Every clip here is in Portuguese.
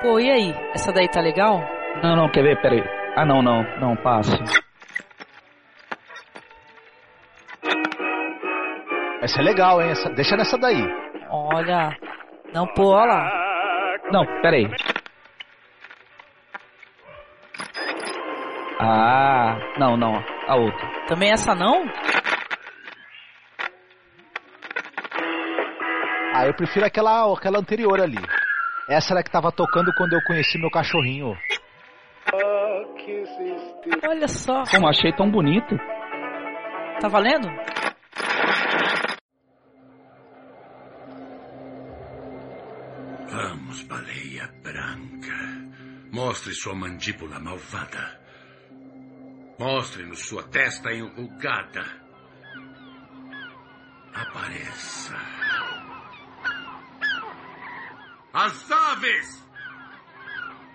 Pô, e aí? Essa daí tá legal? Não, não, quer ver? Pera aí. Ah, não, não, não, passe. Essa é legal, hein? Essa, deixa nessa daí. Olha. Não, pô, olha lá. Não, pera aí. Ah, não, não, a outra. Também essa não? Ah, eu prefiro aquela, aquela anterior ali. Essa era que tava tocando quando eu conheci meu cachorrinho. Olha só. Como achei tão bonito. Tá valendo? Vamos, baleia branca. Mostre sua mandíbula malvada. Mostre-nos sua testa enrugada. Apareça. As aves!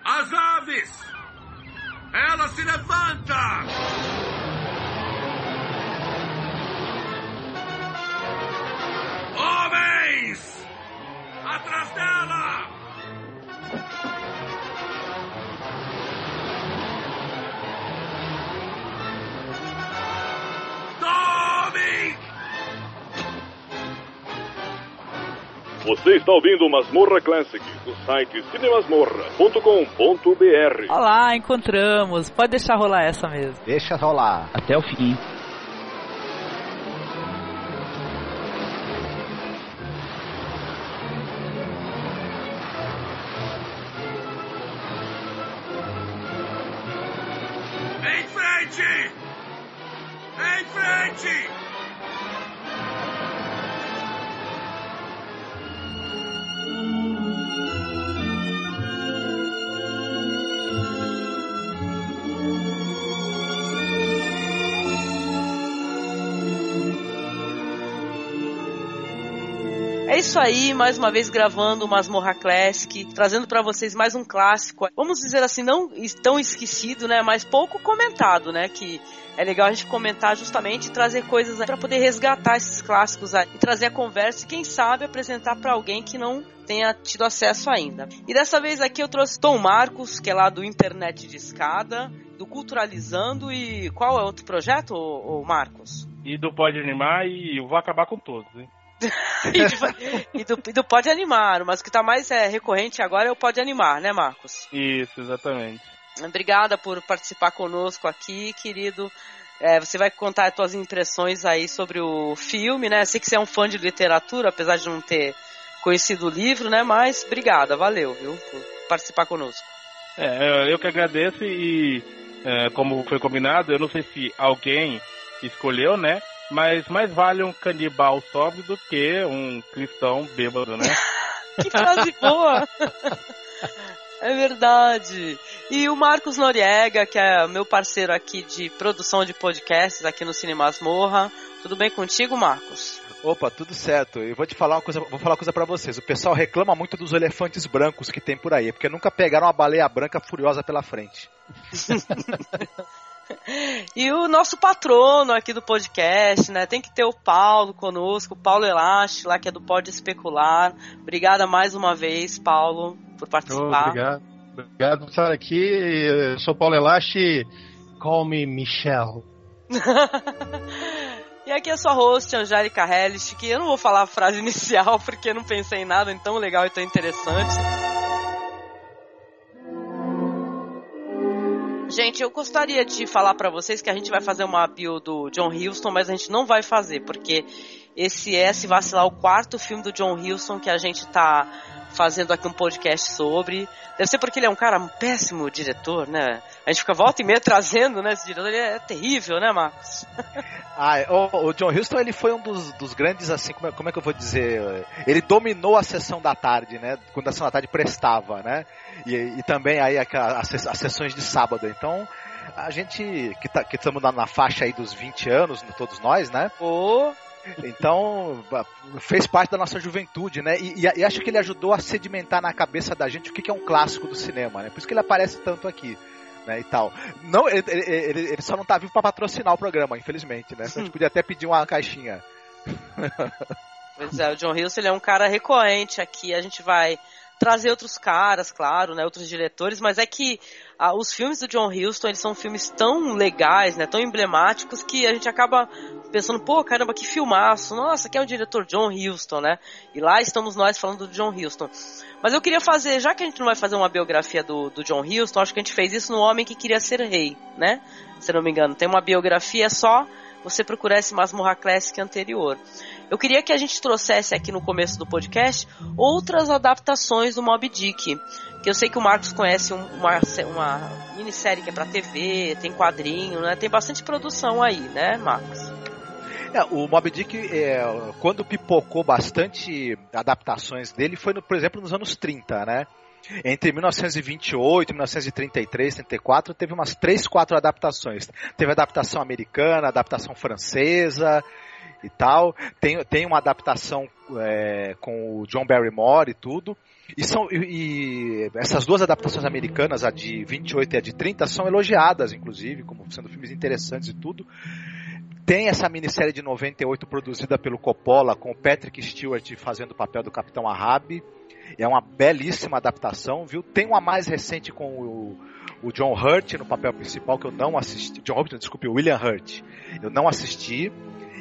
As aves! Ela se levanta! Homens! Atrás dela! Você está ouvindo Masmorra Classic do site cinemasmorra.com.br. Olá, encontramos. Pode deixar rolar essa mesmo. Deixa rolar. Até o fim. Aí, mais uma vez gravando o Masmorra Classic, trazendo para vocês mais um clássico. Vamos dizer assim, não tão esquecido, né, mas pouco comentado, né, que é legal a gente comentar justamente e trazer coisas para poder resgatar esses clássicos aí, e trazer a conversa e quem sabe apresentar para alguém que não tenha tido acesso ainda. E dessa vez aqui eu trouxe Tom Marcos, que é lá do Internet de Escada, do Culturalizando e qual é outro projeto, ô Marcos? E do Pode Animar e eu vou acabar com todos, hein? e, do, e, do, Pode Animar, mas o que está mais é, recorrente agora é o Pode Animar, né, Marcos? Isso, exatamente. Obrigada por participar conosco aqui, querido. É, você vai contar as suas impressões aí sobre o filme, né? Sei que você é um fã de literatura, apesar de não ter conhecido o livro, né? Mas obrigada, valeu, viu, por participar conosco. É, eu que agradeço e, é, como foi combinado, eu não sei se alguém escolheu, né? Mas mais vale um canibal sóbrio do que um cristão bêbado, né? que frase boa! É verdade. E o Marcos Noriega, que é meu parceiro aqui de produção de podcasts aqui no Cinemas Morra. Tudo bem contigo, Marcos? Opa, tudo certo. Eu vou te falar uma coisa, vou falar uma coisa para vocês. O pessoal reclama muito dos elefantes brancos que tem por aí, porque nunca pegaram uma baleia branca furiosa pela frente. E o nosso patrono aqui do podcast, né? Tem que ter o Paulo conosco, o Paulo Elaste, lá que é do Pode Especular. Obrigada mais uma vez, Paulo, por participar. Oh, obrigado. Obrigado por estar aqui. Eu sou Paulo Elaste. Call me Michelle. e aqui é sua host, Angélica Hellish, que eu não vou falar a frase inicial porque eu não pensei em nada tão legal e tão interessante. Gente, eu gostaria de falar para vocês que a gente vai fazer uma bio do John Huston, mas a gente não vai fazer, porque esse é, se vacilar, o quarto filme do John Huston que a gente tá fazendo aqui um podcast sobre. Deve ser porque ele é um cara um péssimo diretor, né? A gente fica volta e meia trazendo, né? Esse diretor, ele é terrível, né, Marcos? ah, o, o, John Huston, ele foi um dos, dos grandes, assim, como é, como é, que eu vou dizer? Ele dominou a sessão da tarde, né? Quando a sessão da tarde prestava, né? E, e também aí as, as sessões de sábado. Então, a gente que tá, estamos na, na, faixa aí dos 20 anos, todos nós, né? Oh. Então, fez parte da nossa juventude, né? E, e, e, acho que ele ajudou a sedimentar na cabeça da gente o que, que é um clássico do cinema, né? Por isso que ele aparece tanto aqui. Né, e tal. Não, ele, ele, ele, só não tá vivo para patrocinar o programa, infelizmente, né? Então a gente podia até pedir uma caixinha. Pois é, o John Hughes ele é um cara recorrente aqui. A gente vai trazer outros caras, claro, né, outros diretores, mas é que ah, os filmes do John Huston, eles são filmes tão legais, né, tão emblemáticos que a gente acaba pensando, pô, caramba, que filmaço, nossa, que é o diretor John Huston, né? E lá estamos nós falando do John Huston. Mas eu queria fazer, já que a gente não vai fazer uma biografia do, do John Huston, acho que a gente fez isso no Homem que Queria Ser Rei, né? Se não me engano, tem uma biografia só você procurar esse Masmorra Classic anterior. Eu queria que a gente trouxesse aqui no começo do podcast outras adaptações do Mob Dick. Que eu sei que o Marcos conhece uma, uma minissérie que é pra TV, tem quadrinho, né? Tem bastante produção aí, né, Marcos? É, o Mob Dick, é, quando pipocou bastante adaptações dele, foi, no, por exemplo, nos anos 30, né? Entre 1928 e 1933, 34, teve umas 3, 4 adaptações. Teve adaptação americana, adaptação francesa e tal. Tem, tem uma adaptação é, com o John Barrymore e tudo. E, são, e, e, essas duas adaptações americanas, a de 28 e a de 30, são elogiadas, inclusive, como sendo filmes interessantes e tudo. Tem essa minissérie de 98 produzida pelo Coppola, com o Patrick Stewart fazendo o papel do Capitão Ahab. É uma belíssima adaptação, viu? Tem uma mais recente com o, o John Hurt no papel principal que eu não assisti. John Hurt, desculpe, William Hurt. Eu não assisti.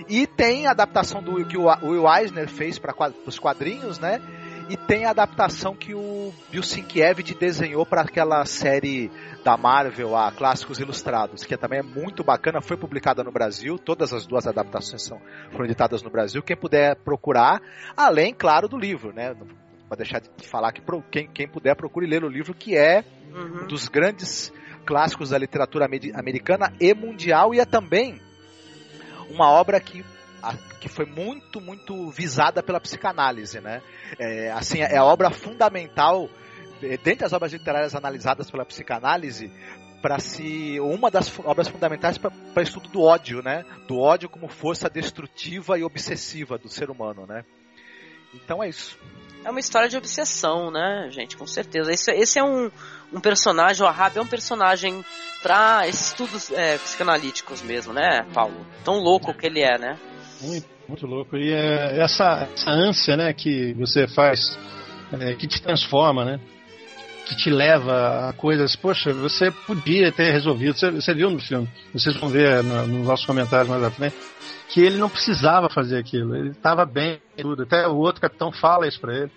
E tem a adaptação do que o Will Eisner fez para os quadrinhos, né? E tem a adaptação que o Bill Sienkiewicz desenhou para aquela série da Marvel, a Clássicos Ilustrados, que também é muito bacana, foi publicada no Brasil, todas as duas adaptações são, foram editadas no Brasil, quem puder procurar, além, claro, do livro, né? Para deixar de falar que quem, quem puder procure ler o livro, que é uhum. um dos grandes clássicos da literatura americana e mundial, e é também uma obra que que foi muito, muito visada pela psicanálise, né? É, assim, é a obra fundamental, é, dentre as obras literárias analisadas pela psicanálise, para se uma das obras fundamentais para estudo do ódio, né? Do ódio como força destrutiva e obsessiva do ser humano, né? Então é isso. É uma história de obsessão, né, gente? Com certeza. Esse, esse é um, um personagem, o Ahab é um personagem para estudos é, psicanalíticos mesmo, né, Paulo? Tão louco que ele é, né? Muito, muito louco. E é essa, essa ânsia, né, que você faz, é, que te transforma, né? Que te leva a coisas. Poxa, você podia ter resolvido. Você, você viu no filme, vocês vão ver no, nos nossos comentários mais à frente, que ele não precisava fazer aquilo. Ele estava bem, tudo. Até o outro capitão fala isso para ele.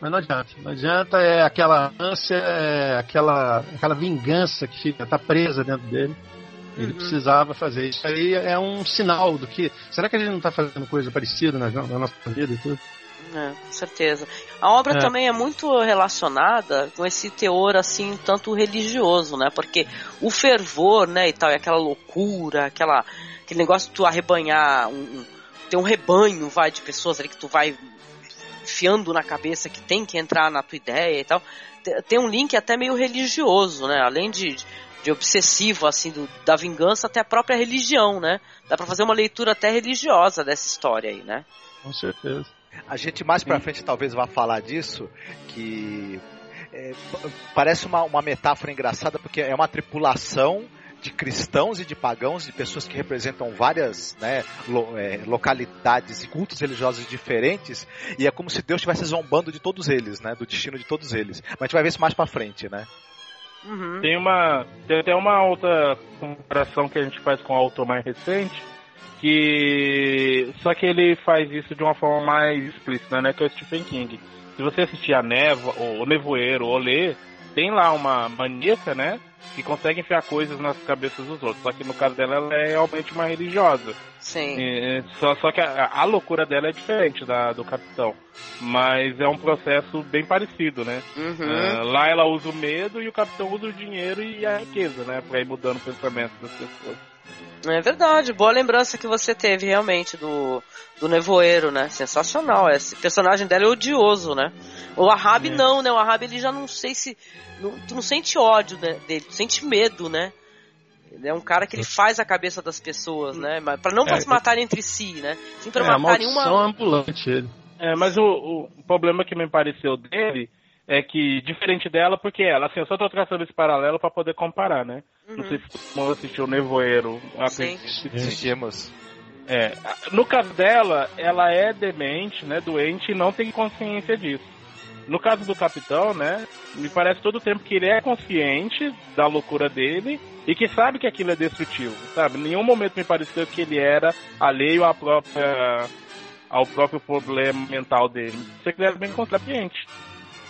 Mas não adianta. Não adianta, é aquela ânsia, é aquela, aquela vingança que fica, tá presa dentro dele. Ele uhum. precisava fazer. Isso aí é um sinal do que. Será que a gente não está fazendo coisa parecida na, na, nossa vida e tudo? É, com certeza. A obra é. também é muito relacionada com esse teor assim, tanto religioso, né? Porque o fervor, né, e tal, e aquela loucura, aquela, aquele negócio de tu arrebanhar um, um tem um rebanho, vai, de pessoas ali que tu vai enfiando na cabeça que tem que entrar na tua ideia e tal. Tem um link até meio religioso, né? Além de, de obsessivo, assim, do, da vingança até a própria religião, né? Dá para fazer uma leitura até religiosa dessa história aí, né? Com certeza. A gente mais pra frente talvez vá falar disso, que é, parece uma, uma metáfora engraçada, porque é uma tripulação de cristãos e de pagãos, de pessoas que representam várias né, lo, é, localidades e cultos religiosos diferentes, e é como se Deus estivesse zombando de todos eles, né, do destino de todos eles. Mas a gente vai ver isso mais pra frente, né? Uhum. Tem uma. Tem até uma outra comparação que a gente faz com o autor mais recente. Que. Só que ele faz isso de uma forma mais explícita, né? Que é o Stephen King. Se você assistir a Neva, ou o Nevoeiro, ou ler, tem lá uma maníaca, né? Que consegue enfiar coisas nas cabeças dos outros. Só que no caso dela, ela é realmente uma religiosa. Sim. E, só, só que a, a, loucura dela é diferente da do capitão. Mas é um processo bem parecido, né? Uhum. Uh, lá ela usa o medo e o capitão usa o dinheiro e a riqueza, né? Pra ir mudando o pensamento das pessoas. É verdade, boa lembrança que você teve realmente do, do Nevoeiro, né? Sensacional. Esse personagem dela é odioso, né? O Ahab é. não, né? O Ahab ele já não sei se. Não, tu não sente ódio dele, tu sente medo, né? Ele é um cara que ele faz a cabeça das pessoas, né? Para não é, se matarem entre si, né? Sim, pra é, matarem uma. ambulante ele. É, mas o, o problema que me pareceu dele é que, diferente dela, porque ela, assim, eu só tô traçando esse paralelo para poder comparar, né? Uhum. Não sei se você assistiu o Nevoeiro. Sim. Assistimos. É, no caso dela, ela é demente, né, doente e não tem consciência disso. No caso do Capitão, né? Me parece todo o tempo que ele é consciente da loucura dele e que sabe que aquilo é destrutivo, sabe? Em nenhum momento me pareceu que ele era alheio à própria ao próprio problema mental dele. Você que ele era bem consciente.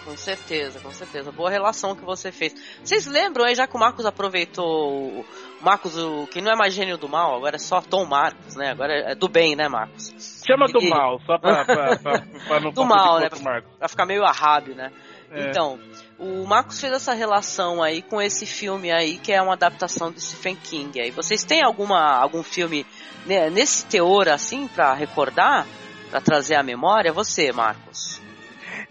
Com certeza, com certeza. Boa relação que você fez. Vocês lembram aí, já que o Marcos aproveitou. O Marcos, o, que não é mais gênio do mal, agora é só Tom Marcos, né? Agora é do bem, né, Marcos? Chama do E- mal, só pra, pra, pra, pra não Do mal, né? Marcos. Pra ficar meio arrabe, né? É. Então, o Marcos fez essa relação aí com esse filme aí, que é uma adaptação do Stephen King. Aí, vocês têm alguma, algum filme né, nesse teor, assim, pra recordar? Pra trazer à memória? Você, Marcos.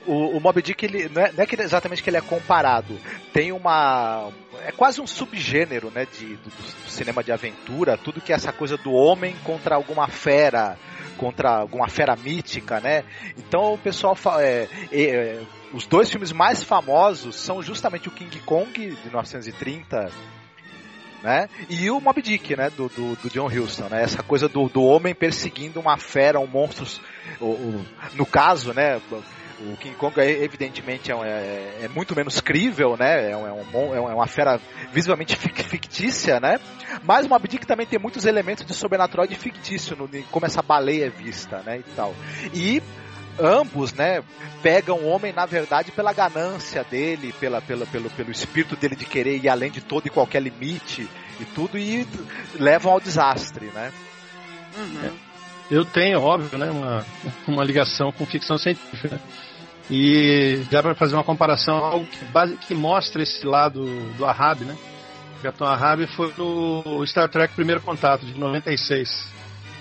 O, o Moby Dick, ele, não, é, não é que exatamente que ele é comparado. Tem uma. É quase um subgênero né, de, do, do cinema de aventura, tudo que é essa coisa do homem contra alguma fera, contra alguma fera mítica, né? Então o pessoal fala. é, é, os dois filmes mais famosos são justamente o King Kong, de 1930. Né? E o Moby Dick, né? Do, do, do John Huston, né? Essa coisa do, do homem perseguindo uma fera, um monstro. o- o- no caso, né? O King Kong é, evidentemente é, é- é muito menos crível, né? É, um- é é um- é uma fera visivelmente fic- fictícia, né? Mas o Moby Dick também tem muitos elementos de sobrenatural e de fictício, no, como essa baleia é vista, né? E tal. E ambos, né, pegam o homem na verdade pela ganância dele, pela, pela, pelo, pelo espírito dele de querer ir além de todo e qualquer limite e tudo e levam ao desastre, né? Uhum. Eu tenho, óbvio, né, uma, uma ligação com ficção científica. né? E dá para fazer uma comparação, algo que, base, que mostra esse lado do Ahab, né? O Capitão Ahab foi no Star Trek Primeiro Contato, de 96,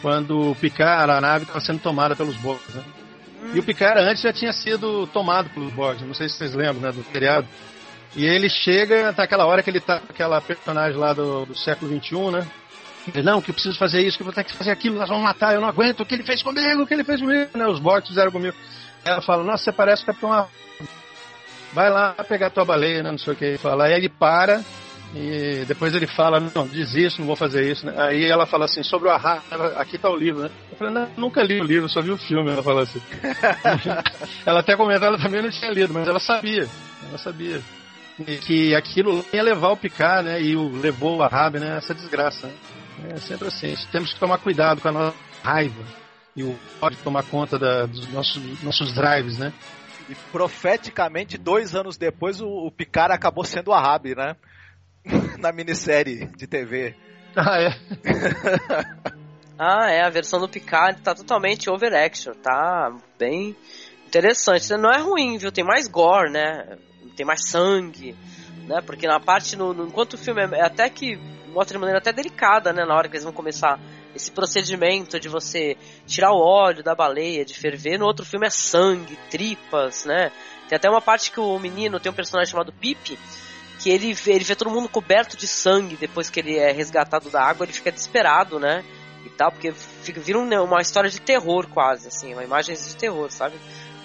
quando o Picard, a nave, estava sendo tomada pelos Borgs, né? E o Picard antes já tinha sido tomado pelos Borgs, não sei se vocês lembram, né, do feriado. E ele chega naquela hora que ele tá com aquela personagem lá do, do século XXI, né? Não, que eu preciso fazer isso, que eu vou ter que fazer aquilo, nós vamos matar, eu não aguento o que ele fez comigo, o que ele fez comigo, né? Os Borgs fizeram comigo. Ela fala, nossa, você parece o Capitão Ahab. Vai lá pegar tua baleia, né? Não sei o que fala. Aí ele para e depois ele fala, não, desisto, não vou fazer isso, né? Aí ela fala assim, sobre o ela- aqui tá o livro, né? Eu falei, não, nunca li o livro, só vi o filme, ela fala assim. ela até comentou, ela também não tinha lido, mas ela sabia, ela sabia. Que aquilo ia levar o Picard, né? E o levou o Ahab, né? Essa desgraça, né? É sempre assim, temos que tomar cuidado com a nossa raiva. E o pode tomar conta da- dos nossos, nossos drives, né? E profeticamente, dois anos depois, o, o Picard acabou sendo o Ahab, né? Na minissérie de TV. Ah, é. Ah, é, a versão do Picard tá totalmente overaction, tá bem interessante. Não é ruim, viu? Tem mais gore, né? Tem mais sangue, né? Porque na parte, no, no- enquanto o filme é até que mostra de maneira até delicada, né? Na hora que eles vão começar esse procedimento de você tirar o óleo da baleia, de ferver, no outro filme é sangue, tripas, né? Tem até uma parte que o menino tem um personagem chamado Pipe, que ele vê, ele vê todo mundo coberto de sangue depois que ele é resgatado da água, ele fica desesperado, né? E tal, porque fica, vira um- uma história de terror quase, assim, uma imagem de terror, sabe?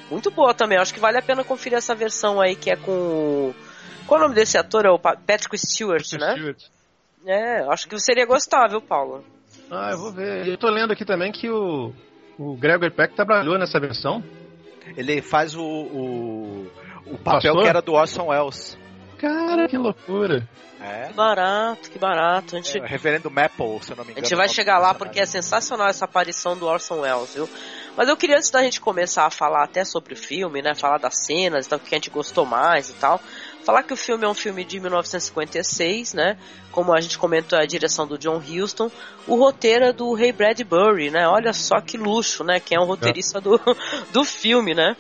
Muito boa também, acho que vale a pena conferir essa versão aí que é com. o- Qual é o nome desse ator? É o Pa- Patrick Stewart, né? Stewart. É, acho que seria gostar, viu, Paulo? Ah, eu vou ver. Eu tô lendo aqui também que o, o Gregor Peck trabalhou nessa versão. Ele faz o, o, o papel Pastor? que era do Orson Welles. Cara, que loucura. É. Que barato, que barato. A gente, É, reverendo Maple, se eu não me a engano. gente vai nome chegar lá porque é sensacional essa aparição do Orson Welles, viu? Mas eu queria, antes da gente começar a falar até sobre o filme, né? Falar das cenas e tal, o que a gente gostou mais e tal. Falar que o filme é um filme de 1956, né? Como a gente comentou, a direção do John Huston. O roteiro é do Ray Bradbury, né? Olha só que luxo, né? Quem é o roteirista do, do filme, né?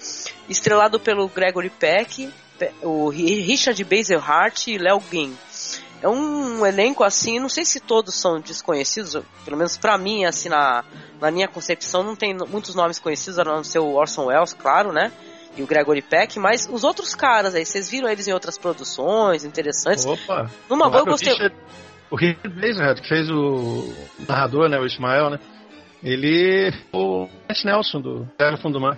Estrelado pelo Gregory Peck, Pe- o Ri- Richard Baselhart e Léo Guin. É um elenco assim, não sei se todos são desconhecidos, pelo menos pra mim, assim, na, na minha concepção, não tem muitos nomes conhecidos, a não ser o Orson Welles, claro, né? E o Gregory Peck, mas os outros caras aí, vocês viram eles em outras produções interessantes? Opa. Numa boa, eu gostei. O Richard, o Richard Blazer, que fez o narrador, né, o Ismael, né? Ele o Matt Nelson do Terra Fundo do Mar.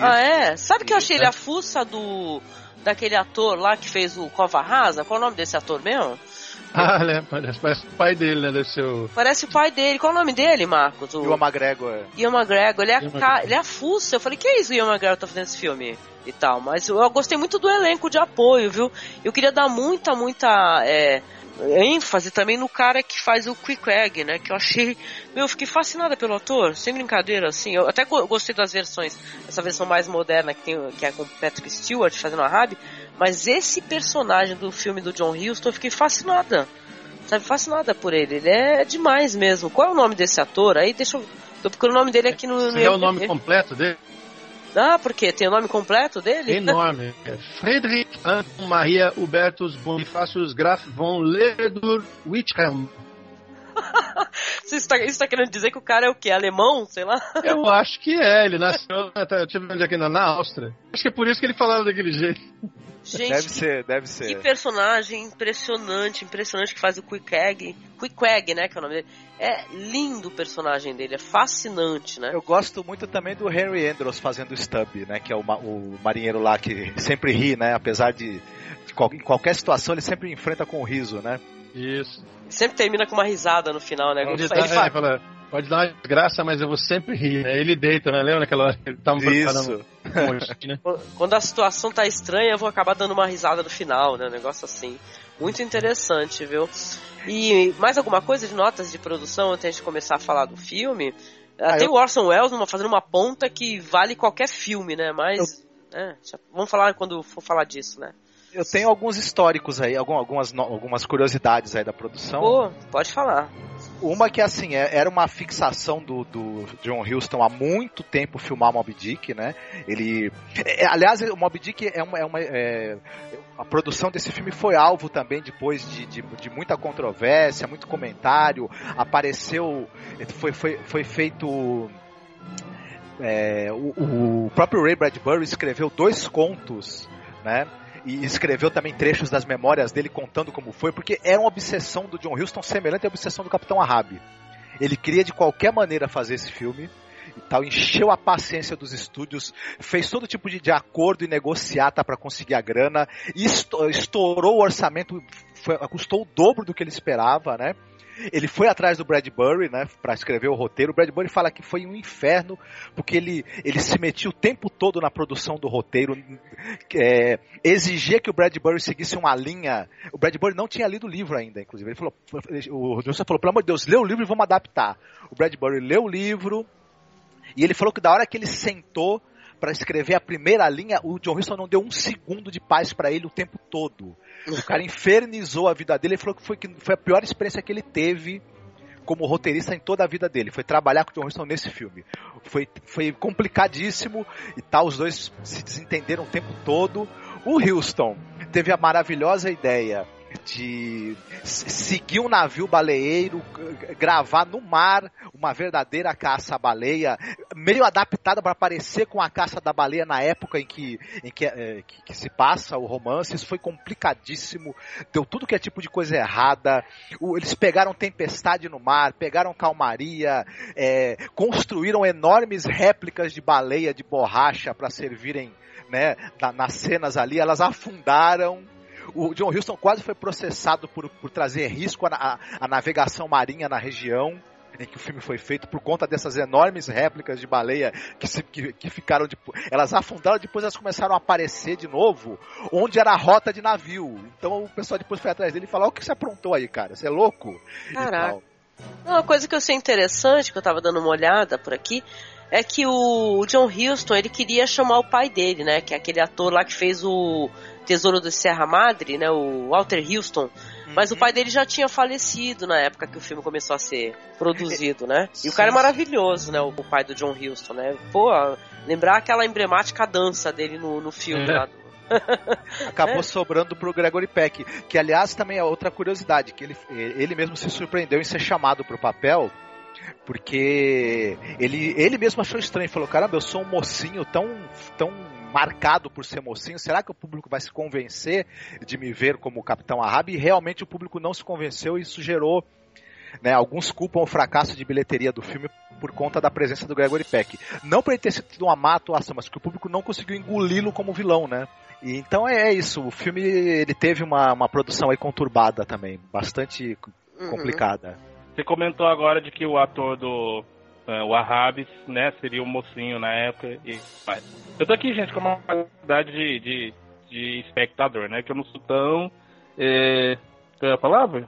Ah, é? Sabe que eu achei Isso, ele a fuça do. daquele ator lá que fez o Cova Rasa? Qual é o nome desse ator mesmo? Ah, né? Parece, parece o pai dele, né? Deve ser o. Parece o pai dele. Qual é o nome dele, Marcos? O o McGregor. Ian McGregor. Ele é, Ian ca... McGregor. ele é a fuça. Eu falei, que é isso que o Ian McGregor tá fazendo esse filme? E tal. Mas eu, eu gostei muito do elenco de apoio, viu? Eu queria dar muita, muita é, ênfase também no cara que faz o Quick Egg, né? Que eu achei. Meu, eu fiquei fascinada pelo ator, sem brincadeira, assim. Eu até go- gostei das versões, essa versão mais moderna que, tem, que é com Patrick Stewart fazendo a Rabi. Mas esse personagem do filme do John Huston, eu fiquei fascinada. Sabe, fascinada por ele. Ele é demais mesmo. Qual é o nome desse ator? Aí deixa eu. Tô procurando o nome dele aqui no. no Você quer o nome completo dele? Ah, por quê? Tem o nome completo dele? Enorme. É Friedrich Anton Maria Hubertus Bonifácios Graf von Ledur Witchelm. Você está, isso tá querendo dizer que o cara é o quê? Alemão? Sei lá. Eu acho que é, ele nasceu, tá, deixa eu ver onde que na, na Áustria. Acho que é por isso que ele falava daquele jeito. Gente, Deve ser, deve que ser. personagem impressionante, impressionante que faz o Quick Egg. Quick Egg, né, que é o nome dele. É lindo o personagem dele, é fascinante, né? Eu gosto muito também do Henry Andrews fazendo o Stub, né? Que é o, o marinheiro lá que sempre ri, né? Apesar de, de qual- em qualquer situação ele sempre enfrenta com riso, né? Isso. Sempre termina com uma risada no final, né? Pode Ele dar, fala- é, fala, pode dar uma desgraça, mas eu vou sempre rir, né? Ele deita, né? Lembra naquela hora que ele tava preparando Isso. um monte, né? Quando a situação tá estranha, eu vou acabar dando uma risada no final, né? Um negócio assim. Muito interessante, viu? E mais alguma coisa de notas de produção antes de começar a falar do filme? Ah, Ah, tem eu- o Orson Welles numa, fazendo uma ponta que vale qualquer filme, né? Mas. é, já- vamos falar quando for falar disso, né? Eu tenho alguns históricos aí, algum- algumas, algumas curiosidades aí da produção. Pô, pode falar. Uma que assim, é- era uma fixação do, do John Huston há muito tempo filmar Moby Dick, né? Ele. é, aliás, o Moby Dick é uma. é uma- é- a produção desse filme foi alvo também depois de, de, de muita controvérsia, muito comentário. Apareceu. Foi, foi, foi feito. é, o, o próprio Ray Bradbury escreveu dois contos, né? E escreveu também trechos das memórias dele contando como foi, porque era uma obsessão do John Huston semelhante à obsessão do Capitão Ahab. Ele queria de qualquer maneira fazer esse filme e tal, encheu a paciência dos estúdios, fez todo tipo de, de acordo e negociata para conseguir a grana, esto- estourou o orçamento, foi- custou o dobro do que ele esperava, né? Ele foi atrás do Bradbury, né, para escrever o roteiro. O Bradbury fala que foi um inferno, porque ele, ele se metia o tempo todo na produção do roteiro, é, exigia que o Bradbury seguisse uma linha. O Bradbury não tinha lido o livro ainda, inclusive. Ele falou, o Johnson falou, pelo amor de Deus, lê o livro e vamos adaptar. O Bradbury leu o livro e ele falou que da hora que ele sentou para escrever a primeira linha, o John Huston não deu um segundo de paz para ele o tempo todo. O cara infernizou a vida dele. Ele falou que foi, que foi a pior experiência que ele teve como roteirista em toda a vida dele. Foi trabalhar com o John Huston nesse filme. Foi, foi complicadíssimo e tal. Os dois se desentenderam o tempo todo. O Houston teve a maravilhosa ideia de seguir um navio baleeiro, gravar no mar uma verdadeira caça à baleia, meio adaptada para parecer com a caça da baleia na época em que, em que, eh, que- que se passa o romance. Isso foi complicadíssimo, deu tudo que é tipo de coisa errada. O- eles pegaram tempestade no mar, pegaram calmaria, eh, construíram enormes réplicas de baleia de borracha para servirem né, na- nas cenas ali, elas afundaram. O John Huston quase foi processado por, por trazer risco à, à- navegação marinha na região em que o filme foi feito por conta dessas enormes réplicas de baleia que, se- que- que ficaram de, elas afundaram depois elas começaram a aparecer de novo onde era a rota de navio então o pessoal depois foi atrás dele e falou o que você aprontou aí cara você é louco Caraca. Uma coisa que eu sei interessante, que eu tava dando uma olhada por aqui, é que o John Huston, ele queria chamar o pai dele, né? Que é aquele ator lá que fez o Tesouro do Serra Madre, né? O Walter Houston. Mas o pai dele já tinha falecido na época que o filme começou a ser produzido, né? E o cara é maravilhoso, né? O pai do John Huston, né? Pô, lembrar aquela emblemática dança dele no, no filme É. lá. do- acabou sobrando pro Gregory Peck, que aliás também é outra curiosidade, que ele, ele mesmo se surpreendeu em ser chamado pro papel, porque ele, ele mesmo achou estranho, falou, caramba, eu sou um mocinho tão, tão marcado por ser mocinho, será que o público vai se convencer de me ver como o Capitão Ahab? E realmente o público não se convenceu e isso gerou né, alguns culpam o fracasso de bilheteria do filme por conta da presença do Gregory Peck. Não por ele ter sido uma má atuação, mas que o público não conseguiu engoli-lo como vilão, né? E, então é, é isso, o filme ele teve uma, uma produção aí conturbada também, bastante Uhum. Você comentou agora de que o ator do eh, o Arrabis, né, seria o mocinho na época e mas eu tô aqui, gente, com uma qualidade de, de, de espectador, né, que eu não sou tão é, qual é a palavra?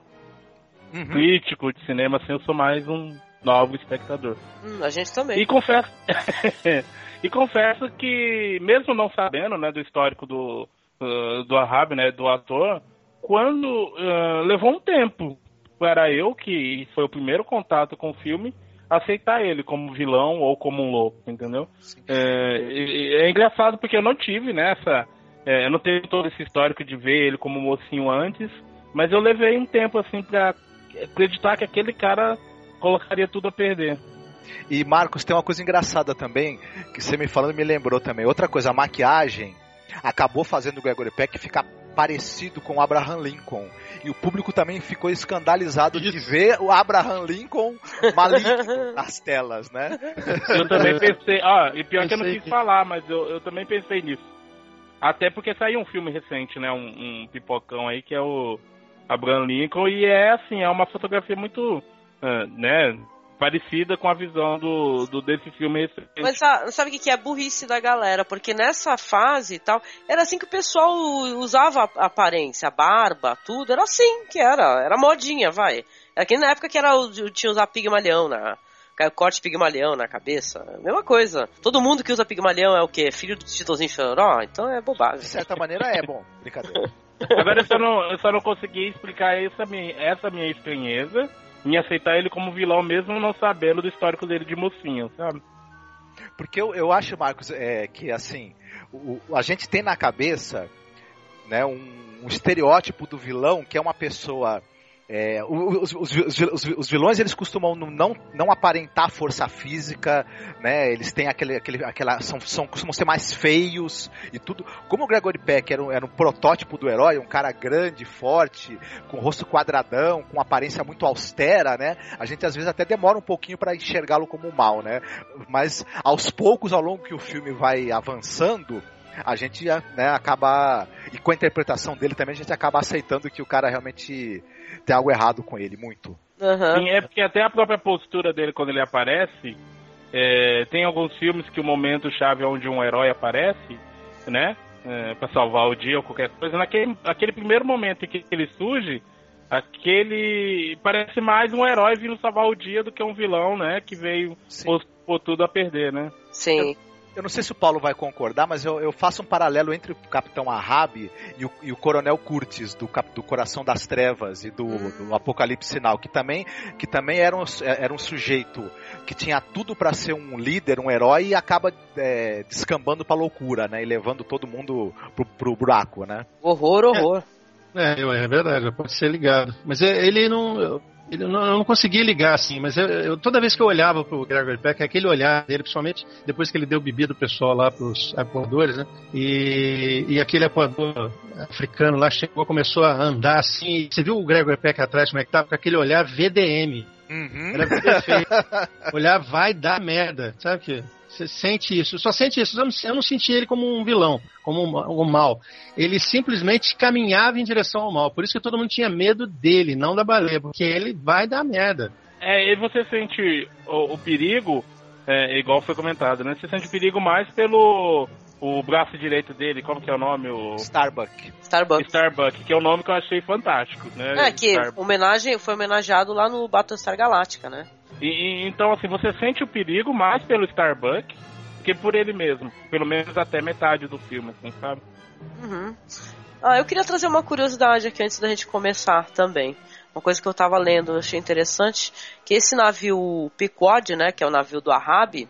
Uhum. Crítico de cinema, assim, eu sou mais um novo espectador. Hum, a gente também. E confesso e confesso que mesmo não sabendo, né, do histórico do uh, do Arrab, né, do ator, quando uh, levou um tempo para eu que foi o primeiro contato com o filme aceitar ele como vilão ou como um louco, entendeu? É, é engraçado porque eu não tive nessa, é, eu não tenho todo esse histórico de ver ele como mocinho antes, mas eu levei um tempo assim para acreditar que aquele cara colocaria tudo a perder. E Marcos, tem uma coisa engraçada também, que você me falando me lembrou também. Outra coisa, a maquiagem acabou fazendo o Gregory Peck ficar parecido com o Abraham Lincoln. E o público também ficou escandalizado de ver o Abraham Lincoln maligno nas telas, né? Eu também pensei, ó, e pior que eu não quis que- falar, mas eu, eu também pensei nisso. Até porque saiu um filme recente, né, um, um pipocão aí, que é o Abraham Lincoln, e é assim, é uma fotografia muito, ah, né, parecida com a visão do, do desse filme recente. Mas sa- sabe o que que é a burrice da galera? Porque nessa fase e tal, era assim que o pessoal usava a aparência, a barba, tudo. Era assim que era. Era modinha, vai. Era que na época que era o, tinha usar pigmalião na. Corte pigmalião na cabeça. Mesma coisa. Todo mundo que usa pigmalião é o quê? Filho do Titozinho Choró? Então é De bobagem. certa maneira é bom, brincadeira. Agora eu só não, eu só não consegui explicar essa minha, essa minha estranheza em aceitar ele como vilão, mesmo não sabendo do histórico dele de mocinho, sabe? Porque eu, eu acho, Marcos, é, que assim, o, a gente tem na cabeça né, um, um estereótipo do vilão que é uma pessoa. É, os, os- os- os- vilões eles costumam não, não aparentar força física, né? Eles têm aquele, aquele, aquela são, são costumam ser mais feios e tudo. Como o Gregory Peck era um, era um protótipo do herói, um cara grande, forte, com rosto quadradão, com aparência muito austera, né? A gente às vezes até demora um pouquinho para enxergá-lo como mal, né? Mas aos poucos, ao longo que o filme vai avançando, a gente né, acaba. E com a interpretação dele também, a gente acaba aceitando que o cara realmente tem algo errado com ele, muito. Aham. Sim, é porque até a própria postura dele quando ele aparece, é, tem alguns filmes que o momento chave é onde um herói aparece, né? É, para salvar o dia ou qualquer coisa. Naquele aquele primeiro momento em que ele surge, aquele parece mais um herói vindo salvar o dia do que um vilão, né? Que veio pôr tudo a perder, né? Sim. Eu não sei se o Paulo vai concordar, mas eu, eu faço um paralelo entre o Capitão Ahab e o, e o Coronel Curtis, do, Cap- do Coração das Trevas e do, do Apocalipse Sinal, que também, que também era, um, era um sujeito que tinha tudo para ser um líder, um herói, e acaba é, descambando pra loucura, né? E levando todo mundo pro, pro buraco, né? Horror, horror. É, é verdade, pode ser ligado. Mas é- ele não. Eu- Ele não, eu não conseguia ligar assim, mas eu, eu- toda vez que eu olhava pro Gregory Peck, aquele olhar dele, principalmente depois que ele deu bebida pro pessoal lá, pros apoadores, né? E, e aquele apoador africano lá chegou, começou a andar assim. Você viu o Gregory Peck atrás, como é que tava? Com aquele olhar VDM. Uhum. Era perfeito. olhar vai dar merda, sabe que? Você sente isso, só sente isso. Eu não, eu não senti ele como um vilão, como um, um mal. Ele simplesmente caminhava em direção ao mal. Por isso que todo mundo tinha medo dele, não da baleia, porque ele vai dar merda. É, e você sente o, o perigo, é, igual foi comentado, né? Você sente o perigo mais pelo o braço direito dele, como que é o nome? O Starbuck. Starbucks. Starbuck, que é um nome que eu achei fantástico, né? É, que Starbuck. homenagem, foi homenageado lá no Battlestar Galáctica, né? E, então, assim, você sente o perigo mais pelo Starbuck que por ele mesmo. Pelo menos até metade do filme, assim, sabe? Uhum. Ah, eu queria trazer uma curiosidade aqui antes da gente começar também. Uma coisa que eu tava lendo, achei interessante, que esse navio Pequod, né, que é o navio do Ahab,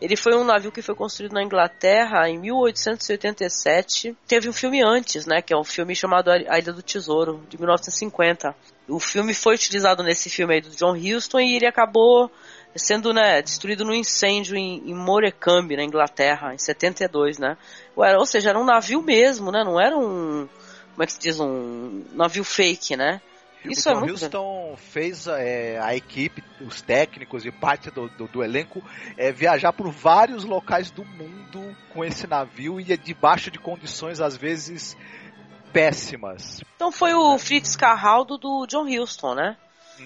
ele foi um navio que foi construído na Inglaterra em 1887. Teve um filme antes, né, que é um filme chamado A Ilha do Tesouro, de 1950. O filme foi utilizado nesse filme aí do John Huston e ele acabou sendo né, destruído num incêndio em, em Morecambe, na Inglaterra, em 72, né? Ou seja, era um navio mesmo, né? Não era um. Como é que se diz? Um navio fake, né? Isso o é John muito Huston fez é, a equipe, os técnicos e parte do, do, do elenco é, viajar por vários locais do mundo com esse navio e é debaixo de condições às vezes péssimas. Então foi o Fritz Carraldo do John Huston, né?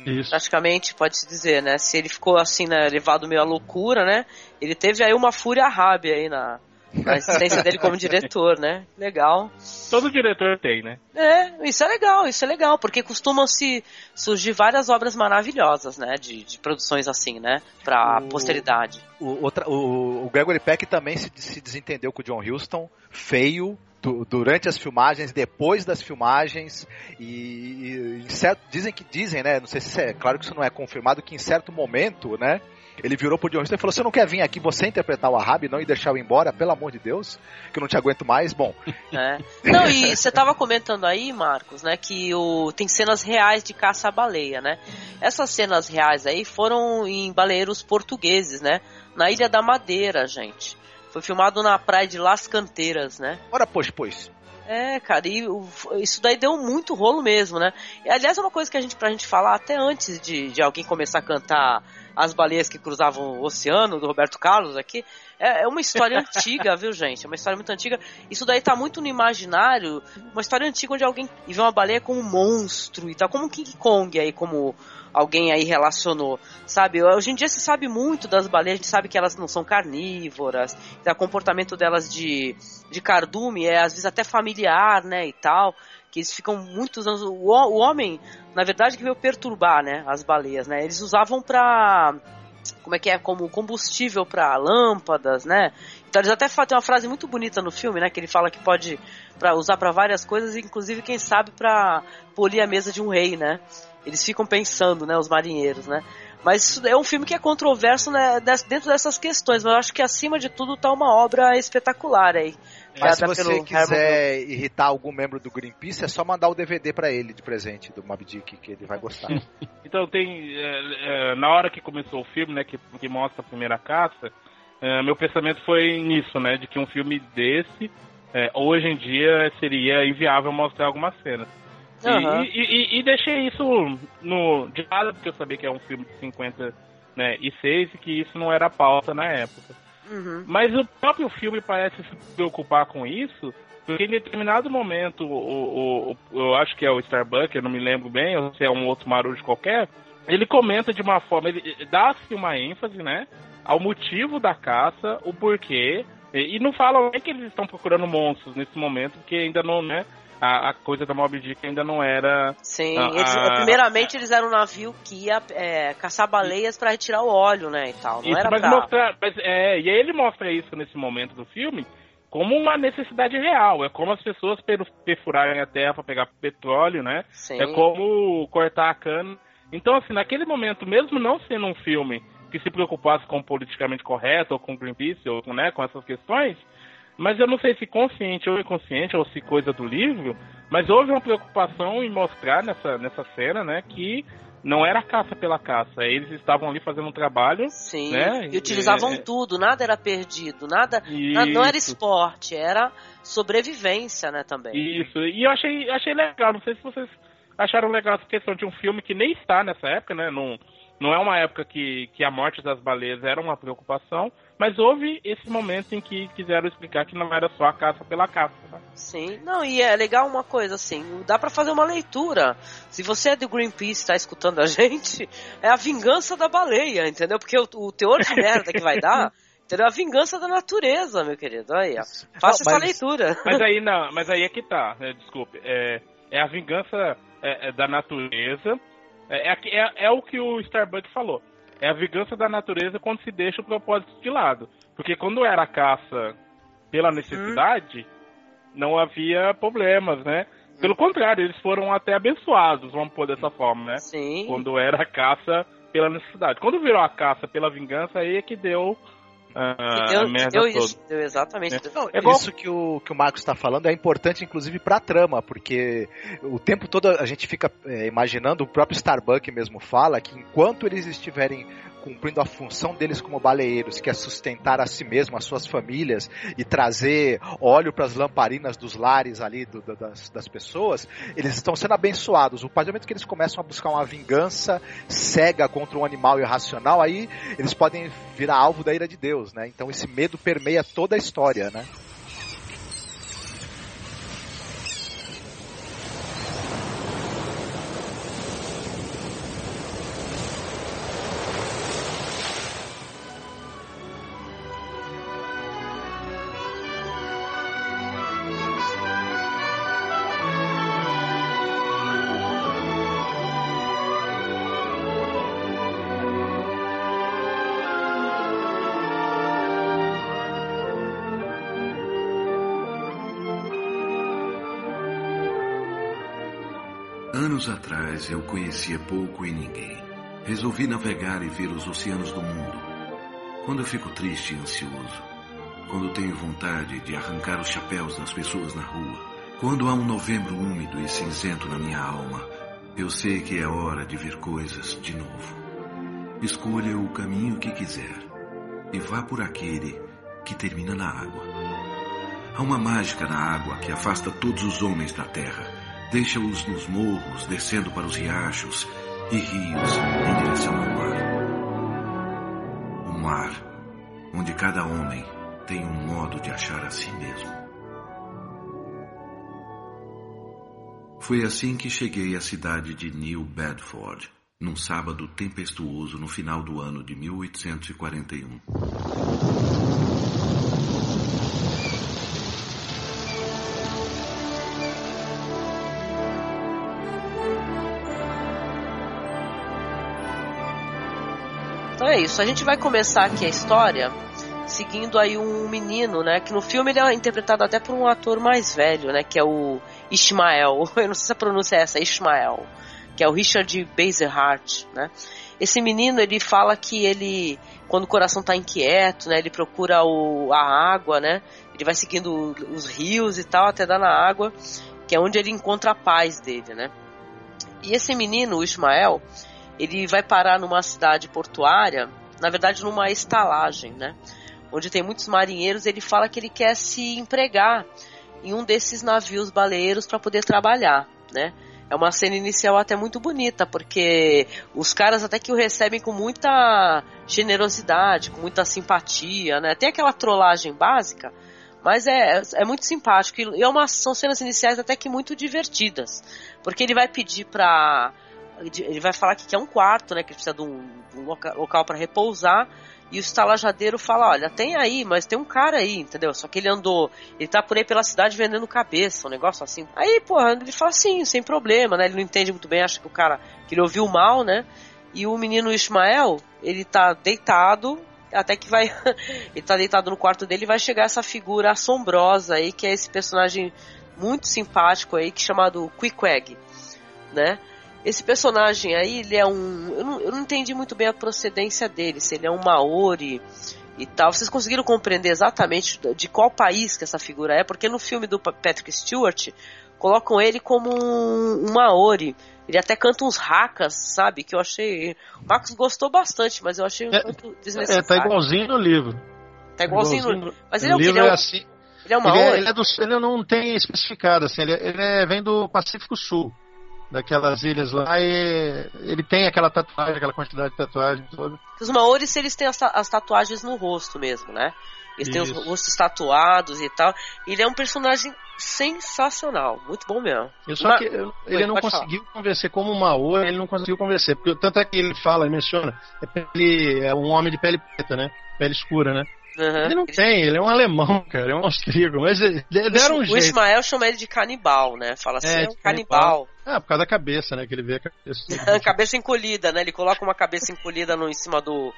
Isso. Praticamente, pode-se dizer, né? Se ele ficou assim, né, levado meio à loucura, né? Ele teve aí uma fúria rábia aí na, na existência dele como diretor, né? Legal. Todo diretor tem, né? É, isso é legal, isso é legal, porque costumam se surgir várias obras maravilhosas, né? De, de produções assim, né? Pra O- posteridade. O, outra- o- o Gregory Peck também se, se desentendeu com o John Huston, feio, du- durante as filmagens, depois das filmagens, e, e certo- dizem que dizem, né? Não sei se é claro que isso não é confirmado, que em certo momento, né? Ele virou pro John Huston e falou: Você não quer vir aqui você interpretar o Ahab não e deixar eu embora, pelo amor de Deus, que eu não te aguento mais. Bom, né? Não, e você tava comentando aí, Marcos, né, que o, tem cenas reais de caça à baleia, né? Essas cenas reais aí foram em baleeiros portugueses, né? Na Ilha da Madeira, gente. Foi filmado na praia de Las Canteiras, né? ora, pois, pois. É, cara, e isso daí deu muito rolo mesmo, né? E, aliás, é uma coisa que a gente, pra gente falar até antes de, de alguém começar a cantar As Baleias que Cruzavam o Oceano, do Roberto Carlos aqui, é, é uma história antiga, viu, gente? É uma história muito antiga. Isso daí tá muito no imaginário, uma história antiga onde alguém vê uma baleia como um monstro e tal, como King Kong aí, como alguém aí relacionou, sabe? Hoje em dia se sabe muito das baleias, a gente sabe que elas não são carnívoras, o comportamento delas de, de cardume é às vezes até familiar, né, e tal, que eles ficam muitos anos, o, o homem, na verdade, que veio perturbar, né, as baleias, né, eles usavam pra, como é que é, como combustível pra lâmpadas, né, então eles até tem uma frase muito bonita no filme, né, que ele fala que pode pra usar pra várias coisas, inclusive, quem sabe, pra polir a mesa de um rei, né, eles ficam pensando, né, os marinheiros, né, mas é um filme que é controverso né, dentro dessas questões, mas eu acho que acima de tudo tá uma obra espetacular aí. Mas se você pelo Herman quiser irritar algum membro do Greenpeace, é só mandar o DVD pra ele de presente do Mob Dick, que ele vai gostar. Então tem. é, é, na hora que começou o filme, né, que, que mostra a primeira caça, é, meu pensamento foi nisso, né? De que um filme desse, é, hoje em dia, seria inviável mostrar algumas cenas. E, Aham. e, e- e deixei isso no, de lado, porque eu sabia que é um filme de 50 né, e 6 e que isso não era pauta na época. Uhum. Mas o próprio filme parece se preocupar com isso, porque em determinado momento, o, o, o- eu acho que é o Starbucks, eu não me lembro bem, ou se é um outro marujo qualquer, ele comenta de uma forma, ele dá-se uma ênfase, né, ao motivo da caça, o porquê, e, e não falam nem que eles estão procurando monstros nesse momento, porque ainda não, né, a, a coisa da Mob Dick ainda não era Sim, Ah, eles- ah. primeiramente eles eram um navio que ia é, caçar baleias pra retirar o óleo, né, e tal. Não Isso, era mas pra... mostrar, mas, é, e aí ele mostra isso nesse momento do filme como uma necessidade real. É como as pessoas per- perfurarem a terra para pegar petróleo, né? Sim. É como cortar a cana. Então, assim, naquele momento, mesmo não sendo um filme que se preocupasse com politicamente correto, ou com Greenpeace, ou né, com essas questões, mas eu não sei se consciente ou inconsciente, ou se coisa do livro, mas houve uma preocupação em mostrar nessa, nessa cena, né, que não era caça pela caça, eles estavam ali fazendo um trabalho Sim, né? e utilizavam É, é. tudo, nada era perdido, nada, na- não era esporte, era sobrevivência, né, também. Isso, e eu achei, achei legal, não sei se vocês acharam legal essa questão de um filme que nem está nessa época, né? Não, não é uma época que, que a morte das baleias era uma preocupação, mas houve esse momento em que quiseram explicar que não era só a caça pela caça. né? Sim, não, e é legal uma coisa assim, dá pra fazer uma leitura. Se você é do Greenpeace e tá escutando a gente, é a vingança da baleia, entendeu? Porque o, o teor de merda que vai dar, entendeu? É a vingança da natureza, meu querido. Aí, ó. Faça Não, essa mas- leitura. Mas aí não, mas aí é que tá, né, desculpe. É, é a vingança é, é da natureza. É, é, é- é o que o Starbucks falou. É a vingança da natureza quando se deixa o propósito de lado. Porque quando era caça pela necessidade, não havia problemas, né? Pelo contrário, eles foram até abençoados, vamos pôr dessa forma, né? Sim. Quando era a caça pela necessidade. Quando virou a caça pela vingança, aí é que deu ah, deu, a merda deu toda. isso, deu exatamente. É. Não, É Isso que o, que o Marcos está falando é importante, inclusive, para a trama, porque o tempo todo a gente fica é, imaginando, o próprio Starbuck mesmo fala, que enquanto eles estiverem cumprindo a função deles como baleeiros, que é sustentar a si mesmo, as suas famílias e trazer óleo para as lamparinas dos lares ali do, do, das, das pessoas, eles estão sendo abençoados. O momento que eles começam a buscar uma vingança cega contra um animal irracional, aí eles podem virar alvo da ira de Deus, né? Então esse medo permeia toda a história, né? Resolvi navegar e ver os oceanos do mundo. Quando eu fico triste e ansioso, quando tenho vontade de arrancar os chapéus das pessoas na rua, quando há um novembro úmido e cinzento na minha alma, eu sei que é hora de ver coisas de novo. Escolha o caminho que quiser e vá por aquele que termina na água. Há uma mágica na água que afasta todos os homens da terra Deixa-os nos morros, descendo para os riachos e rios em direção ao mar. O mar, onde cada homem tem um modo de achar a si mesmo. Foi assim que cheguei à cidade de New Bedford, num sábado tempestuoso no final do ano de 1841. É isso. A gente vai começar aqui a história seguindo aí um menino, né? Que no filme ele é interpretado até por um ator mais velho, né? Que é o Ishmael. Eu não sei se a pronúncia é essa, Ishmael. Que é o Richard Basehart, né? Esse menino, ele fala que ele, quando o coração está inquieto, né? Ele procura o, a água, né? Ele vai seguindo os rios e tal, até dar na água, que é onde ele encontra a paz dele, né? E esse menino, o Ismael, ele vai parar numa cidade portuária, na verdade numa estalagem, né? Onde tem muitos marinheiros, ele fala que ele quer se empregar em um desses navios baleeiros para poder trabalhar, né? É uma cena inicial até muito bonita, porque os caras até que o recebem com muita generosidade, com muita simpatia, né? Tem aquela trollagem básica, mas é, é muito simpático. E é uma, são cenas iniciais até que muito divertidas. Porque ele vai pedir pra ele vai falar que quer um quarto, né? Que ele precisa de um, um local para repousar. E o estalajadeiro fala: Olha, tem aí, mas tem um cara aí, entendeu? Só que ele andou, ele tá por aí pela cidade vendendo cabeça, um negócio assim. Aí, porra, ele fala sim, sem problema, né? Ele não entende muito bem, acha que o cara, que ele ouviu mal, né? E o menino Ismael, ele tá deitado, até que vai. ele tá deitado no quarto dele e vai chegar essa figura assombrosa aí, que é esse personagem muito simpático aí, que é chamado Quickwag, né? Esse personagem aí, ele é um. Eu não, eu não entendi muito bem a procedência dele, se ele é um Maori e tal. Vocês conseguiram compreender exatamente de qual país que essa figura é? Porque no filme do Patrick Stewart colocam ele como um, um Maori. Ele até canta uns racas, sabe? Que eu achei. O Marcos gostou bastante, mas eu achei um é, tanto desnecessário. É, tá igualzinho no livro. Tá igualzinho, igualzinho no. Mas ele é o livro Ele é, é um, assim. ele é um Ele, Maori? é, ele, é do, ele não tem especificado, assim, ele, é- ele é- vem do Pacífico Sul, daquelas ilhas lá, e ele tem aquela tatuagem, aquela quantidade de tatuagem toda. Os Maoris, eles têm as, ta- as tatuagens no rosto mesmo, né? Eles têm os Isso. rostos tatuados e tal. Ele é um personagem sensacional, muito bom mesmo. Eu só Mas- que eu- Oi, ele não pode falar. conseguiu convencer como Maori, ele não conseguiu convencer, porque tanto é que ele fala, ele menciona, é pele, é um homem de pele preta, né? Pele escura, né? Uhum. Ele não tem, ele é um alemão, cara, é um austríaco, mas deram um o jeito. Ismael chama ele de canibal, né? Fala assim, é, É, um de canibal. Ah, por causa da cabeça, né? Que ele vê a cabeça. cabeça encolhida, né? Ele coloca uma cabeça encolhida no, em cima do.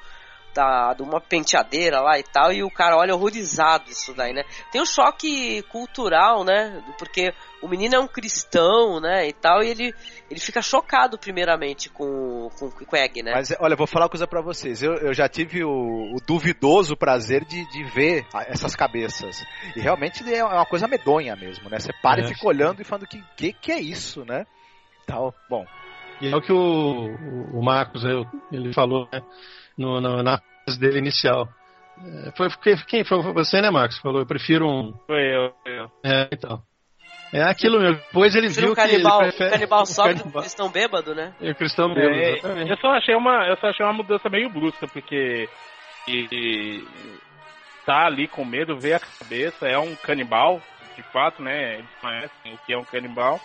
Da, de uma penteadeira lá e tal, e o cara olha horrorizado isso daí, né? Tem um choque cultural, né? Porque o menino é um cristão, né? E tal, e ele, ele fica chocado primeiramente com, com o Quag, né? Mas olha, eu vou falar uma coisa pra vocês. Eu, eu já tive o, o duvidoso prazer de, de ver essas cabeças. E realmente é uma coisa medonha mesmo, né? Você para É. e fica olhando e falando que que, que é isso, né? Tal. Bom. E é o que o, o, Marcos ele falou né, no, no, na frase dele inicial. É, foi, quem, quem foi você, né, Marcos? Falou, eu prefiro um. Foi eu, foi eu. É, então. É aquilo mesmo. Depois ele Prefiro viu o canibal, que ele prefere. o canibal sobe do canibal- cristão bêbado, né? E o cristão bêbado, É, exatamente. eu só achei uma, eu só achei uma mudança meio brusca, porque e, e tá ali com medo, vê a cabeça, é um canibal, de fato, né? Eles conhecem o que é um canibal.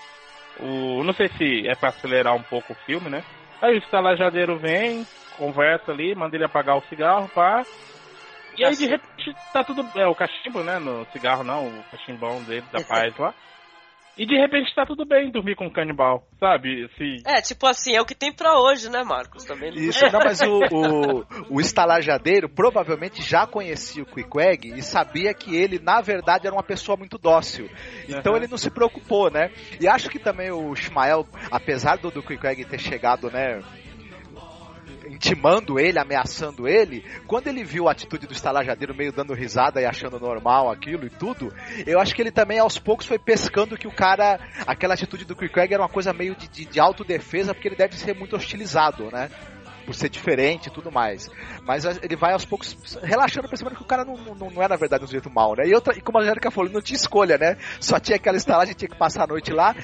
O, não sei se é pra acelerar um pouco o filme, né? Aí o estalajadeiro vem, conversa ali, manda ele apagar o cigarro, pá. E aí de repente tá tudo. É o cachimbo, né? No cigarro não, o cachimbão dele da paz lá. E de repente tá tudo bem dormir com um canibal, sabe? Assim, É, tipo assim, é o que tem pra hoje, né, Marcos? Também não- Isso, não, mas o, o, o estalajadeiro provavelmente já conhecia o Queequeg e sabia que ele, na verdade, era uma pessoa muito dócil. Então Aham. ele não se preocupou, né? E acho que também o Ishmael, apesar do, do Queequeg ter chegado, né? Intimando ele, ameaçando ele, quando ele viu a atitude do estalajadeiro meio dando risada e achando normal aquilo e tudo, eu acho que ele também aos poucos foi pescando que o cara, aquela atitude do Queequeg era uma coisa meio de, de, de autodefesa, porque ele deve ser muito hostilizado, né? por ser diferente e tudo mais. Mas ele vai aos poucos relaxando, percebendo que o cara não, não, não é, na verdade, um sujeito mal, né? E, outra, e como a Angélica falou, não tinha escolha, né? Só tinha aquela estalagem, tinha que passar a noite lá.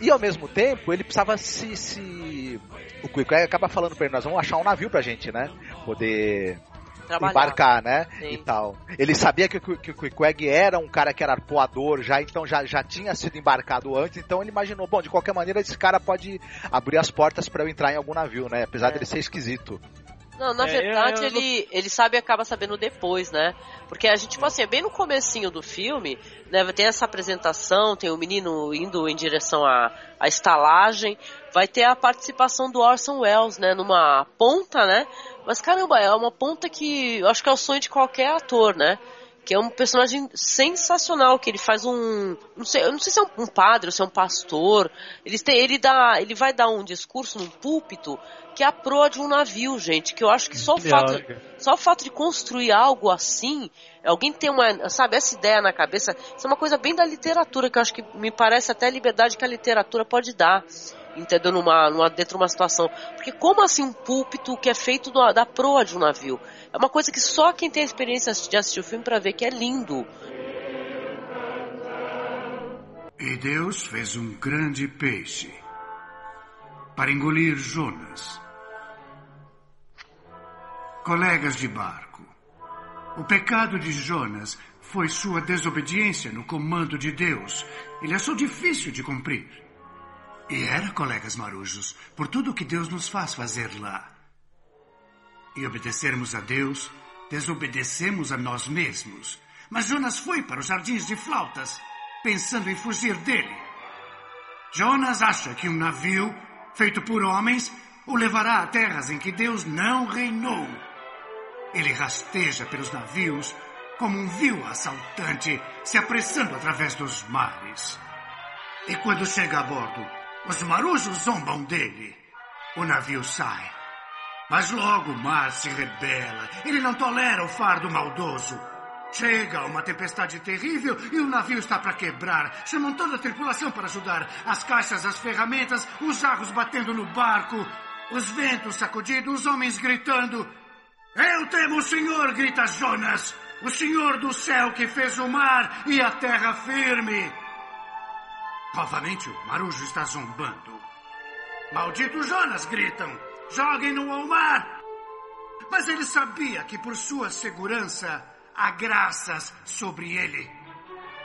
E ao mesmo tempo, ele precisava se. se... O Quick acaba falando pra ele, nós vamos achar um navio pra gente, né? Poder Trabalhar. embarcar, né? Sim. E tal. Ele sabia que, o- que o era um cara que era arpoador já, então já, já tinha sido embarcado antes, então ele imaginou, bom, de qualquer maneira esse cara pode abrir as portas pra eu entrar em algum navio, né? Apesar É. dele ser esquisito. Não, na É, verdade eu- eu ele, ele sabe e acaba sabendo depois, né? Porque a gente, tipo assim, é bem no comecinho do filme, né? Tem essa apresentação, tem o menino indo em direção à, à estalagem, vai ter a participação do Orson Welles, né? Numa ponta, né? Mas caramba, é uma ponta que eu acho que é o sonho de qualquer ator, né? Que é um personagem sensacional, que ele faz um. Não sei, eu não sei se é um, um padre ou se é um pastor. Ele, tem, ele, dá, ele vai dar um discurso num púlpito que é a proa de um navio, gente. Que eu acho que só o fato, só o fato de construir algo assim, alguém tem uma, sabe, essa ideia na cabeça, isso é uma coisa bem da literatura, que eu acho que me parece até a liberdade que a literatura pode dar. Entendeu? Numa, numa, dentro de uma situação. Porque como assim um púlpito que é feito do- da proa de um navio? É uma coisa que só quem tem a experiência de assistir o filme pra ver que é lindo. E Deus fez um grande peixe para engolir Jonas. Colegas de barco, o pecado de Jonas foi sua desobediência no comando de Deus. Ele achou difícil de cumprir. E era, colegas marujos, por tudo o que Deus nos faz fazer lá. E obedecermos a Deus, desobedecemos a nós mesmos. Mas Jonas foi para os jardins de flautas, pensando em fugir dele. Jonas acha que um navio, feito por homens, o levará a terras em que Deus não reinou. Ele rasteja pelos navios como um vil assaltante se apressando através dos mares. E quando chega a bordo, os marujos zombam dele. O navio sai. Mas logo o mar se rebela. Ele não tolera o fardo maldoso. Chega uma tempestade terrível e o navio está para quebrar. Chamam toda a tripulação para ajudar. As caixas, as ferramentas, os jarros batendo no barco, os ventos sacudidos, os homens gritando. Eu temo o Senhor, grita Jonas. O Senhor do céu que fez o mar e a terra firme. Novamente o marujo está zombando. Maldito Jonas, gritam. Joguem-no ao mar. Mas ele sabia que por sua segurança há graças sobre ele.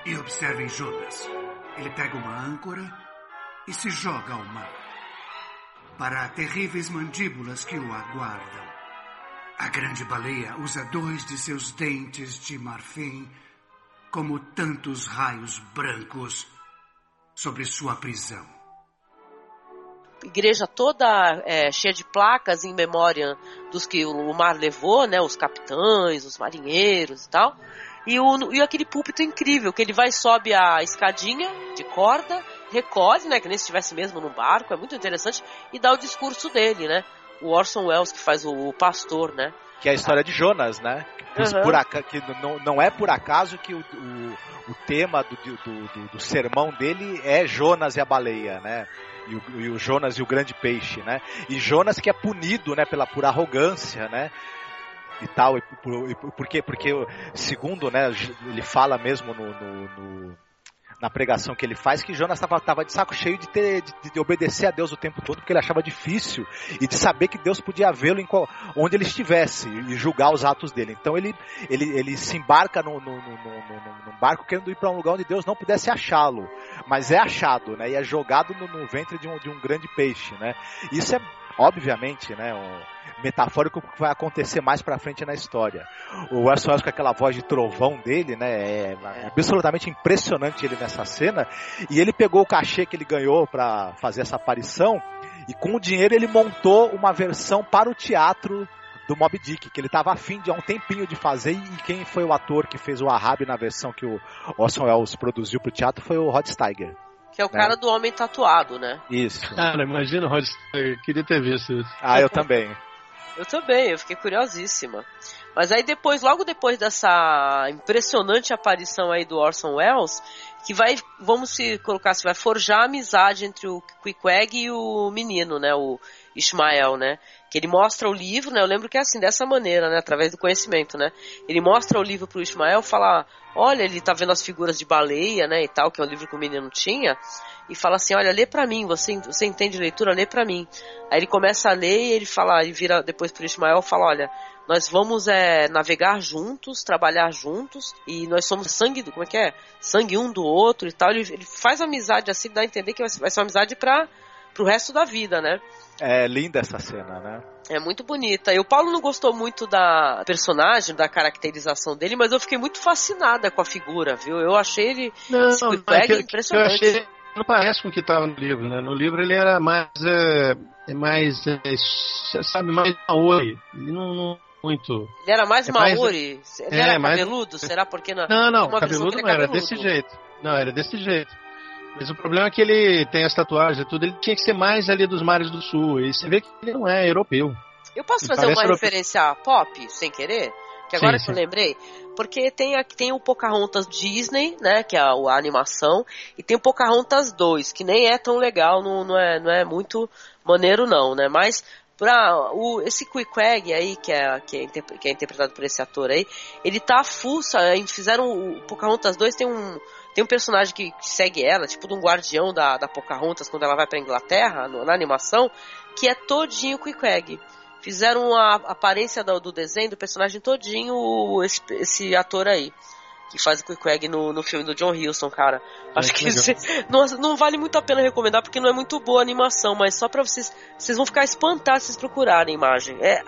E observem Jonas. Ele pega uma âncora e se joga ao mar. Para terríveis mandíbulas que o aguardam. A grande baleia usa dois de seus dentes de marfim como tantos raios brancos sobre sua prisão. igreja toda é, cheia de placas em memória dos que o mar levou, né? Os capitães, os marinheiros e tal. E, o, e aquele púlpito incrível, que ele vai sobe a escadinha de corda, recolhe, né? Que nem se estivesse mesmo num barco, é muito interessante, e dá o discurso dele, né? O Orson Welles, que faz o, o pastor, né? Que é a história de Jonas, né? Que, Uhum. por aca- que não, não é por acaso que o, o, o tema do, do, do, do sermão dele é Jonas e a baleia, né? E o, e o Jonas e o grande peixe, né? E Jonas que é punido, né? Pela por arrogância, né? E tal, e por, e por- porque, porque, segundo, né, ele fala mesmo no, no- no- na pregação que ele faz, que Jonas estava de saco cheio de, ter, de, de obedecer a Deus o tempo todo, porque ele achava difícil, e de saber que Deus podia vê-lo onde ele estivesse e julgar os atos dele. Então ele, ele, ele se embarca no, no, no, no- no- num barco querendo ir para um lugar onde Deus não pudesse achá-lo, mas é achado, né? E é jogado no, no ventre de um, de um grande peixe, né? Isso é obviamente, né, um metafórico que vai acontecer mais pra frente na história. O Orson Welles com aquela voz de trovão dele, né, é absolutamente impressionante ele nessa cena, e ele pegou o cachê que ele ganhou pra fazer essa aparição e com o dinheiro ele montou uma versão para o teatro do Mob Dick, que ele estava afim de há um tempinho de fazer, e quem foi o ator que fez o Ahab na versão que o Orson Welles produziu pro teatro foi o Rod Steiger. Que é o cara do homem tatuado, né? Isso. Cara, imagina o Rod Steiger, queria ter visto isso. Ah, eu também. Eu também, eu fiquei curiosíssima. Mas aí depois, logo depois dessa impressionante aparição aí do Orson Welles, que vai, vamos se colocar assim, vai forjar a amizade entre o Queequeg e o menino, né, o Ismael, né, que ele mostra o livro, né, eu lembro que é assim, dessa maneira, né, através do conhecimento, né, ele mostra o livro pro Ismael, fala, olha, ele tá vendo as figuras de baleia, né, e tal, que é um livro que o menino tinha, e fala assim, olha, lê pra mim, você, você entende leitura, lê pra mim. Aí ele começa a ler e ele fala, ele vira depois pro Ismael e fala, olha, nós vamos é, navegar juntos, trabalhar juntos, e nós somos sangue do, como é que é? Sangue um do outro e tal. Ele, ele faz amizade assim, dá a entender que vai ser vai ser uma amizade para pro resto da vida, né? É linda essa cena, né? É muito bonita. E o Paulo não gostou muito da personagem, da caracterização dele, mas eu fiquei muito fascinada com a figura, viu? Eu achei ele Não, é que- impressionante. Eu achei, não parece com o que estava no livro, né? No livro ele era mais, é, é mais, é, sabe, mais maori. Ele não, não muito. Ele era mais É mais- Maori? Ele é, era mais- cabeludo? Será porque na... Não, não, cabeludo que não é era cabeludo. desse jeito. Não, era desse jeito. Mas o problema é que ele tem as tatuagens e tudo, ele tinha que ser mais ali dos mares do sul. E você vê que ele não é europeu. Eu posso Ele fazer uma europeu. referência pop, sem querer? Que agora Sim, que eu sim. lembrei. Porque tem, aqui, tem o Pocahontas Disney, né? Que é a, a animação. E tem o Pocahontas 2, que nem é tão legal, não, não, é, não é muito maneiro não, né? Mas pra o, esse Queequeg aí, que é, que, é, que é interpretado por esse ator aí, ele tá fuça. Fizeram o Pocahontas 2, tem um... Tem um personagem que que segue ela, tipo de um guardião da, da Pocahontas quando ela vai pra Inglaterra, no- na animação, que é todinho Queequeg. Fizeram a aparência do, do desenho do personagem todinho esse, esse ator aí. Que faz o Queequeg no, no filme do John Huston, cara. Acho que que legal. cê- não, não vale muito a pena recomendar porque não é muito boa a animação, mas só pra vocês. Vocês vão ficar espantados se vocês procurarem a imagem. É,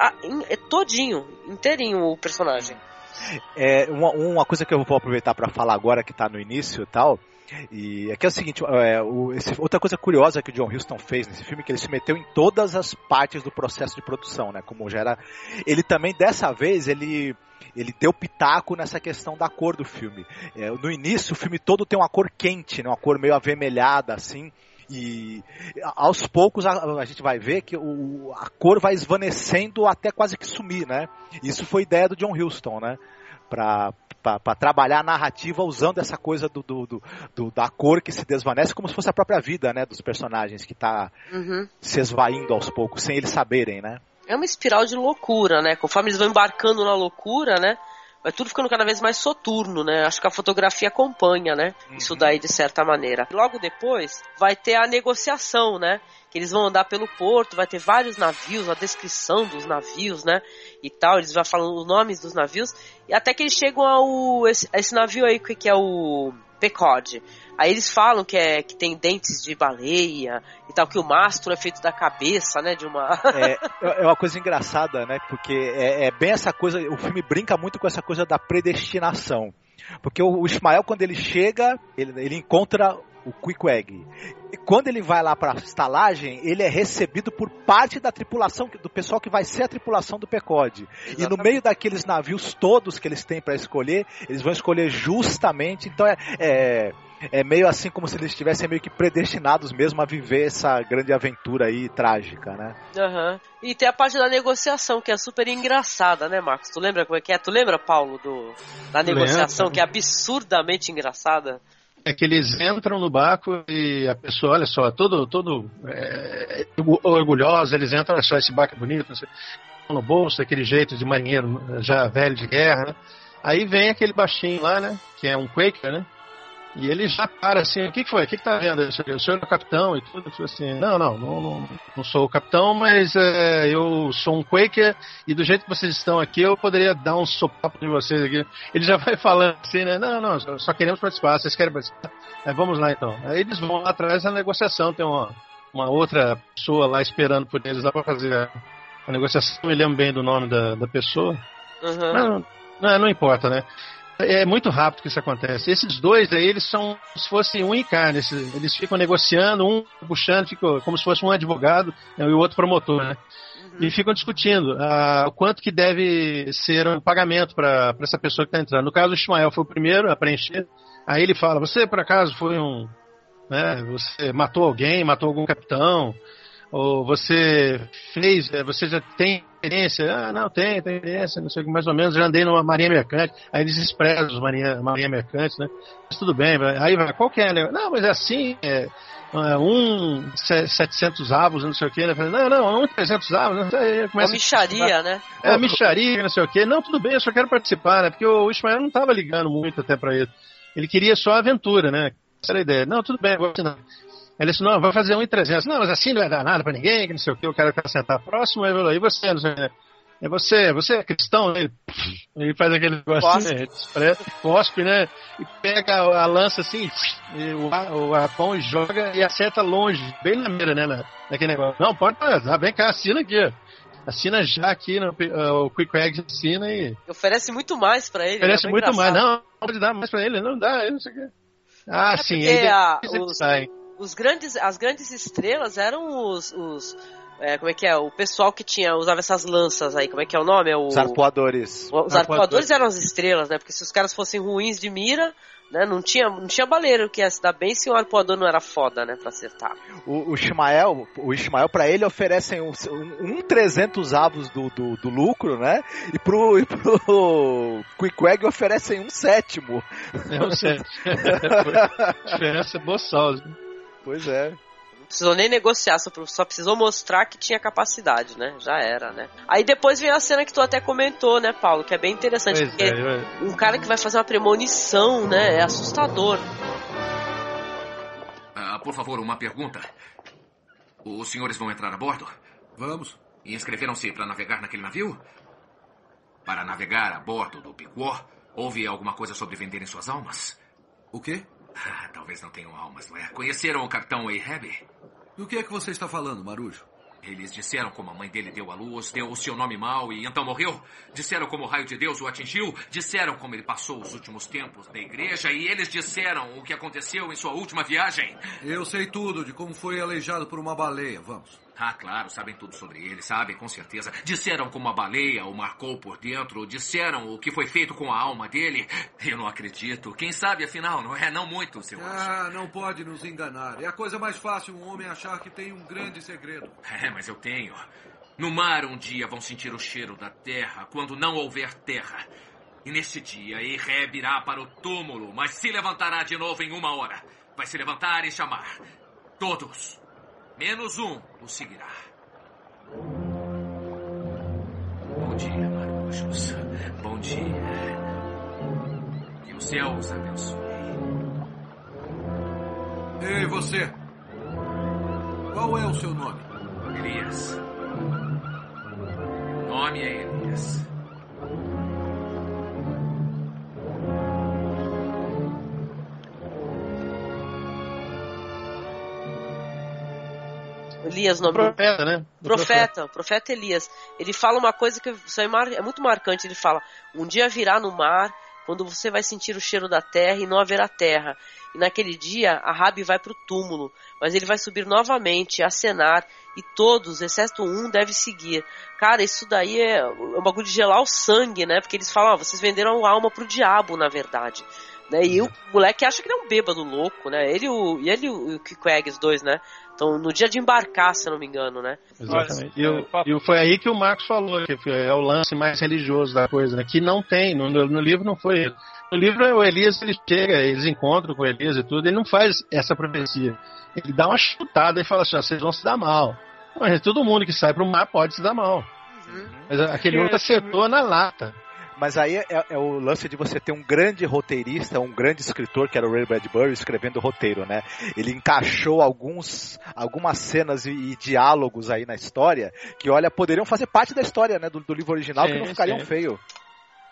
é todinho, inteirinho o personagem. É, uma, uma coisa que eu vou aproveitar para falar agora que tá no início e tal, e é que é o seguinte, é, o- esse- outra coisa curiosa que o John Huston fez nesse filme, que ele se meteu em todas as partes do processo de produção, né, como já era, ele também dessa vez, ele ele deu pitaco nessa questão da cor do filme. É, no início, o filme todo tem uma cor quente, né, uma cor meio avermelhada, assim, e aos poucos a, a gente vai ver que o, a cor vai esvanecendo até quase que sumir, né? Isso foi ideia do John Huston, né? Pra, pra trabalhar a narrativa usando essa coisa do, do, do- do- da cor que se desvanece como se fosse a própria vida, né? Dos personagens que tá Uhum. se esvaindo aos poucos, sem eles saberem, né? É uma espiral de loucura, né? Conforme eles vão embarcando na loucura, né? Vai tudo ficando cada vez mais soturno, né? Acho que a fotografia acompanha, né? Isso daí, de certa maneira. Logo depois, vai ter a negociação, né? Que eles vão andar pelo porto, vai ter vários navios, a descrição dos navios, né? E tal, eles vão falando os nomes dos navios. E até que eles chegam ao. Esse, esse navio aí, que que é o Pecod. Aí eles falam que, é, que tem dentes de baleia e tal, que o mastro é feito da cabeça, né? De uma. É, é uma coisa engraçada, né? Porque é, é bem essa coisa, o filme brinca muito com essa coisa da predestinação. Porque o, Ismael, quando ele chega, ele, ele encontra o Queequeg. E quando ele vai lá para a estalagem, ele é recebido por parte da tripulação, do pessoal que vai ser a tripulação do Pecode. E no meio daqueles navios todos que eles têm para escolher, eles vão escolher justamente. Então é, é, É meio assim como se eles estivessem meio que predestinados mesmo a viver essa grande aventura aí trágica, né? Aham. E tem a parte da negociação, que é super engraçada, né, Marcos? Tu lembra como é que é? Tu lembra, Paulo, do, da negociação, Lembro. que é absurdamente engraçada? É que eles entram no barco e a pessoa, olha só, todo, todo é, orgulhosa, eles entram, olha só, esse barco é bonito, não sei, no bolso, daquele jeito de marinheiro já velho de guerra, né? Aí vem aquele baixinho lá, né? Que é um Quaker, né? E ele já para assim, o que, que foi? O que, que tá vendo? O senhor é o capitão e tudo. Eu assim, não, não, não, não, não sou o capitão, mas é, eu sou um Quaker e do jeito que vocês estão aqui, eu poderia dar um sopapo de vocês aqui. Ele já vai falando assim, né? Não, não, só- queremos participar, vocês querem participar? É, vamos lá então. Aí eles vão lá atrás da negociação, tem uma, uma outra pessoa lá esperando por eles lá pra fazer a, a negociação. Eu me lembro bem do nome da, da pessoa. Aham. Não, não, não importa, né? É muito rápido que isso acontece. Esses dois aí, eles são se fossem um em carne. Eles ficam negociando, um puxando, fica como se fosse um advogado né, e o outro promotor, né? E ficam discutindo ah, o quanto que deve ser um pagamento para essa pessoa que está entrando. No caso, o Ismael foi o primeiro a preencher. Aí ele fala: Você por acaso foi um. Né, você matou alguém, matou algum capitão? Ou você fez, eh, você já tem experiência? Ah, não, tem, tem experiência, não sei o que, mais ou menos, já andei numa marinha mercante. Aí eles expressam os marinha, marinha mercantes, né? Mas tudo bem, aí vai, qual que é? né? Não, mas é assim, é, é, um se- 700 avos, não sei o que, né? Não, não, um 300 avos, não sei, Uma começa a micharia, né? é, micharia, não sei o quê. Não, tudo bem, eu só quero participar, né? Porque o Ismael não estava ligando muito até pra ele. Ele queria só a aventura, né? Essa era a ideia. Não, tudo bem, vou assinar. Ele disse, não, vai fazer um e 300. Não, mas assim não vai dar nada pra ninguém, que não sei o quê. O cara quer sentar próximo, aí falou, e você, não sei o quê. É você, você é cristão? Ele, ele faz aquele negócio Cospe. assim, né? Expressa, cospe, né? E pega a, a lança assim, e o, o arpão e joga e acerta longe, bem na mira, né? Na, naquele negócio. Não, pode passar, vem cá, assina aqui, ó. Assina já aqui, no, uh, o Quick Egg assina e Oferece muito mais pra ele. oferece né? muito engraçado. mais. Não, não pode dar mais pra ele, não dá, ele não sei o quê. Ah, É sim, depois eles os- saem. Os grandes, as grandes estrelas eram os. os é, como é que é? O pessoal que tinha, usava essas lanças aí, como é que é o nome? É o, Os arpoadores. Os arpoadores eram as estrelas, né? Porque se os caras fossem ruins de mira, né? Não tinha, não tinha baleiro que ia se dar bem se o arpoador não era foda, né? Pra acertar. O, o Ismael, o Ismael para ele oferecem um, um, um 300 avos do, do, do lucro, né? E pro, e pro Quickweg oferecem um sétimo. É um sete. Diferença boçal. né? Pois é. Não precisou nem negociar, só, só precisou mostrar que tinha capacidade, né? Já era, né? Aí depois vem a cena que tu até comentou, né, Paulo? Que é bem interessante, Pois porque é, um cara que vai fazer uma premonição, né? É assustador. Ah, por favor, uma pergunta. Os senhores vão entrar a bordo? Vamos. E inscreveram-se para navegar naquele navio? Para navegar a bordo do Piquor, houve alguma coisa sobre venderem suas almas? O quê? Ah, talvez não tenham almas, não é? Conheceram o capitão Ahab? Do que é que você está falando, Marujo? Eles disseram como a mãe dele deu à luz, deu o seu nome mal e então morreu. Disseram como o raio de Deus o atingiu. Disseram como ele passou os últimos tempos na igreja. E eles disseram o que aconteceu em sua última viagem. Eu sei tudo de como foi aleijado por uma baleia. Vamos. Ah, claro, sabem tudo sobre ele, sabem, com certeza. Disseram como a baleia o marcou por dentro, disseram o que foi feito com a alma dele. Eu não acredito. Quem sabe, afinal, não é? Não muito, seu. Ah, não pode nos enganar. É a coisa mais fácil um homem achar que tem um grande segredo. É, mas eu tenho. No mar, um dia vão sentir o cheiro da terra quando não houver terra. E nesse dia, Eheb irá para o túmulo, mas se levantará de novo em uma hora. Vai se levantar e chamar. Todos, menos um, o seguirá. Bom dia, marujos. Bom dia. Que o céu os abençoe. Ei, você! Qual é o seu nome? Elias. Meu nome é Elias. Elias, o nome Profeta, né? Do profeta, o profeta Elias. Ele fala uma coisa que isso é, é muito marcante. Ele fala: Um dia virá no mar, quando você vai sentir o cheiro da terra e não haverá terra. E naquele dia, a Rabi vai para o túmulo, mas ele vai subir novamente, acenar, e todos, exceto um, devem seguir. Cara, isso daí é um bagulho de gelar o sangue, né? Porque eles falam: ó, vocês venderam a alma pro diabo, na verdade. Né? E o moleque acha que ele é um bêbado louco, né? Ele, o, e ele e o, o os dois, né? Então, no dia de embarcar, se eu não me engano, né? Exatamente. E, eu- e foi aí que o Marcos falou, que é o lance mais religioso da coisa, né? Que não tem, no, no- livro não foi. No livro o Elias ele chega, eles encontram com o Elias e tudo, ele não faz essa profecia. Ele dá uma chutada e fala assim, ó, vocês vão se dar mal. Mas todo mundo que sai pro mar pode se dar mal. Mas aquele outro acertou na lata. Mas aí é, é o lance de você ter um grande roteirista, um grande escritor, que era o Ray Bradbury, escrevendo o roteiro, né? Ele encaixou alguns, algumas cenas e, e diálogos aí na história que, olha, poderiam fazer parte da história, né? Do, do livro original, que Sim, não ficariam sim. feio.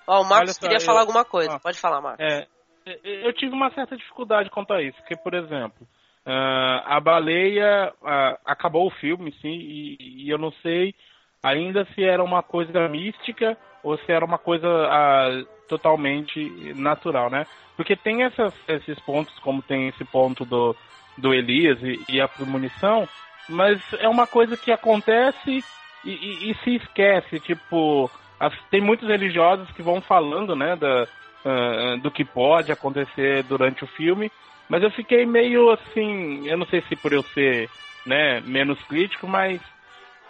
Ó, o Marcos só, queria eu- falar alguma coisa. ó. Pode falar, Marcos. É, eu tive uma certa dificuldade quanto a isso, porque, por exemplo, ah, a baleia ah, acabou o filme, sim, e, e eu não sei ainda se era uma coisa mística ou se era uma coisa ah, totalmente natural, né? Porque tem essas- esses pontos, como tem esse ponto do, do Elias e, e a premonição, mas é uma coisa que acontece e, e- e se esquece, tipo, as- tem muitos religiosos que vão falando, né, da, ah, do que pode acontecer durante o filme, mas eu fiquei meio assim, eu não sei se por eu ser, né, menos crítico, mas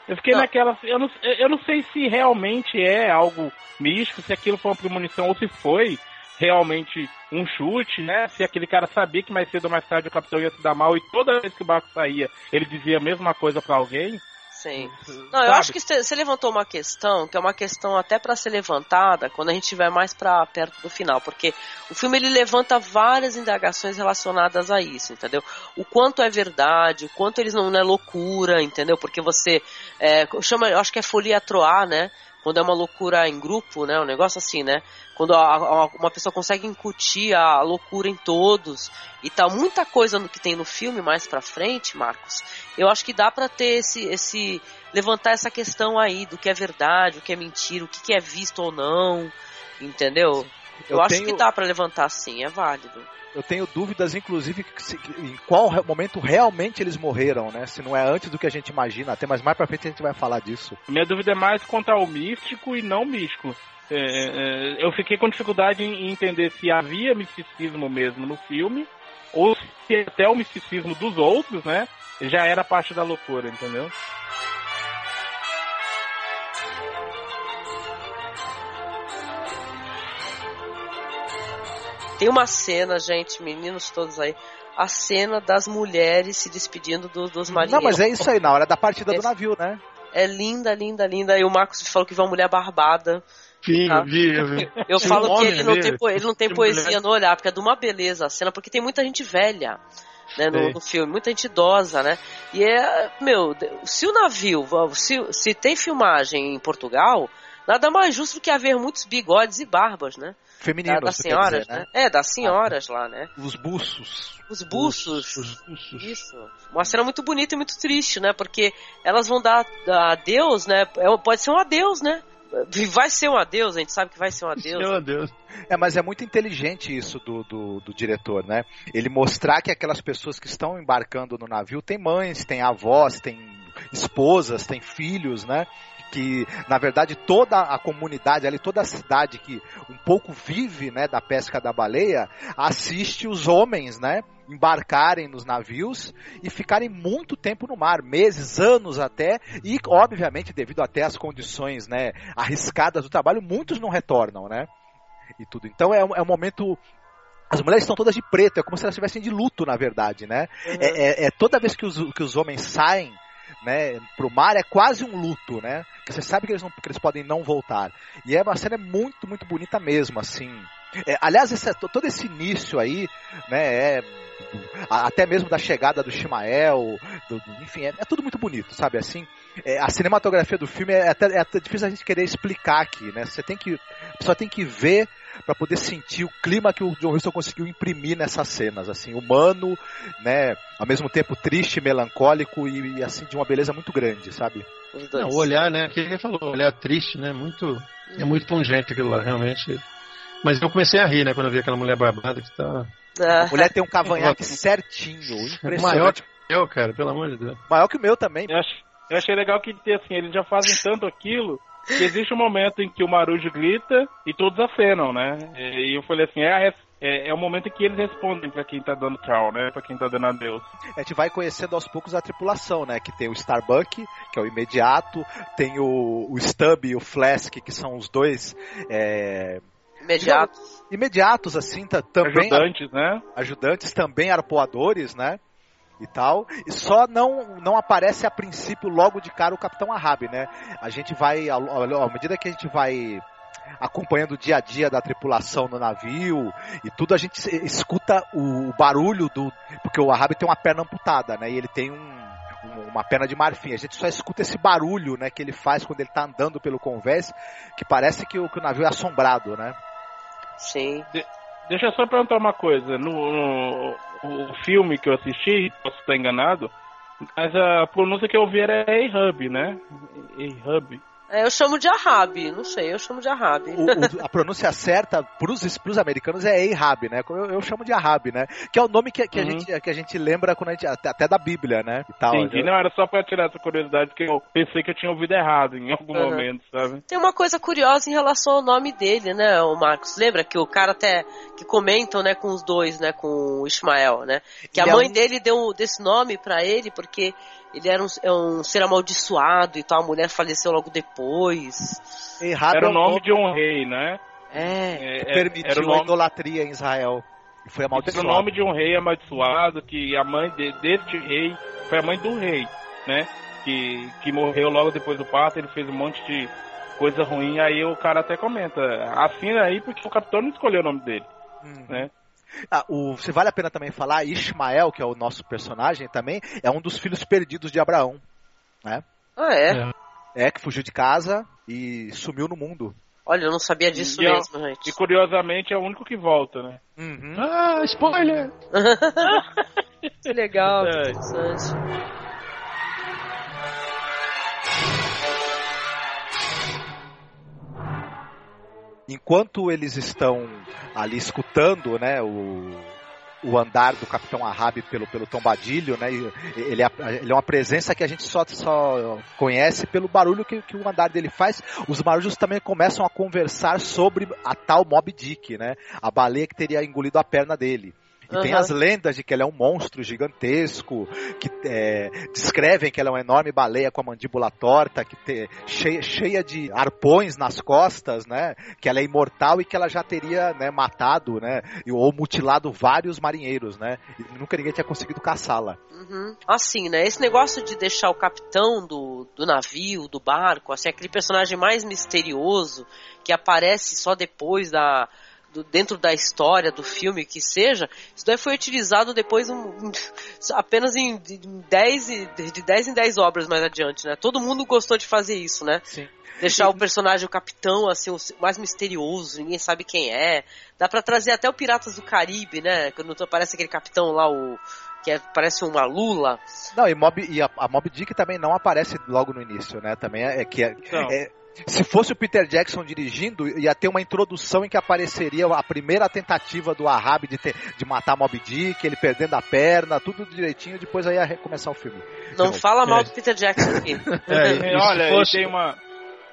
eu fiquei Não. naquela, eu não, eu não sei se realmente é algo místico, se aquilo foi uma premonição ou se foi realmente um chute, né? Se aquele cara sabia que mais cedo ou mais tarde o capitão ia se dar mal e toda vez que o barco saía, ele dizia a mesma coisa pra alguém. Sim. Não, eu Sabe? acho que você você levantou uma questão, que é uma questão até para ser levantada quando a gente estiver mais para perto do final, porque o filme ele levanta várias indagações relacionadas a isso, entendeu? O quanto é verdade, o quanto eles não, não é loucura, entendeu? Porque você é, chama, eu acho que é folia troar, né? Quando é uma loucura em grupo, né? Um negócio assim, né? Quando a- a- uma pessoa consegue incutir a loucura em todos e tal, muita coisa no que tem no filme mais pra frente, Marcos. Eu acho que dá pra ter esse, esse levantar essa questão aí do que é verdade, o que é mentira, o que, que é visto ou não, entendeu? Eu, Eu acho tenho- que dá pra levantar sim, é válido. Eu tenho dúvidas, inclusive, se- em qual momento realmente eles morreram, né? Se não é antes do que a gente imagina, até mais mais pra frente a gente vai falar disso. Minha dúvida é mais quanto ao místico e não místico. É, é, eu fiquei com dificuldade em entender se havia misticismo mesmo no filme ou se até o misticismo dos outros, né, já era parte da loucura, entendeu? Tem uma cena, gente, meninos todos aí, a cena das mulheres se despedindo do- dos marinheiros. Não, mas é isso aí, na hora da partida do Esse- navio, né? É linda, linda, linda. E o Marcos falou que viu uma mulher barbada. Vi, Tá. vi, eu vi. Eu Tinha falo que ele não, tem, ele não tem poesia no olhar, porque é de uma beleza a cena, porque tem muita gente velha né, no, no filme, muita gente idosa, né? E é, meu, se o navio, se, se tem filmagem em Portugal, nada mais justo do que haver muitos bigodes e barbas, né? Femininos, Da- das senhoras, dizer, né? né? É, das senhoras lá, né? Os buços. Os buços. Os buços. Isso. Uma cena muito bonita e muito triste, né? Porque elas vão dar adeus, né? É, Pode ser um adeus, né? Vai ser um adeus, a gente sabe que vai ser um adeus. Meu Deus. É, mas é muito inteligente isso do, do, do diretor, né? Ele mostrar que aquelas pessoas que estão embarcando no navio têm mães, têm avós, têm esposas, têm filhos, né? Que, na verdade, toda a comunidade ali, toda a cidade que um pouco vive, né, da pesca da baleia, assiste os homens, né, embarcarem nos navios e ficarem muito tempo no mar, meses, anos até, e obviamente devido até às condições, né, arriscadas do trabalho, muitos não retornam, né? E tudo. Então é um, é um momento as mulheres estão todas de preto, é como se elas estivessem de luto, na verdade, né? É, é- é toda vez que os, que os homens saem, né, pro mar, é quase um luto, né? Você sabe que eles, não, que eles podem não voltar. E é uma cena muito, muito bonita mesmo, assim. É, aliás, esse- todo esse início aí, né, é até mesmo da chegada do Shimael, do- do- enfim, é, é tudo muito bonito, sabe? Assim, é, a cinematografia do filme é até, é até difícil a gente querer explicar aqui, né? Você tem que, a pessoa tem que ver para poder sentir o clima que o John Huston conseguiu imprimir nessas cenas, assim, humano, né, ao mesmo tempo triste, melancólico e, e, assim de uma beleza muito grande, sabe? Não, o olhar, né? Aquele que ele falou, o olhar triste, né? Muito. É muito pungente aquilo lá, realmente. Mas eu comecei a rir, né? Quando eu vi aquela mulher barbada que tá. Ah, A mulher tem um cavanhaque certinho, Maior impressionante. que eu, cara, pelo amor de Deus. Maior que o meu também. Eu, eu achei legal que assim, eles já fazem tanto aquilo que existe um momento em que o Marujo grita e todos acenam, né? E eu falei assim, é a, res- é, é o momento em que eles respondem pra quem tá dando tchau, né? Pra quem tá dando adeus. A gente vai conhecendo aos poucos a tripulação, né? Que tem o Starbuck, que é o imediato, tem o, o Stub e o Flask, que são os dois é, Imediatos. imediatos, assim, tá, também Ajudantes, né? ajudantes, também arpoadores, né? E tal, e só não, não aparece a princípio logo de cara o Capitão Ahab, né? A gente vai, à medida que a gente vai acompanhando o dia a dia da tripulação no navio e tudo, a gente se- escuta o barulho do. Porque o Ahab tem uma perna amputada, né? E ele tem um, um- uma perna de marfim. A gente só escuta esse barulho, né? Que ele faz quando ele tá andando pelo convés, que parece que o, que o navio é assombrado, né? Sim. Deixa eu só perguntar uma coisa. No, no- o filme que eu assisti, posso estar enganado, mas a pronúncia que eu ouvi era A-Hub, né? A-Hub. É, eu chamo de Ahab, não sei, eu chamo de Ahab. O- o- a pronúncia certa pros, pros americanos é Ahab, né? Eu, eu chamo de Ahab, né? Que é o nome que, que, a, Uhum. gente, que a gente lembra quando a gente, até, até da Bíblia, né? E tal. Entendi. Não, era só pra tirar essa curiosidade, porque eu pensei que eu tinha ouvido errado em algum Uhum. momento, sabe? Tem uma coisa curiosa em relação ao nome dele, né, o Marcos? Lembra que o cara até que comentam, né, com os dois, né, com o Ismael, né? Que a Ele é mãe um- dele deu desse nome pra ele porque ele era um, é um ser amaldiçoado e tal, a mulher faleceu logo depois. Ahab Era é o nome de um rei, né? É. É, é- permitiu era o a nome, idolatria em Israel. Foi era amaldiçoado. o nome de um rei amaldiçoado, que a mãe de- deste rei foi a mãe do rei, né? Que, que morreu logo depois do parto, ele fez um monte de coisa ruim, aí o cara até comenta, assina aí porque o capitão não escolheu o nome dele, Hum. né? Ah, o, se vale a pena também falar, Ismael, que é o nosso personagem também, é um dos filhos perdidos de Abraão. Né? Ah, é? É, que fugiu de casa e sumiu no mundo. Olha, eu não sabia disso E é- mesmo, gente. E curiosamente é o único que volta, né? Uhum. Ah, spoiler! que legal, que É. interessante. Enquanto eles estão ali escutando, né, o, o andar do Capitão Ahab pelo, pelo tombadilho, né, ele, é, ele é uma presença que a gente só, só conhece pelo barulho que, que o andar dele faz. Os marujos também começam a conversar sobre a tal Mob Dick, né, a baleia que teria engolido a perna dele. E tem Aham. as lendas de que ela é um monstro gigantesco, que é, descrevem que ela é uma enorme baleia com a mandíbula torta, que te, cheia, cheia de arpões nas costas, né? Que ela é imortal e que ela já teria né, matado, né? Ou mutilado vários marinheiros, né? E nunca ninguém tinha conseguido caçá-la. Uhum. Assim, né? Esse negócio de deixar o capitão do, do navio, do barco, assim, aquele personagem mais misterioso que aparece só depois da. Do- dentro da história do filme que seja, isso daí foi utilizado depois um, apenas em de 10, e- de 10 em 10 obras mais adiante, né? Todo mundo gostou de fazer isso, né? Sim. Deixar o personagem, o capitão, assim, o mais misterioso, ninguém sabe quem é. Dá pra trazer até o Piratas do Caribe, né? Quando aparece aquele capitão lá, o. que é- parece uma lula. Não, e, Mob, e a, a Mob Dick também não aparece logo no início, né? Também é, é que é, é- se fosse o Peter Jackson dirigindo, ia ter uma introdução em que apareceria a primeira tentativa do Ahab de, ter- de matar Mob Dick, ele perdendo a perna, tudo direitinho, depois aí ia recomeçar o filme. Não fala mal é. do Peter Jackson aqui. É, e- É, e olha, se fosse, tem uma.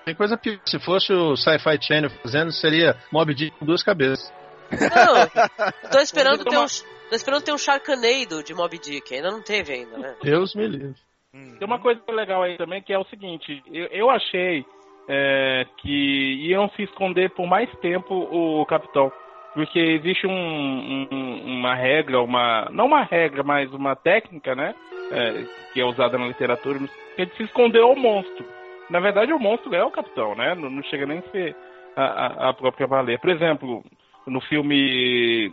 tem coisa pior. Se fosse o Sci-Fi Channel fazendo, seria Mob Dick com duas cabeças. Não, tô esperando ter um, tô esperando ter um Sharknado de Mob Dick, ainda não teve ainda, né? Deus me livre. Tem uma coisa legal aí também que é o seguinte, eu, eu achei é, que iam se esconder por mais tempo o capitão. Porque existe um- um- uma regra, uma. não uma regra, mas uma técnica, né? é, que é usada na literatura, que é de se esconder o monstro. Na verdade, o monstro é o capitão, né? Não, não chega nem a ser a, a- a própria baleia. Por exemplo, no filme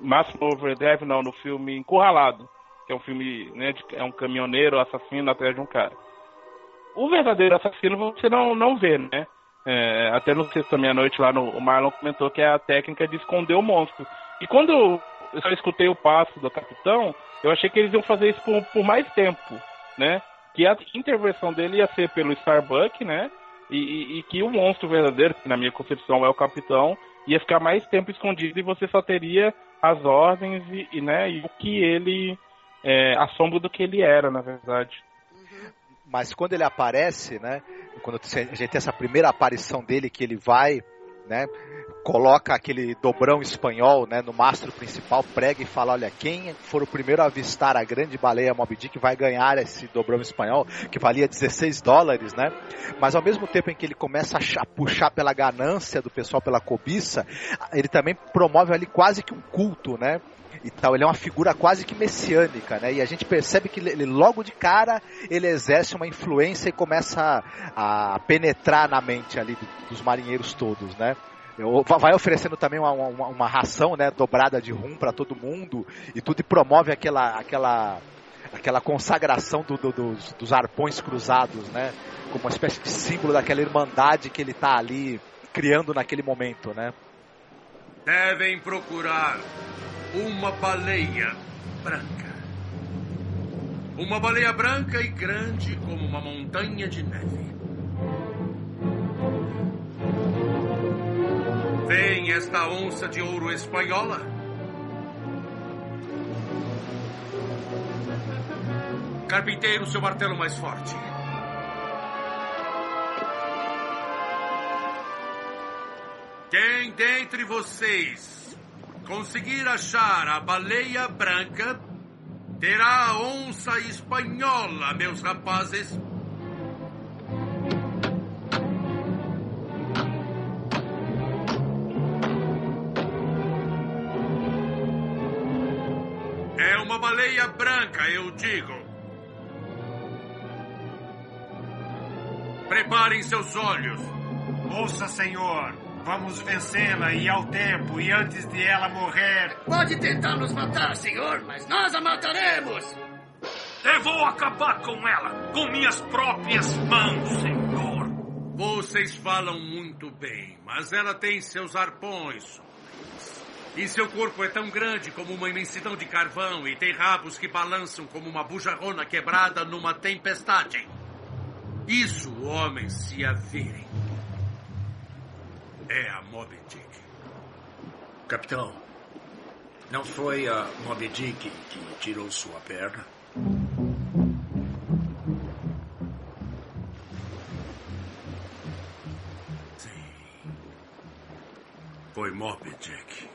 Máximo Overdrive, não, no filme Encurralado, que é um filme, né, de, é um caminhoneiro assassino atrás de um cara. O verdadeiro assassino você não, não vê, né? É, até no Sexta Meia-Noite lá no o Marlon comentou que é a técnica de esconder o monstro. E quando eu só escutei o passo do capitão, eu achei que eles iam fazer isso por, por mais tempo, né? Que a intervenção dele ia ser pelo Starbuck, né? E, e- e que o monstro verdadeiro, que na minha concepção é o capitão, ia ficar mais tempo escondido e você só teria as ordens e, e, né, e o que ele. É, a sombra do que ele era, na verdade. Mas quando ele aparece, né? Quando a gente tem essa primeira aparição dele, que ele vai né? Coloca aquele dobrão espanhol, né, no mastro principal, prega e fala, olha, quem for o primeiro a avistar a grande baleia Moby Dick vai ganhar esse dobrão espanhol, que valia 16 dólares, né? Mas ao mesmo tempo em que ele começa a puxar pela ganância do pessoal, pela cobiça, ele também promove ali quase que um culto, né? E tal. Ele é uma figura quase que messiânica, né? E a gente percebe que ele, logo de cara ele exerce uma influência e começa a, a penetrar na mente ali dos marinheiros todos, né? vai oferecendo também uma, uma, uma, ração né, dobrada de rum para todo mundo e tudo e promove aquela aquela aquela consagração do, do, dos, dos, arpões cruzados, né, como uma espécie de símbolo daquela irmandade que ele está ali criando naquele momento, né? Devem procurar uma baleia branca. Uma baleia branca e grande como uma montanha de neve. Vem esta onça de ouro espanhola? Carpinteiro, seu martelo mais forte. Quem dentre vocês conseguir achar a baleia branca, terá a onça espanhola, meus rapazes. É uma baleia branca, eu digo. Preparem seus olhos. Ouça, senhor. Vamos vencê-la e ao tempo e antes de ela morrer. Pode tentar nos matar, senhor, mas nós a mataremos. Eu vou acabar com ela com minhas próprias mãos, senhor. Vocês falam muito bem, mas ela tem seus arpões. E seu corpo é tão grande como uma imensidão de carvão e tem rabos que balançam como uma bujarrona quebrada numa tempestade. Isso, homens, se a virem é a Moby Dick. Capitão, não foi a Moby Dick que tirou sua perna? Sim. Foi Moby Dick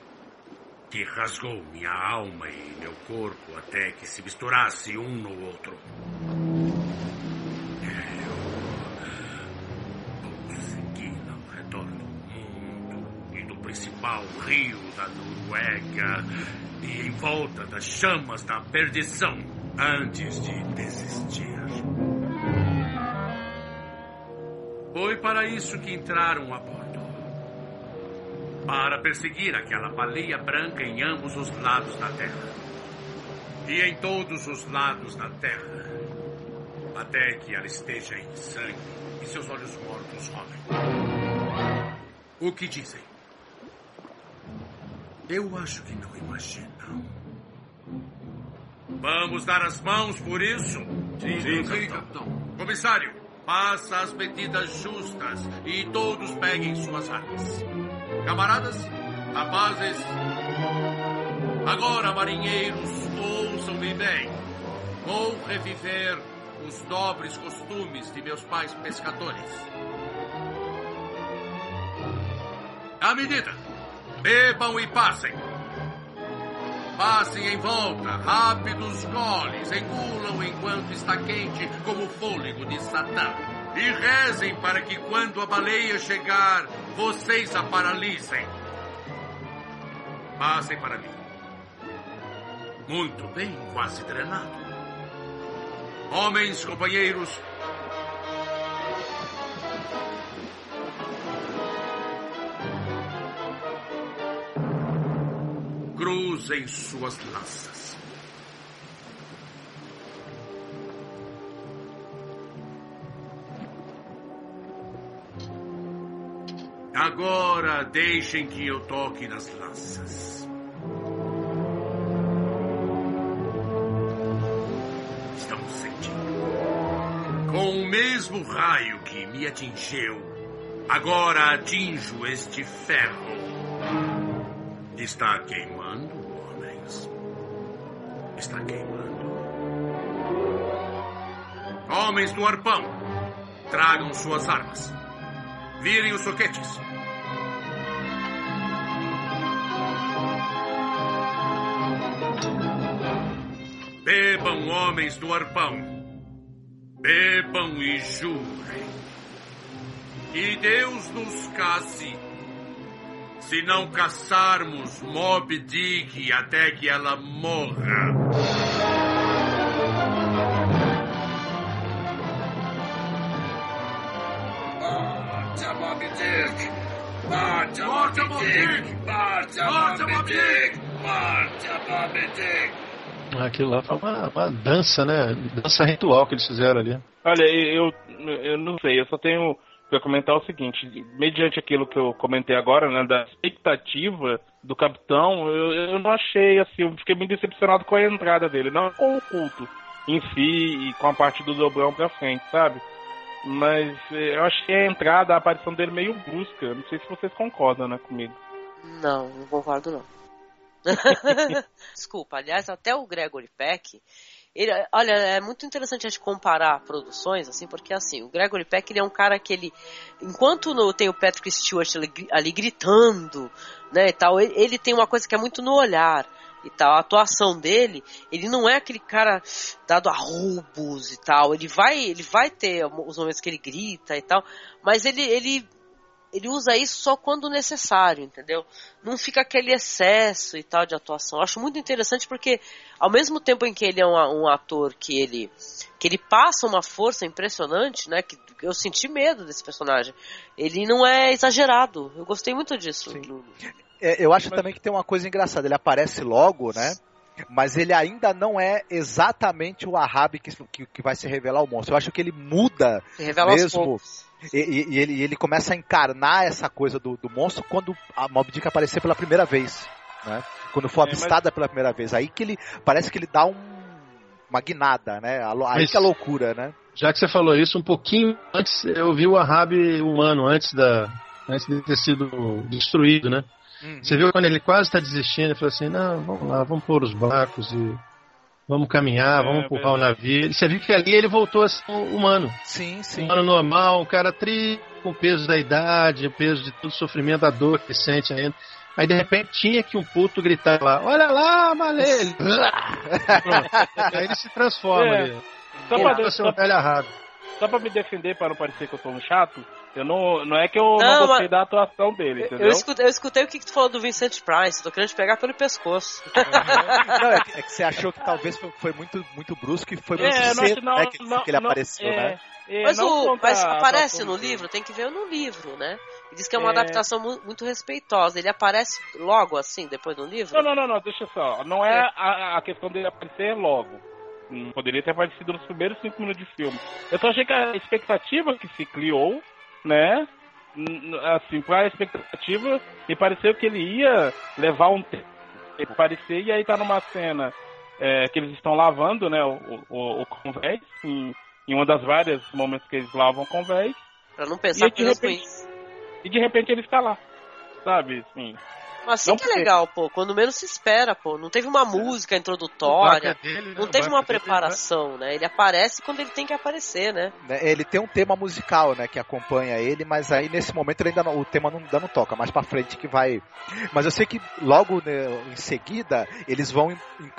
que rasgou minha alma e meu corpo até que se misturasse um no outro. Principal rio da Noruega e em volta das chamas da perdição antes de desistir. Foi para isso que entraram a bordo. Para perseguir aquela baleia branca em ambos os lados da Terra. E em todos os lados da Terra. Até que ela esteja em sangue e seus olhos mortos rolem. O que dizem? Eu acho que não imaginam. Vamos dar as mãos por isso? Sim, sim, sim capitão. Comissário, faça as medidas justas e todos peguem suas armas. Camaradas, rapazes, agora, marinheiros, ouçam-me bem. Vou reviver os nobres costumes de meus pais pescadores. À medida Bebam e passem. Passem em volta, rápidos goles, engulam enquanto está quente como o fôlego de Satã. E rezem para que quando a baleia chegar, vocês a paralisem. Passem para mim. Muito bem, quase drenado. Homens, companheiros, cruzem suas lanças. Agora deixem que eu toque nas lanças. Estão sentindo? Com o mesmo raio que me atingiu, agora atinjo este ferro. Está queimando, homens está queimando. Homens do arpão, tragam suas armas. Virem os soquetes. Bebam, homens do arpão. Bebam e jurem. Que Deus nos case se não caçarmos Mob Dick até que ela morra. Morte Moby Dick! Morte Moby Dick! Morte Moby Dick! Morte Moby Dick! Aquilo lá foi uma, uma dança, né? Dança ritual que eles fizeram ali. Olha, eu, eu não sei, eu só tenho para comentar o seguinte, mediante aquilo que eu comentei agora, né, da expectativa do capitão, eu, eu não achei assim, eu fiquei muito decepcionado com a entrada dele, não com o culto em si e com a parte do dobrão pra frente, sabe? Mas eh, eu achei a entrada, a aparição dele meio brusca. Não sei se vocês concordam, né, comigo. Não, não concordo não. Desculpa, aliás, até o Gregory Peck, ele, olha, é muito interessante a gente comparar produções, assim, porque assim, o Gregory Peck ele é um cara que ele, enquanto no, tem o Patrick Stewart ali, ali gritando, né, e tal, ele, ele, tem uma coisa que é muito no olhar e tal, a atuação dele, ele não é aquele cara dado a roubos e tal, ele vai, ele vai ter os momentos que ele grita e tal, mas ele, ele ele usa isso só quando necessário, entendeu? Não fica aquele excesso e tal de atuação. Eu acho muito interessante porque, ao mesmo tempo em que ele é um, um, ator que ele que ele passa uma força impressionante, né? Que eu senti medo desse personagem. Ele não é exagerado. Eu gostei muito disso. É, eu acho Mas... também que tem uma coisa engraçada. Ele aparece logo, né? mas ele ainda não é exatamente o Ahab que, que, que, vai se revelar o monstro. Eu acho que ele muda se revela mesmo. E, e, ele, ele começa a encarnar essa coisa do, do monstro quando a Mob Dick aparecer pela primeira vez. Né? Quando for é, avistada mas... pela primeira vez. Aí que ele. Parece que ele dá um, uma guinada, né? Aí mas, que é loucura, né? Já que você falou isso, um pouquinho antes eu vi o Ahab humano, antes, da, antes de ter sido destruído, né? Uhum. Você viu quando ele quase está desistindo, ele falou assim, não, vamos lá, vamos pôr os barcos e vamos caminhar, é, vamos empurrar o navio. Você viu que ali ele voltou a ser humano. Sim, sim. Humano normal, um cara tri com o peso da idade, o peso de todo o sofrimento, a dor que sente ainda. Aí de repente tinha que um puto gritar lá, olha lá, Malele! Aí ele se transforma é. ali. Só pra, ser um velho errado. Só pra me defender, para não parecer que eu sou um chato, eu não, não é que eu não, não gostei mas... da atuação dele, entendeu? Eu escutei, eu escutei o que tu falou do Vincent Price, tô querendo te pegar pelo pescoço. não, é que, é que, você achou que talvez foi, foi muito, muito brusco e foi muito é, cedo não, né, que, não, que ele apareceu, é, né? É, mas, o, mas aparece no livro, tem que ver no livro, né? Diz que é uma é. adaptação muito respeitosa. Ele aparece logo assim, depois do livro? Não, não, não, não deixa só. Não é, é. A, a, questão dele aparecer logo. Hum, poderia ter aparecido nos primeiros cinco minutos de filme. Eu só achei que a expectativa que se criou, né? assim, para a expectativa, e pareceu que ele ia levar um tempo. E aí tá numa cena é, que eles estão lavando, né, o, o, o convés, em, em uma das várias momentos que eles lavam o convés. Pra não pensar e, de repente, E de repente ele está lá, sabe, assim... Mas assim não que é legal, pô. Quando menos se espera, pô. Não teve uma música introdutória. Dele, né? Não teve uma preparação, dele, né? Ele aparece quando ele tem que aparecer, né? Ele tem um tema musical, né? Que acompanha ele, mas aí nesse momento ele ainda não, o tema não, ainda não toca. Mais pra frente que vai. Mas eu sei que logo né, em seguida eles vão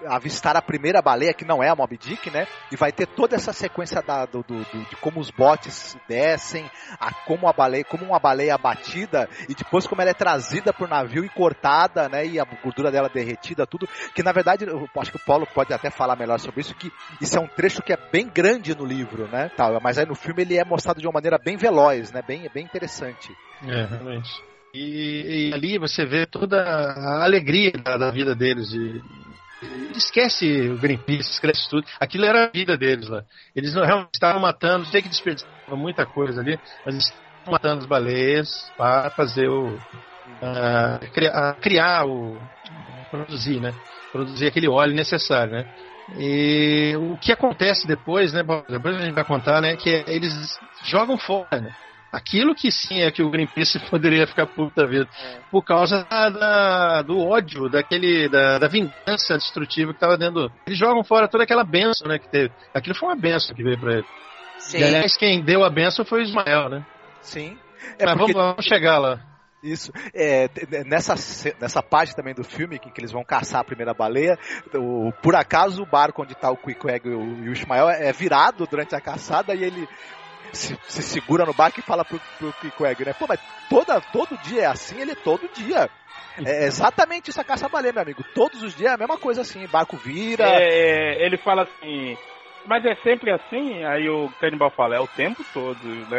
avistar a primeira baleia, que não é a Mob Dick, né? E vai ter toda essa sequência da, do, do, do, de como os botes descem, a, como a baleia, como uma baleia abatida e depois como ela é trazida pro navio e cortada cortada, né? E a gordura dela derretida, tudo. Que na verdade, eu acho que o Paulo pode até falar melhor sobre isso, que isso é um trecho que é bem grande no livro, né? Tá, mas aí no filme ele é mostrado de uma maneira bem veloz, né? Bem, bem interessante. É, realmente. E, e ali você vê toda a alegria da, da vida deles, de, esquece o Greenpeace, esquece tudo. Aquilo era a vida deles lá. Eles não realmente estavam matando, tem que desperdiçar muita coisa ali, mas estavam matando as baleias para fazer o, a, a criar o produzir, né? Produzir aquele óleo necessário, né? E o que acontece depois, né? Depois a gente vai contar, né? Que eles jogam fora, né? Aquilo que sim é que o Greenpeace poderia ficar puta vida. É. Por causa da, da, do ódio, daquele, da, da vingança destrutiva que estava dentro. Eles jogam fora toda aquela benção, né? Que teve. Aquilo foi uma benção que veio para ele. Sim. E aliás, quem deu a benção foi o Ismael, né? Sim. É Mas porque... vamos, vamos chegar lá. Isso. É, nessa, nessa parte também do filme, que, que eles vão caçar a primeira baleia, o, por acaso o barco onde está o Queequeg e o, e o Ismael é virado durante a caçada e ele se, se, segura no barco e fala pro, pro Queequeg, né? Pô, mas toda, todo dia é assim? Ele é todo dia. É exatamente isso a caça-baleia, meu amigo. Todos os dias é a mesma coisa assim, barco vira. É, ele fala assim, mas é sempre assim? Aí o Canibal fala, é o tempo todo, né?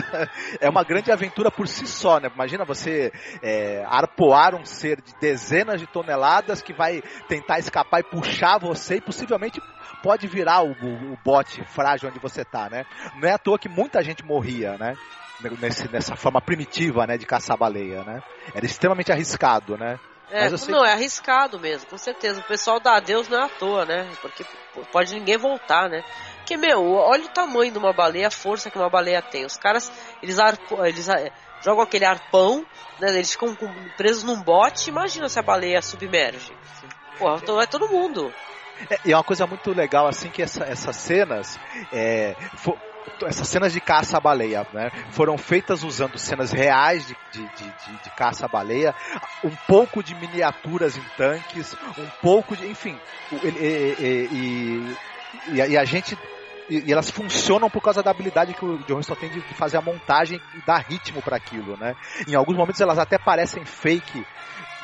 é uma grande aventura por si só, né? Imagina você é, arpoar um ser de dezenas de toneladas que vai tentar escapar e puxar você e possivelmente pode virar o, o, o bote frágil onde você tá, né? Não é à toa que muita gente morria, né? Nesse, nessa forma primitiva, né, de caçar baleia, né? Era extremamente arriscado, né? É, não, é arriscado mesmo, com certeza. O pessoal dá adeus não é à toa, né? Porque pode ninguém voltar, né? Porque, meu, olha o tamanho de uma baleia, a força que uma baleia tem. Os caras, eles, arpo, eles eh, jogam aquele arpão, né? Eles ficam presos num bote. Imagina se a baleia submerge. Porra, então é todo mundo. É, e é uma coisa muito legal, assim, que essa, essas cenas é, for, essas cenas de caça à baleia, né? Foram feitas usando cenas reais de, de, de, de caça à baleia, um pouco de miniaturas em tanques, um pouco de. Enfim. E, e, e, e a gente e, elas funcionam por causa da habilidade que o John tem de, fazer a montagem e dar ritmo para aquilo, né? Em alguns momentos elas até parecem fake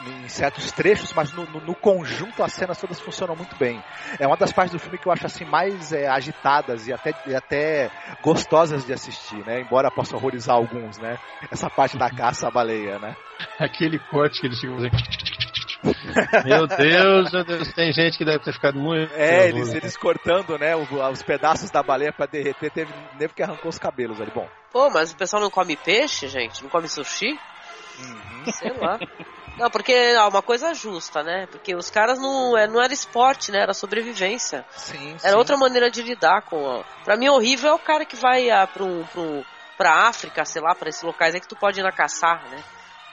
em certos trechos, mas no, no, no, conjunto as cenas todas funcionam muito bem. É uma das partes do filme que eu acho assim mais é, agitadas e até, e até gostosas de assistir, né? Embora possa horrorizar alguns, né? Essa parte da caça à baleia, né? Aquele corte que eles ficam fazendo. Meu Deus, meu Deus, tem gente que deve ter ficado muito. É, eles, eles cortando, né, os pedaços da baleia pra derreter, teve nem que arrancou os cabelos ali. Bom. Pô, mas o pessoal não come peixe, gente? Não come sushi? Uhum. Sei lá. Não, porque é uma coisa justa, né? Porque os caras não, é, não era esporte, né? Era sobrevivência. Sim, era sim. outra maneira de lidar com. Ó. Pra mim, horrível é o cara que vai ah, pra, um, pra, um, pra África, sei lá, pra esses locais aí que tu pode ir na caçar, né?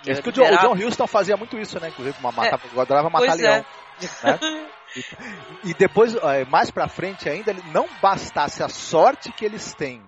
Que é que o, John, o John Huston fazia muito isso, né? Inclusive, uma matava, é, adorava matar leão. É. Né? E, e depois, mais pra frente ainda, não bastasse a sorte que eles têm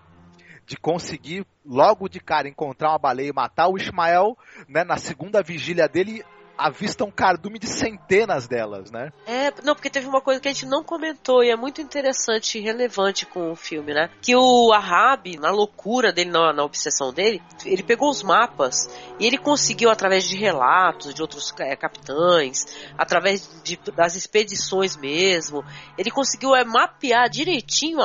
de conseguir logo de cara encontrar uma baleia e matar o Ismael, né, na segunda vigília dele, avista um cardume de centenas delas, né? É, não, porque teve uma coisa que a gente não comentou e é muito interessante e relevante com o filme, né? Que o Ahab, na loucura dele, na, na obsessão dele, ele pegou os mapas e ele conseguiu, através de relatos de outros é, capitães, através de, das expedições mesmo, ele conseguiu é, mapear direitinho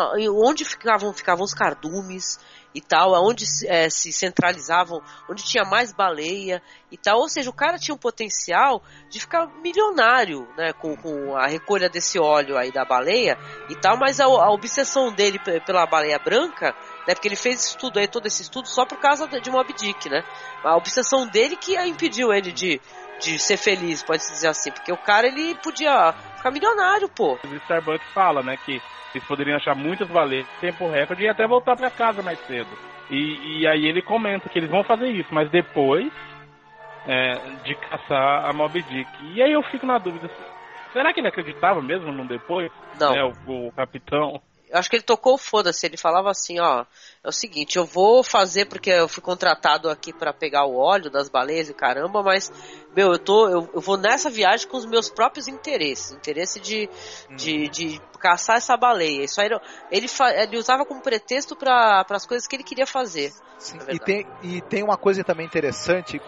onde ficavam, ficavam os cardumes, e tal, aonde é, se centralizavam, onde tinha mais baleia e tal. Ou seja, o cara tinha um potencial de ficar milionário, né, com, com a recolha desse óleo aí da baleia e tal, mas a, a obsessão dele pela baleia branca né? Porque ele fez estudo aí, todo esse estudo só por causa de Mob Dick, né? A obsessão dele que impediu ele de, de ser feliz, pode-se dizer assim. Porque o cara, ele podia ficar milionário, pô. O Starbucks fala, né, que eles poderiam achar muitas baleias tempo recorde e até voltar para casa mais cedo. E, e, aí ele comenta que eles vão fazer isso, mas depois é, de caçar a Mob Dick. E aí eu fico na dúvida, será que ele acreditava mesmo no depois? Não. Né, o, o capitão acho que ele tocou foda-se. Ele falava assim: ó, é o seguinte, eu vou fazer porque eu fui contratado aqui para pegar o óleo das baleias e caramba, mas, meu, eu tô, eu, eu, vou nessa viagem com os meus próprios interesses, interesse de, hum. de, de caçar essa baleia. Isso aí, ele, ele usava como pretexto para as coisas que ele queria fazer. Sim, e, tem, e tem uma coisa também interessante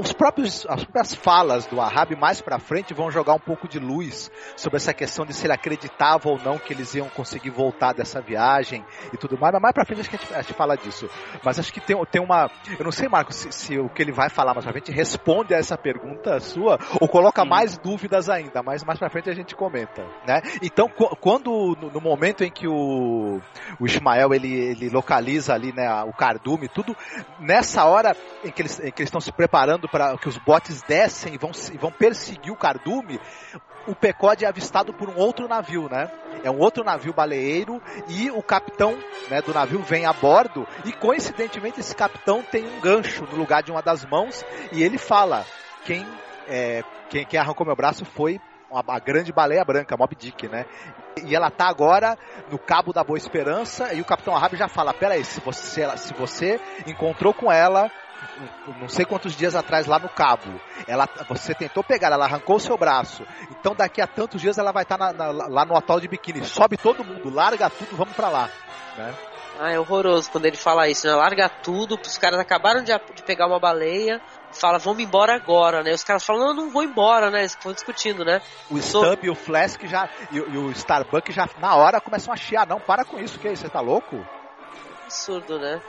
os próprios, as próprias falas do Ahab mais pra frente vão jogar um pouco de luz sobre essa questão de se ele acreditava ou não que eles iam conseguir voltar dessa viagem e tudo mais. Mas mais pra frente acho que a gente, a gente fala disso. Mas acho que tem, tem uma. Eu não sei, Marcos, se, se, o que ele vai falar mais pra frente responde a essa pergunta sua ou coloca Sim. mais dúvidas ainda, mas mais pra frente a gente comenta. Né? Então, quando no, momento em que o, o Ismael ele, ele localiza ali né, o cardume, tudo, nessa hora em que eles, em que eles estão se preparando para que os botes descem e vão, vão perseguir o cardume, o Pecode é avistado por um outro navio, né? É um outro navio baleeiro e o capitão né, do navio vem a bordo e coincidentemente esse capitão tem um gancho no lugar de uma das mãos e ele fala quem é, quem, quem arrancou meu braço foi a, grande baleia branca, Mob Dick, né? E ela tá agora no Cabo da Boa Esperança e o Capitão Ahab já fala, peraí, se você, se você encontrou com ela, não sei quantos dias atrás lá no cabo. Ela, você tentou pegar, ela arrancou o seu braço. Então daqui a tantos dias ela vai estar na, na, lá no hotel de biquíni. Sobe todo mundo, larga tudo, vamos pra lá. Né? Ah, é horroroso quando ele fala isso, né? Larga tudo, os caras acabaram de, de pegar uma baleia, fala, vamos embora agora, né? Os caras falam, não, não vou embora, né? Eles ficam discutindo, né? O Stub e o Flask já, e, e, o Starbuck já, na hora, começam a chiar. Não, para com isso, que aí, você tá louco? Absurdo, né?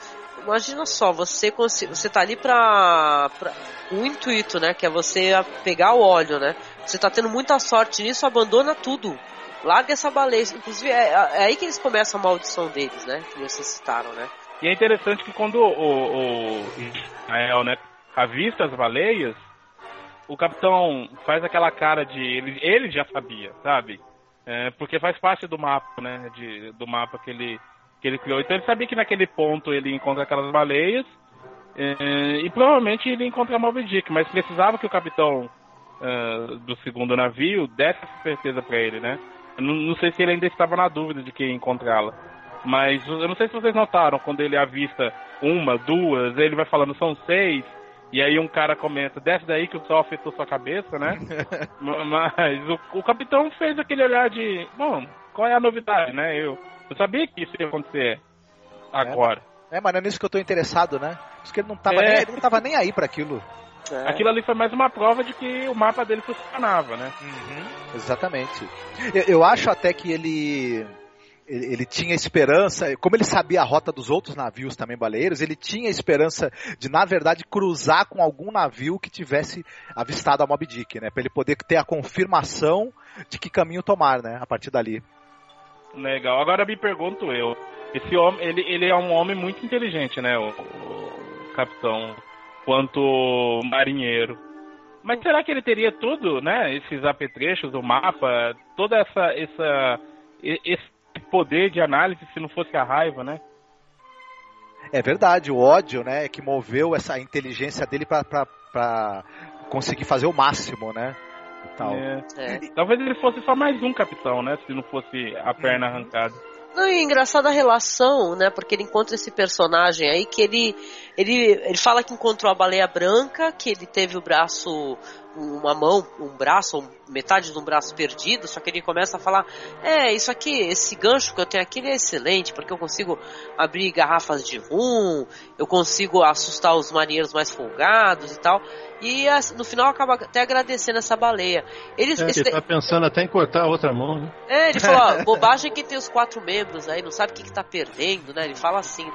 Imagina só, você, você tá ali pra, pra um intuito, né? Que é você pegar o óleo, né? Você tá tendo muita sorte nisso, abandona tudo. Larga essa baleia. Inclusive, é, é aí que eles começam a maldição deles, né? Que vocês citaram, né? E é interessante que quando o, o, Israel, né, avista as baleias, o capitão faz aquela cara de. Ele, ele já sabia, sabe? É, porque faz parte do mapa, né? De, do mapa que ele, que ele criou. Então ele sabia que naquele ponto ele encontra aquelas baleias. É, e provavelmente ele encontra a Moby Dick, mas precisava que o capitão uh, do segundo navio desse essa certeza para ele, né? Não, não, sei se ele ainda estava na dúvida de que ia encontrá-la. Mas eu não sei se vocês notaram, quando ele avista uma, duas, ele vai falando são seis, e aí um cara comenta, desce daí que o sol afetou sua cabeça, né? Mas o, o, capitão fez aquele olhar de, bom, qual é a novidade, né? Eu, eu sabia que isso ia acontecer agora. É, é mas não é nisso que eu tô interessado, né? Porque ele não tava, é. nem, ele não tava nem aí para aquilo. É. Aquilo ali foi mais uma prova de que o mapa dele funcionava, né? Uhum, exatamente. Eu, eu, acho até que ele, ele, ele. tinha esperança, como ele sabia a rota dos outros navios também baleeiros, ele tinha esperança de, na verdade, cruzar com algum navio que tivesse avistado a Moby Dick, né? Pra ele poder ter a confirmação de que caminho tomar, né? A partir dali. Legal. Agora me pergunto eu. Esse homem, ele, ele é um homem muito inteligente, né? O, o capitão quanto marinheiro. Mas será que ele teria tudo, né? Esses apetrechos, o mapa, toda essa, essa esse poder de análise se não fosse a raiva, né? É verdade, o ódio, né, é que moveu essa inteligência dele para conseguir fazer o máximo, né? Tal. É. É. Talvez ele fosse só mais um capitão, né? Se não fosse a perna arrancada. Não, e engraçada a relação, né? Porque ele encontra esse personagem aí que ele, ele, ele fala que encontrou a baleia branca, que ele teve o braço, uma mão, um braço, metade de um braço perdido, só que ele começa a falar, é, isso aqui, esse gancho que eu tenho aqui é excelente, porque eu consigo abrir garrafas de rum, eu consigo assustar os marinheiros mais folgados e tal. E no final acaba até agradecendo essa baleia. Ele, é, ele tá pensando até em cortar a outra mão, né? É, ele falou, ó, bobagem que tem os quatro membros aí, não sabe o que, que tá perdendo, né? Ele fala assim.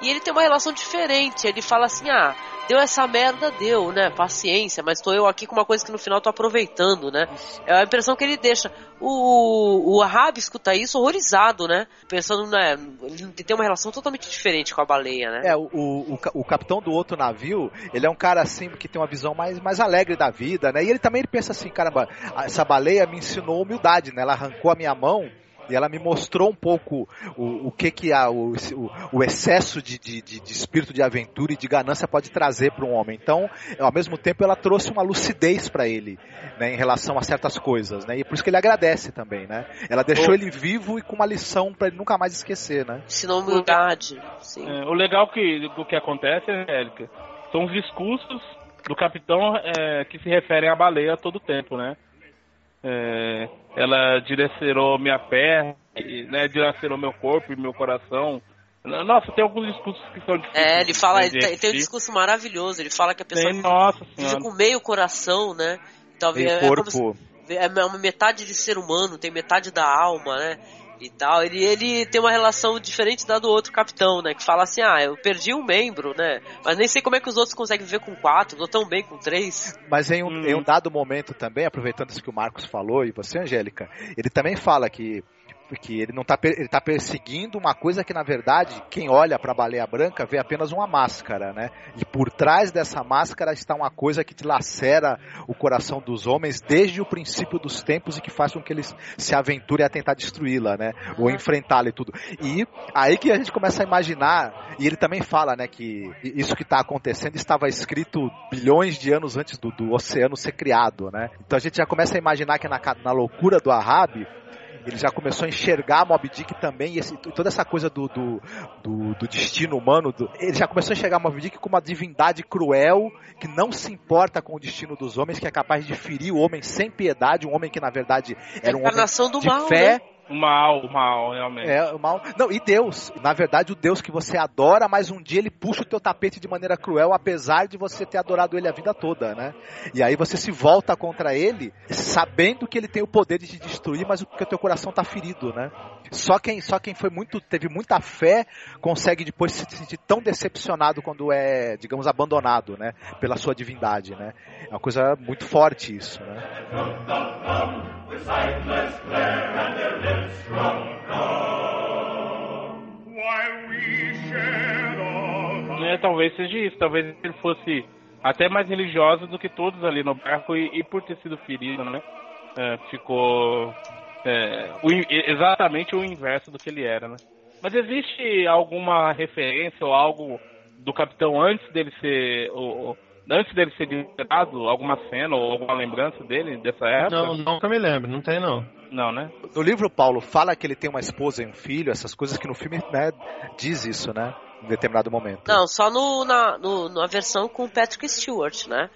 E ele tem uma relação diferente. Ele fala assim: ah, deu essa merda, deu, né? Paciência, mas tô eu aqui com uma coisa que no final tô aproveitando, né? É a impressão que ele deixa. O, o Ahab escuta isso horrorizado, né? Pensando, né? Ele tem uma relação totalmente diferente com a baleia, né? É, o, o, o capitão do outro navio, ele é um cara assim que tem uma visão mais, mais alegre da vida, né? E ele também ele pensa assim: caramba, essa baleia me ensinou humildade, né? Ela arrancou a minha mão e ela me mostrou um pouco o, o que que a, o, o, excesso de, de, de, espírito de aventura e de ganância pode trazer para um homem. Então, ao mesmo tempo, ela trouxe uma lucidez para ele, né, em relação a certas coisas, né? E por isso que ele agradece também, né? Ela deixou o... ele vivo e com uma lição para ele nunca mais esquecer, né? Ensinou humildade. Sim. É, o legal que, do que acontece, Érica, são os discursos do capitão é, que se referem à baleia todo o tempo, né? É, ela direcionou minha perna, né, direcionou meu corpo e meu coração. Nossa, tem alguns discursos que são difíceis. É, ele fala, ele tem, tem, um discurso maravilhoso. Ele fala que a pessoa tem, nossa vive com meio coração, né? Talvez é, corpo. é, é uma metade de ser humano, tem metade da alma, né? E tal. Ele, ele tem uma relação diferente da do outro capitão, né? Que fala assim, ah, eu perdi um membro, né? Mas nem sei como é que os outros conseguem viver com quatro, ou tão bem com três. Mas em um, hum. em um dado momento também, aproveitando isso que o Marcos falou, e você, Angélica, ele também fala que porque ele não tá, ele tá perseguindo uma coisa que na verdade quem olha para a baleia branca vê apenas uma máscara, né? E por trás dessa máscara está uma coisa que dilacera o coração dos homens desde o princípio dos tempos e que faz com que eles se aventurem a tentar destruí-la, né? Ou enfrentá-la e tudo. E aí que a gente começa a imaginar, e ele também fala, né, que isso que está acontecendo estava escrito bilhões de anos antes do, do oceano ser criado, né? Então a gente já começa a imaginar que na, na loucura do Ahab Ele já começou a enxergar Mob Dick também, e esse, toda essa coisa do, do, do, do destino humano. Do, ele já começou a enxergar Mob Dick como uma divindade cruel, que não se importa com o destino dos homens, que é capaz de ferir o homem sem piedade, um homem que na verdade era um homem do de mal, fé. Né? O mal, o mal, realmente. É, o mal. Não, e Deus. Na verdade, o Deus que você adora, mas um dia ele puxa o teu tapete de maneira cruel, apesar de você ter adorado ele a vida toda, né? E aí você se volta contra ele, sabendo que ele tem o poder de te destruir, mas porque o teu coração tá ferido, né? Só quem, só quem foi muito, teve muita fé, consegue depois se sentir tão decepcionado quando é, digamos, abandonado, né? Pela sua divindade, né? É uma coisa muito forte isso, né? É, talvez seja isso, talvez ele fosse até mais religioso do que todos ali no barco e, e por ter sido ferido, né? É, ficou é, o, exatamente o inverso do que ele era, né? Mas existe alguma referência ou algo do capitão antes dele ser ou, antes dele ser liberado, alguma cena ou alguma lembrança dele dessa época? Não, nunca me lembro, não tem não. Não, né? No livro, Paulo, fala que ele tem uma esposa e um filho, essas coisas que no filme né, diz isso, né? Em determinado momento. Não, só no, na, no, na versão com Patrick Stewart, né?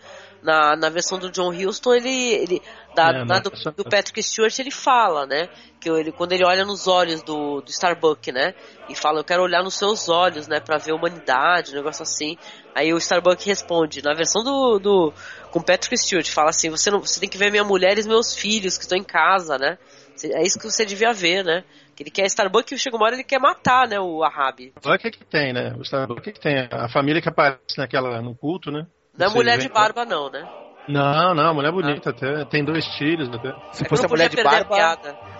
Na, na versão do John Huston, ele. ele da, É, na do, do Patrick Stewart, ele fala, né? Que ele, quando ele olha nos olhos do, do Starbuck, né? E fala, eu quero olhar nos seus olhos, né? Pra ver a humanidade, um negócio assim. Aí o Starbuck responde, na versão do. do com Patrick Stewart, fala assim: você, não, você tem que ver minha mulher e meus filhos que estão em casa, né? É isso que você devia ver, né? Que ele quer Starbuck e chega uma hora ele quer matar, né? O Ahab. Olha o que que tem, né? O Starbuck, que que tem? A família que aparece naquela, no culto, né? Não é mulher de barba, não, né? Não, não, mulher bonita até. Tem dois filhos até. Se É fosse a mulher de barba.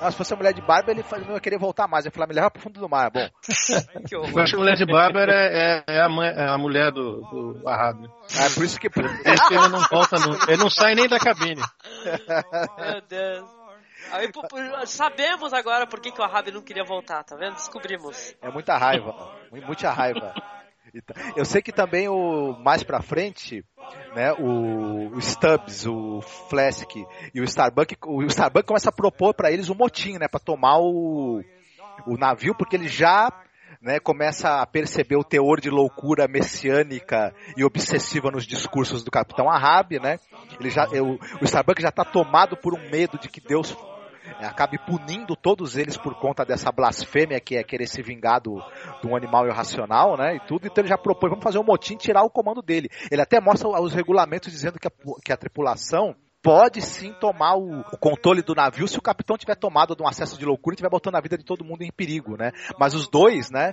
Ah, se fosse a mulher de barba, ele não ia querer voltar mais. Ele ia falar, me leva pro fundo do mar. Bom, Que Eu acho que a mulher de barba é, é a, mãe- é a mulher do, do Ahab. é por isso que. Por isso que ele não volta nunca. Ele não sai nem da cabine. Meu Deus. Aí, sabemos agora por que, que o Ahab não queria voltar, tá vendo? Descobrimos. É muita raiva. mu- Muita raiva. E tá- Eu sei que também o mais pra frente, né, o, o Stubbs, o Flask e o Starbuck, o Starbuck começa a propor pra eles um motim, né, para tomar o, o navio, porque ele já né, começa a perceber o teor de loucura messiânica e obsessiva nos discursos do Capitão Ahab, né? Ele já, eu- o Starbuck já está tomado por um medo de que Deus acabe punindo todos eles por conta dessa blasfêmia que é querer se vingar do, de um animal irracional, né? E tudo, então ele já propõe, vamos fazer um motim, tirar o comando dele. Ele até mostra os regulamentos dizendo que a, que a tripulação pode sim tomar o, o controle do navio se o capitão tiver tomado de um acesso de loucura e tiver botando a vida de todo mundo em perigo, né? Mas os dois, né?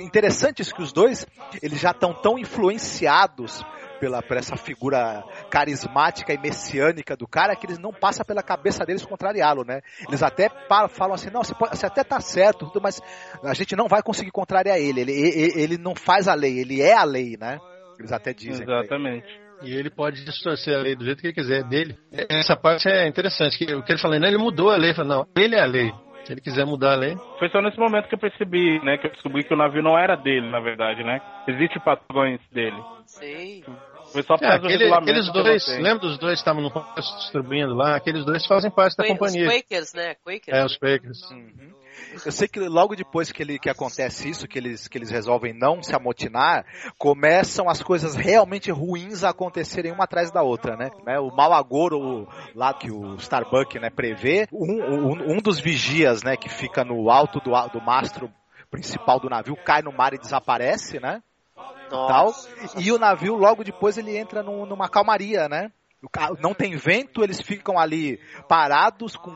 Interessante isso que os dois, eles já estão tão influenciados pela, por essa figura carismática e messiânica do cara que eles não passa pela cabeça deles contrariá-lo, né? Eles até falam assim, não, você, pode- você até tá certo, mas a gente não vai conseguir contrariar ele. Ele, ele, ele não faz a lei, ele é a lei, né? Eles até dizem. Exatamente. E ele pode distorcer a lei do jeito que ele quiser, é dele. Essa parte é interessante, que o que ele falou, não, ele mudou a lei, ele falou, não, ele é a lei. Se ele quiser mudar a lei. Foi só nesse momento que eu percebi, né, que eu descobri que o navio não era dele, na verdade, né? Existe patrões dele. Sim. Foi só por É, causa do aquele- regulamento aqueles dois, lembra dos dois que estavam no distribuindo lá? Aqueles dois fazem parte da Qua- Os companhia. Quakers, né? Quakers. É, os Quakers. Eu sei que logo depois que, ele, que acontece isso, que eles, que eles resolvem não se amotinar, começam as coisas realmente ruins a acontecerem uma atrás da outra, né? Né, O mau agouro lá que o Starbuck né, prevê, um, um, um dos vigias né, que fica no alto do, do mastro principal do navio cai no mar e desaparece, né? Tal. E o navio logo depois ele entra num- numa calmaria, né? Não tem vento, eles ficam ali parados com,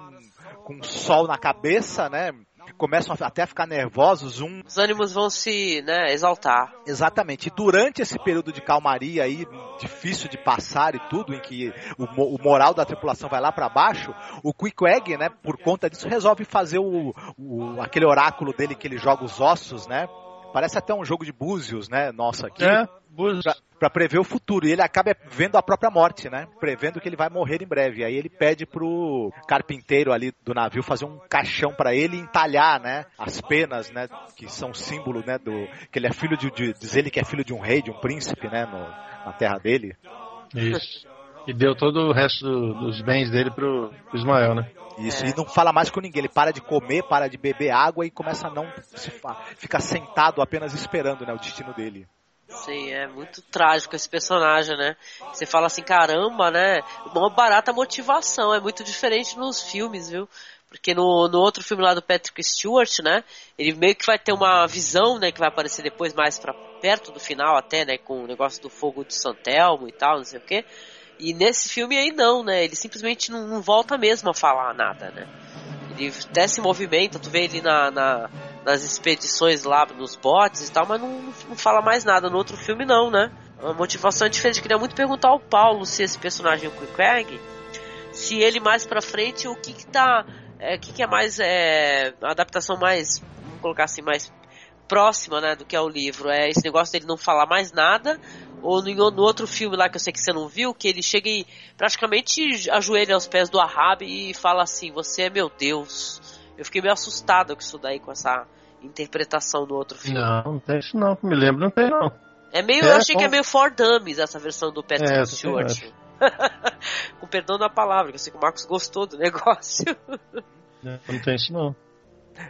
com sol na cabeça, né? Começam até a ficar nervosos, um Os ânimos vão se, né, exaltar. Exatamente. E durante esse período de calmaria aí, difícil de passar e tudo, em que o, o moral da tripulação vai lá para baixo, o Quickweg, né, por conta disso, resolve fazer o, o- aquele oráculo dele que ele joga os ossos, né? Parece até um jogo de búzios, né? Nossa, aqui. É, Búzios. Pra, pra prever o futuro. E ele acaba vendo a própria morte, né? Prevendo que ele vai morrer em breve. Aí ele pede pro carpinteiro ali do navio fazer um caixão pra ele e entalhar, né? As penas, né? Que são símbolo, né? Do, que ele é filho de, de. Diz ele que é filho de um rei, de um príncipe, né? No, na terra dele. Isso. E deu todo o resto do- dos bens dele pro, pro Ismael, né? Isso, É. e não fala mais com ninguém. Ele para de comer, para de beber água e começa a não se ficar sentado apenas esperando né, o destino dele. Sim, é muito trágico esse personagem, né? Você fala assim, caramba, né? Uma barata motivação, é muito diferente nos filmes, viu? Porque no, no outro filme lá do Patrick Stewart, né? Ele meio que vai ter uma visão, né? Que vai aparecer depois mais pra perto do final até, né? Com o negócio do fogo de Santelmo e tal, não sei o quê. E nesse filme aí não, né? Ele simplesmente não, não volta mesmo a falar nada, né? Ele até se movimenta, tu vê ele na, na- nas expedições lá nos botes e tal, mas não, não fala mais nada. No outro filme não, né? A motivação é diferente. Queria muito perguntar ao Paulo se esse personagem, o Queequeg, se ele mais pra frente, o que que tá... é, O que que é mais... É, a adaptação mais, vamos colocar assim, mais próxima, né, do que é o livro. É esse negócio dele não falar mais nada, ou no, no outro filme lá que eu sei que você não viu, que ele chega e praticamente ajoelha aos pés do Ahab e fala assim, você é meu Deus. Eu fiquei meio assustado com isso daí, com essa interpretação do outro filme. Não, não tem isso não, me lembro, não tem não. É meio, É, eu achei que é meio for dummies essa versão do Patrick É, Stewart. também com perdão da palavra, que eu sei que o Marcos gostou do negócio. Não tem isso não.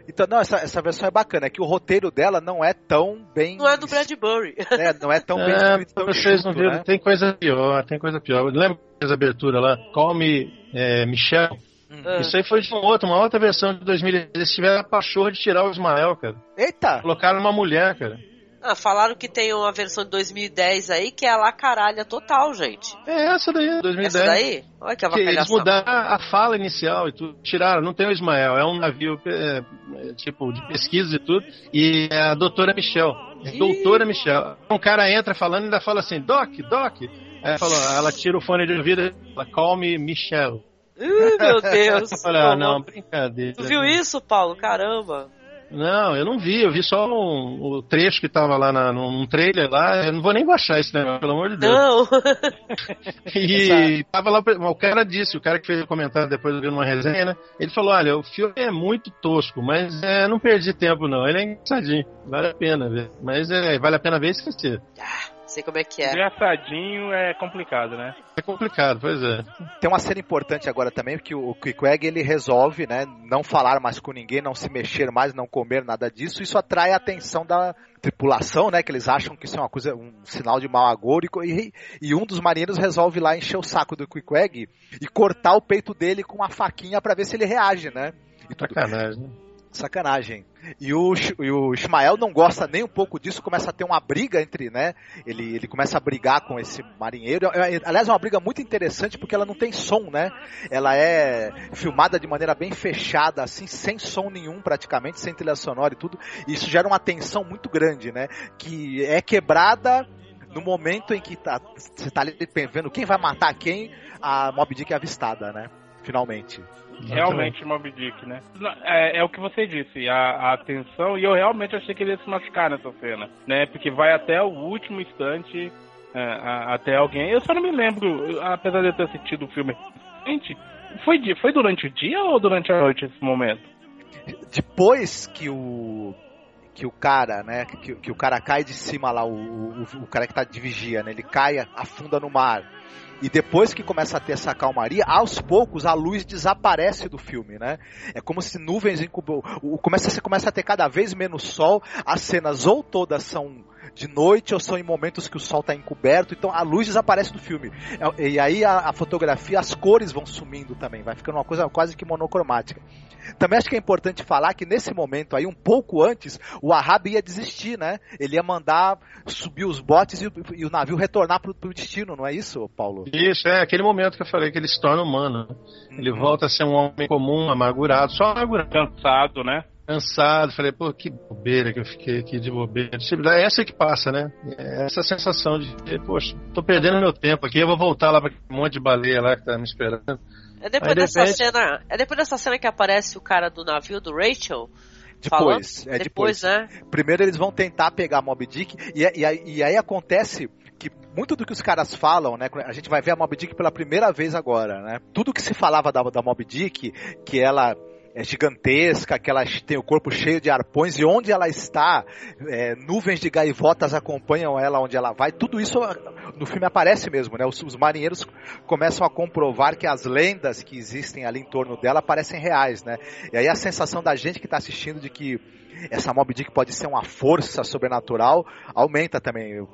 Então, não, essa, essa versão é bacana, é que o roteiro dela não é tão bem. Não é do Bradbury. É, não é tão bem É, escrito, tão vocês não enxuto, viram, né? tem coisa pior, tem coisa pior. Lembra da abertura lá? Call Me é, Michel? Ah. Isso aí foi de um outro, uma outra versão de 2010. Eles tiveram a pachorra de tirar o Ismael, cara. Eita! Colocaram uma mulher, cara. Ah, falaram que tem uma versão de 2010 aí que é a lá caralha total, gente. É essa daí, 2010. Essa daí? Olha que Que eles avacalhação. mudaram a fala inicial e tudo. Tiraram, não tem o Ismael, é um navio é, é, tipo de pesquisa e tudo. E é a doutora Michel. É doutora Michel. Um cara entra falando e ainda fala assim, Doc, Doc. Aí ela, falou, ela tira o fone de ouvido e fala, call me Michel. Uh, meu Deus. Olha, Pô, não, brincadeira. Tu viu isso, Paulo? Caramba. Não, eu não vi, eu vi só um- o trecho que tava lá na, num trailer lá. Eu não vou nem baixar esse negócio, pelo amor de Deus. Não. E tava lá, o cara disse, o cara que fez o comentário depois eu vi numa resenha, né? Ele falou: olha, o filme é muito tosco, mas é, não perdi tempo não. Ele é engraçadinho, vale a pena ver. Mas é, vale a pena ver e esquecer. Sei como é que é. Engraçadinho é complicado, né? É complicado, pois é. Tem uma cena importante agora também, que o Queequeg ele resolve, né, não falar mais com ninguém, não se mexer mais, não comer nada disso. Isso atrai a atenção da tripulação, né, que eles acham que isso é uma coisa, um sinal de mau agouro. E, e um dos marinheiros resolve lá encher o saco do Queequeg e cortar o peito dele com uma faquinha para ver se ele reage, né? E tudo- Sacanagem, né? Sacanagem. E o, e o Ismael não gosta nem um pouco disso, começa a ter uma briga entre, né? Ele, ele começa a brigar com esse marinheiro. É- é- Aliás, é uma briga muito interessante porque ela não tem som, né? Ela é filmada de maneira bem fechada, assim, sem som nenhum praticamente, sem trilha sonora e tudo. E isso gera uma tensão muito grande, né? Que é quebrada no momento em que tá, você tá ali vendo quem vai matar quem, a Mob Dick é avistada, né? Finalmente. Realmente Mob Dick, né? É, é o que você disse, a, a atenção, e eu realmente achei que ele ia se machucar nessa cena, né? Porque vai até o último instante, é, a- até alguém. Eu só não me lembro, apesar de eu ter assistido o filme. Gente, foi, foi durante o dia ou durante a noite esse momento? depois que o que o cara, né, que, que o cara cai de cima lá, o, o, o cara que tá de vigia, né, ele cai, afunda no mar. E depois que começa a ter essa calmaria, aos poucos a luz desaparece do filme, né? É como se nuvens incubou. Começa, começa a ter cada vez menos sol, as cenas ou todas são de noite ou são em momentos que o sol está encoberto, então a luz desaparece do filme. É, E aí a, a fotografia, as cores vão sumindo também, vai ficando uma coisa quase que monocromática. Também acho que é importante falar que nesse momento aí, um pouco antes, o Ahab ia desistir, né? Ele ia mandar subir os botes e, o- e o navio retornar pro, pro destino, não é isso, Paulo? Isso, é aquele momento que eu falei que ele se torna humano. Ele volta a ser um homem comum, amargurado, só amargurado. Cansado, né? Cansado, falei, pô, que bobeira que eu fiquei aqui de bobeira. É essa que passa, né? É essa sensação de, poxa, tô perdendo meu tempo aqui, eu vou voltar lá pra aquele monte de baleia lá que tá me esperando. É depois Aí, de dessa repente- cena. É depois dessa cena que aparece o cara do navio do Rachel. Depois, falando? é depois. né? Primeiro eles vão tentar pegar Mob Dick e, e, aí- e aí acontece que muito do que os caras falam, né? A gente vai ver a Mob Dick pela primeira vez agora, né? Tudo que se falava da, da Mob Dick, que ela é gigantesca, que ela tem o corpo cheio de arpões e onde ela está, é, nuvens de gaivotas acompanham ela onde ela vai. Tudo isso no filme aparece mesmo, né? Os, os marinheiros começam a comprovar que as lendas que existem ali em torno dela parecem reais, né? E aí a sensação da gente que está assistindo de que essa Mob Dick pode ser uma força sobrenatural aumenta também.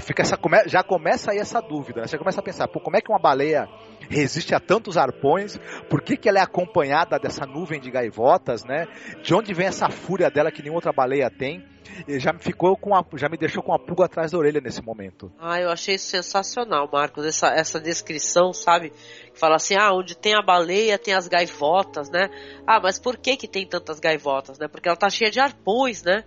Fica essa, já começa aí essa dúvida, né? Você começa a pensar, pô, como é que uma baleia resiste a tantos arpões? Por que, que ela é acompanhada dessa nuvem de gaivotas, né? De onde vem essa fúria dela que nenhuma outra baleia tem? E já me ficou com a, já me deixou com a pulga atrás da orelha nesse momento. Ah, eu achei sensacional, Marcos, essa, essa descrição, sabe? Fala assim, ah, onde tem a baleia tem as gaivotas, né? Ah, mas por que que tem tantas gaivotas, né? Porque ela tá cheia de arpões, né?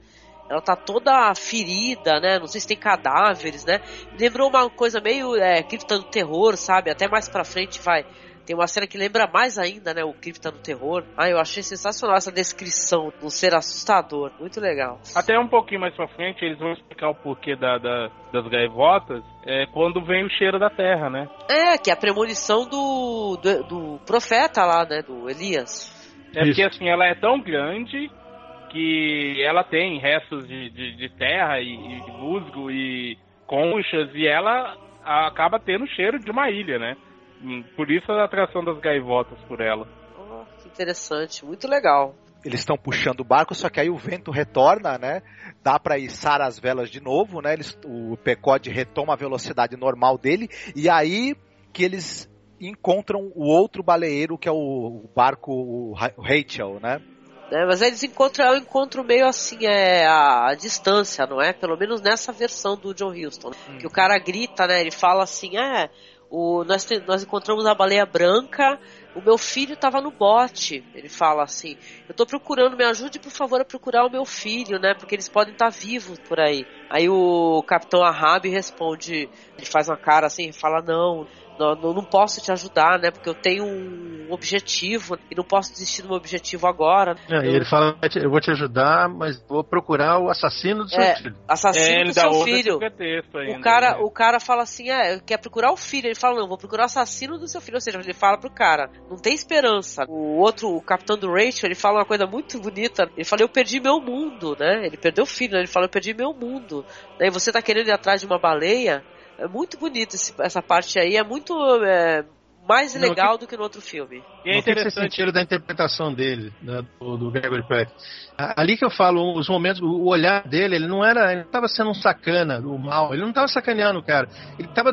Ela tá toda ferida, né? Não sei se tem cadáveres, né? lembrou uma coisa meio é, cripta do terror, sabe? Até mais pra frente vai. Tem uma cena que lembra mais ainda, né? O cripta do terror. Ah, eu achei sensacional essa descrição do ser assustador. Muito legal. Até um pouquinho mais pra frente, eles vão explicar o porquê da, da das gaivotas é quando vem o cheiro da terra, né? É, que é a premonição do, do, do profeta lá, né? Do Elias. É porque assim, ela é tão grande que ela tem restos de, de, de terra e, e musgo e conchas e ela acaba tendo cheiro de uma ilha, né? Por isso a atração das gaivotas por ela. Oh, que interessante, muito legal. Eles estão puxando o barco, só que aí o vento retorna, né? Dá para içar as velas de novo, né? Eles, o Pecode retoma a velocidade normal dele e aí que eles encontram o outro baleeiro que é o barco o Rachel, né? Né? Mas eles encontram, é um encontro meio assim, é a, a, distância, não é? Pelo menos nessa versão do John Huston. Hum. Que o cara grita, né? Ele fala assim, é, o, nós, nós encontramos a baleia branca, o meu filho estava no bote. Ele fala assim, eu estou procurando, me ajude por favor a procurar o meu filho, né? Porque eles podem estar tá vivos por aí. Aí o capitão Ahab responde, ele faz uma cara assim, fala, não, não, não, posso te ajudar, né? Porque eu tenho um objetivo e não posso desistir do meu objetivo agora. É, eu... E ele fala, eu vou te ajudar, mas vou procurar o assassino do seu é, filho. Assassino é, do seu filho. Ainda, o, cara, né? o cara fala assim, é, quer procurar o filho. Ele fala, não, vou procurar o assassino do seu filho. Ou seja, ele fala pro cara, não tem esperança. O outro, o capitão do Rachel, ele fala uma coisa muito bonita. Ele fala, eu perdi meu mundo, né? Ele perdeu o filho, né? ele fala, eu perdi meu mundo. E você tá querendo ir atrás de uma baleia? É muito bonito esse, essa parte aí, é muito é, mais legal não, do que no outro filme. E é interessante. que sentiram da interpretação dele, né, do, do, Gregory Peck. Ali que eu falo, os momentos, o olhar dele, ele não era, ele estava sendo um sacana, o mal, ele não estava sacaneando o cara, ele estava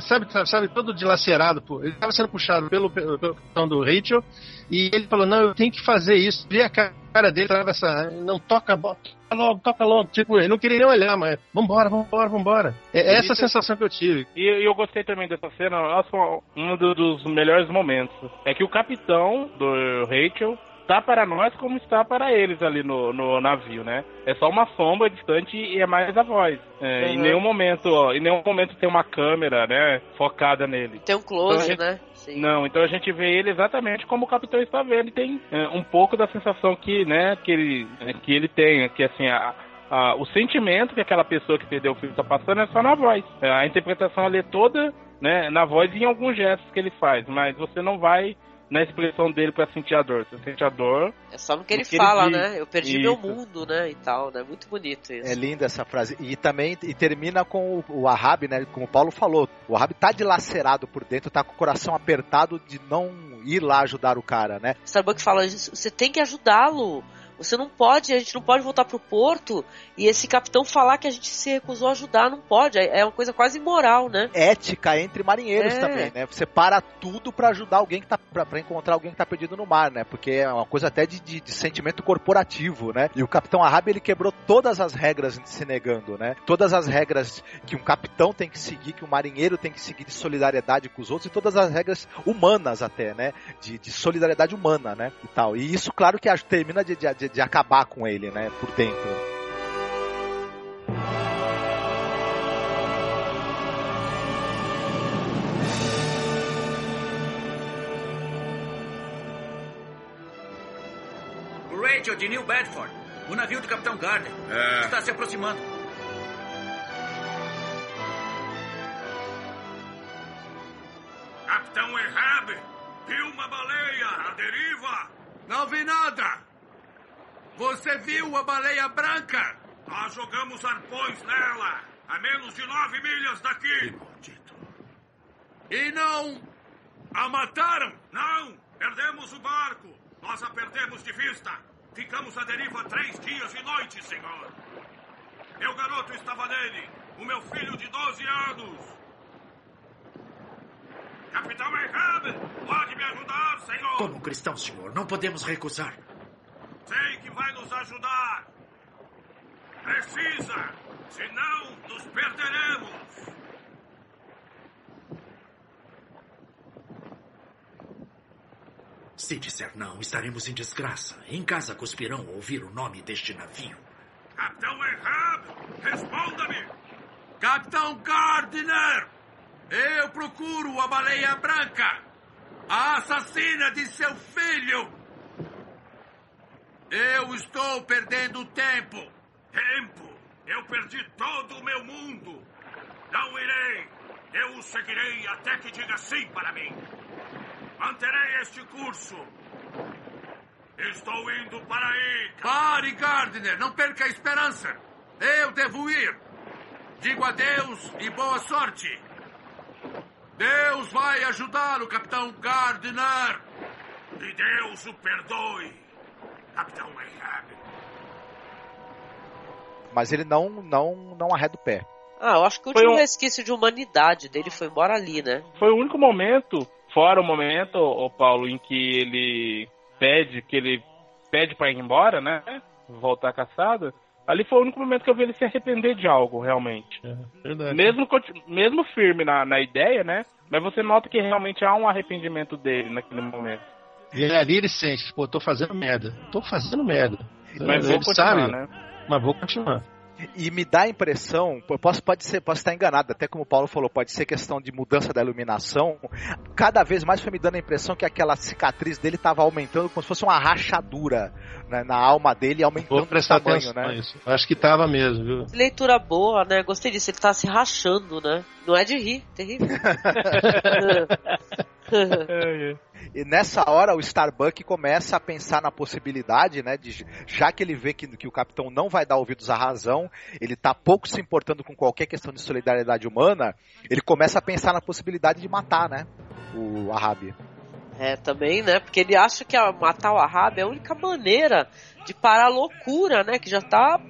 sabe, sabe, todo dilacerado, pô. ele estava sendo puxado pelo, pelo, pelo do Rachel, e ele falou, não, eu tenho que fazer isso, vi a cara dele, essa, não toca, toca logo, toca logo. Tipo, ele não queria nem olhar, mas vambora, vambora, vambora. É essa a sensação que eu tive. E, eu gostei também dessa cena, acho um dos melhores momentos. É que o capitão do Rachel está para nós como está para eles ali no, no navio, né? É só uma sombra distante e é mais a voz. É, uhum. Em nenhum momento, ó, em nenhum momento tem uma câmera, né, focada nele. Tem um close, então gente, né? Sim. Não, então a gente vê ele exatamente como o capitão está vendo. E tem é, um pouco da sensação que, né, que ele, é, que ele tem, que assim a, a, o sentimento que aquela pessoa que perdeu o filho está passando é só na voz. É, a interpretação ali é toda, né, na voz e em alguns gestos que ele faz, mas você não vai na expressão dele para sentir a dor. Você sente a dor. É só no que ele fala, ele né? Eu perdi isso. meu mundo, né? E tal, né? Muito bonito isso. É linda essa frase. E também e termina com o, o Ahab, né? Como o Paulo falou. O Ahab tá dilacerado por dentro, tá com o coração apertado de não ir lá ajudar o cara, né? Starbuck fala: você tem que ajudá-lo. Você não pode, a gente não pode voltar pro porto e esse capitão falar que a gente se recusou a ajudar, não pode. É, é uma coisa quase imoral, né? Ética entre marinheiros é. também, né? Você para tudo para ajudar alguém que tá para encontrar alguém que tá perdido no mar, né? Porque é uma coisa até de, de, de, sentimento corporativo, né? E o capitão Ahab ele quebrou todas as regras se negando, né? Todas as regras que um capitão tem que seguir, que um marinheiro tem que seguir de solidariedade com os outros e todas as regras humanas até, né? De, de solidariedade humana, né? E tal. E isso, claro, que termina de, de, de acabar com ele, né? Por dentro. Rachel de New Bedford. O navio do Capitão Gardner. É. Está se aproximando. Capitão Ehab! Viu uma baleia! A deriva! Não vi nada! Você viu a baleia branca? Nós jogamos arpões nela, a menos de nove milhas daqui. E não a mataram? Não! Perdemos o barco! Nós a perdemos de vista! Ficamos à deriva três dias e noites, senhor! Meu garoto estava nele! O meu filho de 12 anos! Capitão Ahab, pode me ajudar, senhor? Como cristão, senhor, não podemos recusar. Sei que vai nos ajudar. Precisa, senão nos perderemos. Se disser não, estaremos em desgraça. Em casa cuspirão ouvir o nome deste navio. Capitão Ahab, responda-me. Capitão Gardner, eu procuro a baleia branca, a assassina de seu filho. Eu estou perdendo tempo. Tempo? Eu perdi todo o meu mundo. Não irei. Eu o seguirei até que diga sim para mim. Manterei este curso. Estou indo para aí. Pare, Gardner. Não perca a esperança. Eu devo ir. Digo adeus e boa sorte. Deus vai ajudá-lo, Capitão Gardner. E Deus o perdoe. Mas ele não, não, não arreda o pé. Ah, eu acho que o Foi último um- resquício de humanidade dele foi embora ali, né? Foi o único momento, fora o momento, o Paulo, em que ele pede, que ele pede pra ir embora, né? Voltar à caçada. Ali foi o único momento que eu vi ele se arrepender de algo, realmente. Verdade. Mesmo, mesmo firme na, na ideia, né? Mas você nota que realmente há um arrependimento dele naquele momento. E ele ali ele sente, pô, tô fazendo merda. Tô fazendo merda. Mas ele vou continuar, sabe, né? mas vou continuar. E me dá a impressão, posso, pode, ser, posso estar enganado, até como o Paulo falou, pode ser questão de mudança da iluminação. Cada vez mais foi me dando a impressão que aquela cicatriz dele estava aumentando como se fosse uma rachadura né, na alma dele, aumentando Vou o prestar tamanho, atenção né? nisso. Acho que tava mesmo, viu? Leitura boa, né? Gostei disso. Ele tá se rachando, né? Não é de rir, terrível. E nessa hora o Starbuck começa a pensar na possibilidade, né, de já que ele vê que, que o capitão não vai dar ouvidos à razão, ele tá pouco se importando com qualquer questão de solidariedade humana, ele começa a pensar na possibilidade de matar, né, o Ahab. É, também, né? Porque ele acha que a matar o Ahab é a única maneira de parar a loucura, né? Que já tá.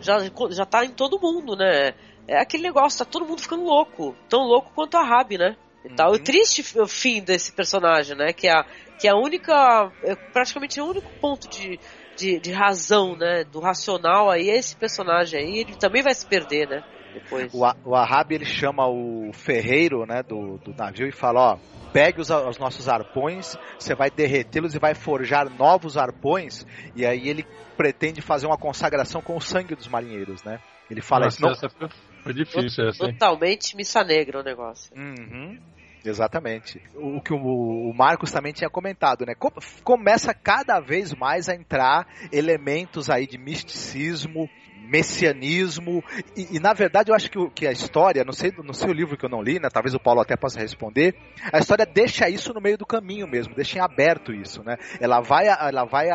Já, já tá em todo mundo, né? É aquele negócio, tá todo mundo ficando louco. Tão louco quanto o Ahab, né? E tal. O triste f- fim desse personagem, né? Que é a, que é a única. É praticamente o único ponto de, de, de razão, né? Do racional aí, é esse personagem aí, ele também vai se perder, né? Depois. O, o Ahab ele chama o ferreiro, né, do, do navio e fala, ó, pegue os, os nossos arpões, você vai derretê-los e vai forjar novos arpões, e aí ele pretende fazer uma consagração com o sangue dos marinheiros, né? Ele fala Nossa, isso, não, essa foi, foi difícil essa? Totalmente missa negra o negócio. Uhum, exatamente. O, que o, Marcos também tinha comentado, né? Com- começa cada vez mais a entrar elementos aí de misticismo, messianismo, e, e, na verdade eu acho que, que a história, não sei, não sei o livro que eu não li, né? Talvez o Paulo até possa responder. A história deixa isso no meio do caminho mesmo, deixa em aberto isso, né? Ela vai, ela vai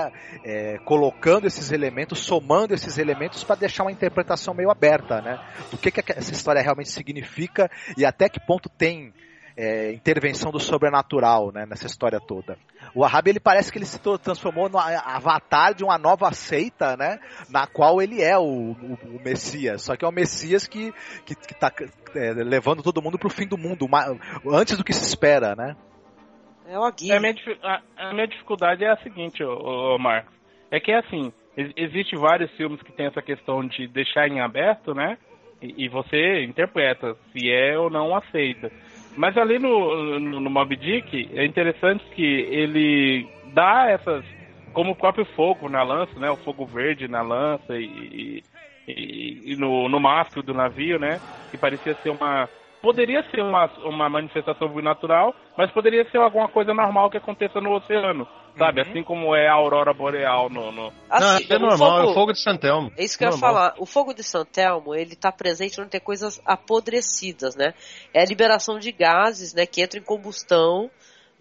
é, colocando esses elementos, somando esses elementos para deixar uma interpretação meio aberta, né? Do que, que essa história realmente significa e até que ponto tem é, intervenção do sobrenatural né, nessa história toda. O Ahab ele parece que ele se transformou no a- avatar de uma nova seita, né, na qual ele é o, o- o Messias. Só que é o Messias que que, que tá é, levando todo mundo pro fim do mundo, ma- antes do que se espera, né? É o Agui. A minha, a- a minha dificuldade é a seguinte, ô, ô, ô, Marcos. É que assim, ex- existe vários filmes que tem essa questão de deixar em aberto, né? E, e você interpreta se é ou não aceita. Mas ali no, no, no Mob Dick é interessante que ele dá essas. Como o próprio fogo na lança, né? O fogo verde na lança e, e, e no, no mastro do navio, né? Que parecia ser uma. Poderia ser uma, uma manifestação natural, mas poderia ser alguma coisa normal que aconteça no oceano, sabe? Assim como é a aurora boreal no. no... Assim, é o normal, é o fogo- fogo de Santelmo. É isso que eu ia Normal. falar. O fogo de Santelmo, ele tá presente onde tem coisas apodrecidas, né? É a liberação de gases, né, que entram em combustão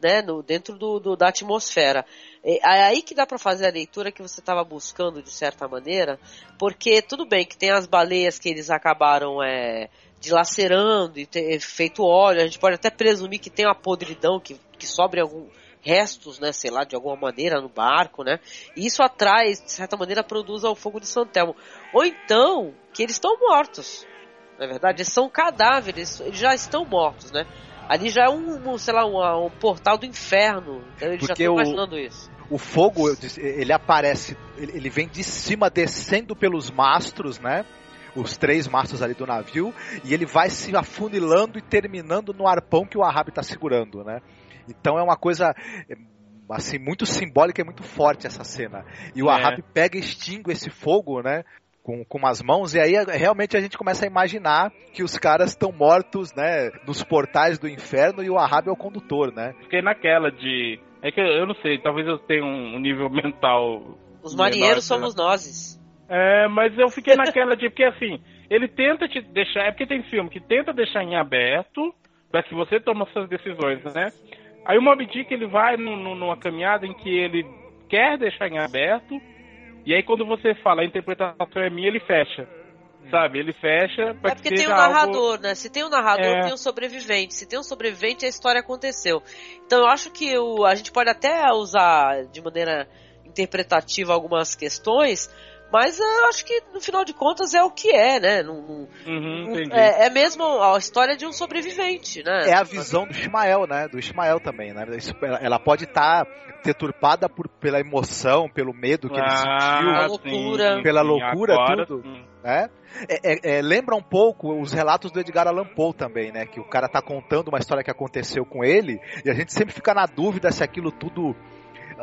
né, no, dentro do, do, da atmosfera. É aí que dá para fazer a leitura que você estava buscando de certa maneira, porque tudo bem que tem as baleias que eles acabaram é, dilacerando e ter feito óleo, a gente pode até presumir que tem uma podridão que, que sobre algum restos, né, sei lá, de alguma maneira no barco, né? E isso atrai, de certa maneira, produz ao fogo de Santelmo. Ou então, que eles estão mortos. Na é verdade, eles são cadáveres, eles já estão mortos, né? Ali já é um, um sei lá, um, um, portal do inferno. Então eles já estão imaginando isso. O fogo, ele aparece, ele vem de cima descendo pelos mastros, né? Os três mastros ali do navio, e ele vai se afunilando e terminando no arpão que o Ahab está segurando, né? Então é uma coisa assim muito simbólica e muito forte essa cena. E o é. Ahab pega e extingue esse fogo, né? com, com as mãos, e aí realmente a gente começa a imaginar que os caras estão mortos, né, nos portais do inferno e o Ahab é o condutor, né? Fiquei naquela de. É que eu não sei, talvez eu tenha um nível mental. Os marinheiros menor, somos nós. É, mas eu fiquei naquela de. Porque assim, ele tenta te deixar. É porque tem filme que tenta deixar em aberto para que você tome suas decisões, né? Aí o Mob Dick ele vai numa caminhada em que ele quer deixar em aberto e aí quando você fala a interpretação é minha, ele fecha. Sabe? Ele fecha pra É porque que tem um narrador, algo... né? Se tem um narrador, é... tem um sobrevivente. Se tem um sobrevivente, a história aconteceu. Então eu acho que o, a gente pode até usar de maneira interpretativa algumas questões, mas eu acho que no final de contas é o que é, né? Não, uhum, é, é, mesmo a história de um sobrevivente, né? É a visão do Ismael, né? Do Ismael também, né? Ela pode estar tá deturpada por, pela emoção, pelo medo que ah, ele sentiu, pela loucura, pela loucura, Agora, tudo. Né? É, é, é, lembra um pouco os relatos do Edgar Allan Poe também, né? Que o cara tá contando uma história que aconteceu com ele e a gente sempre fica na dúvida se aquilo tudo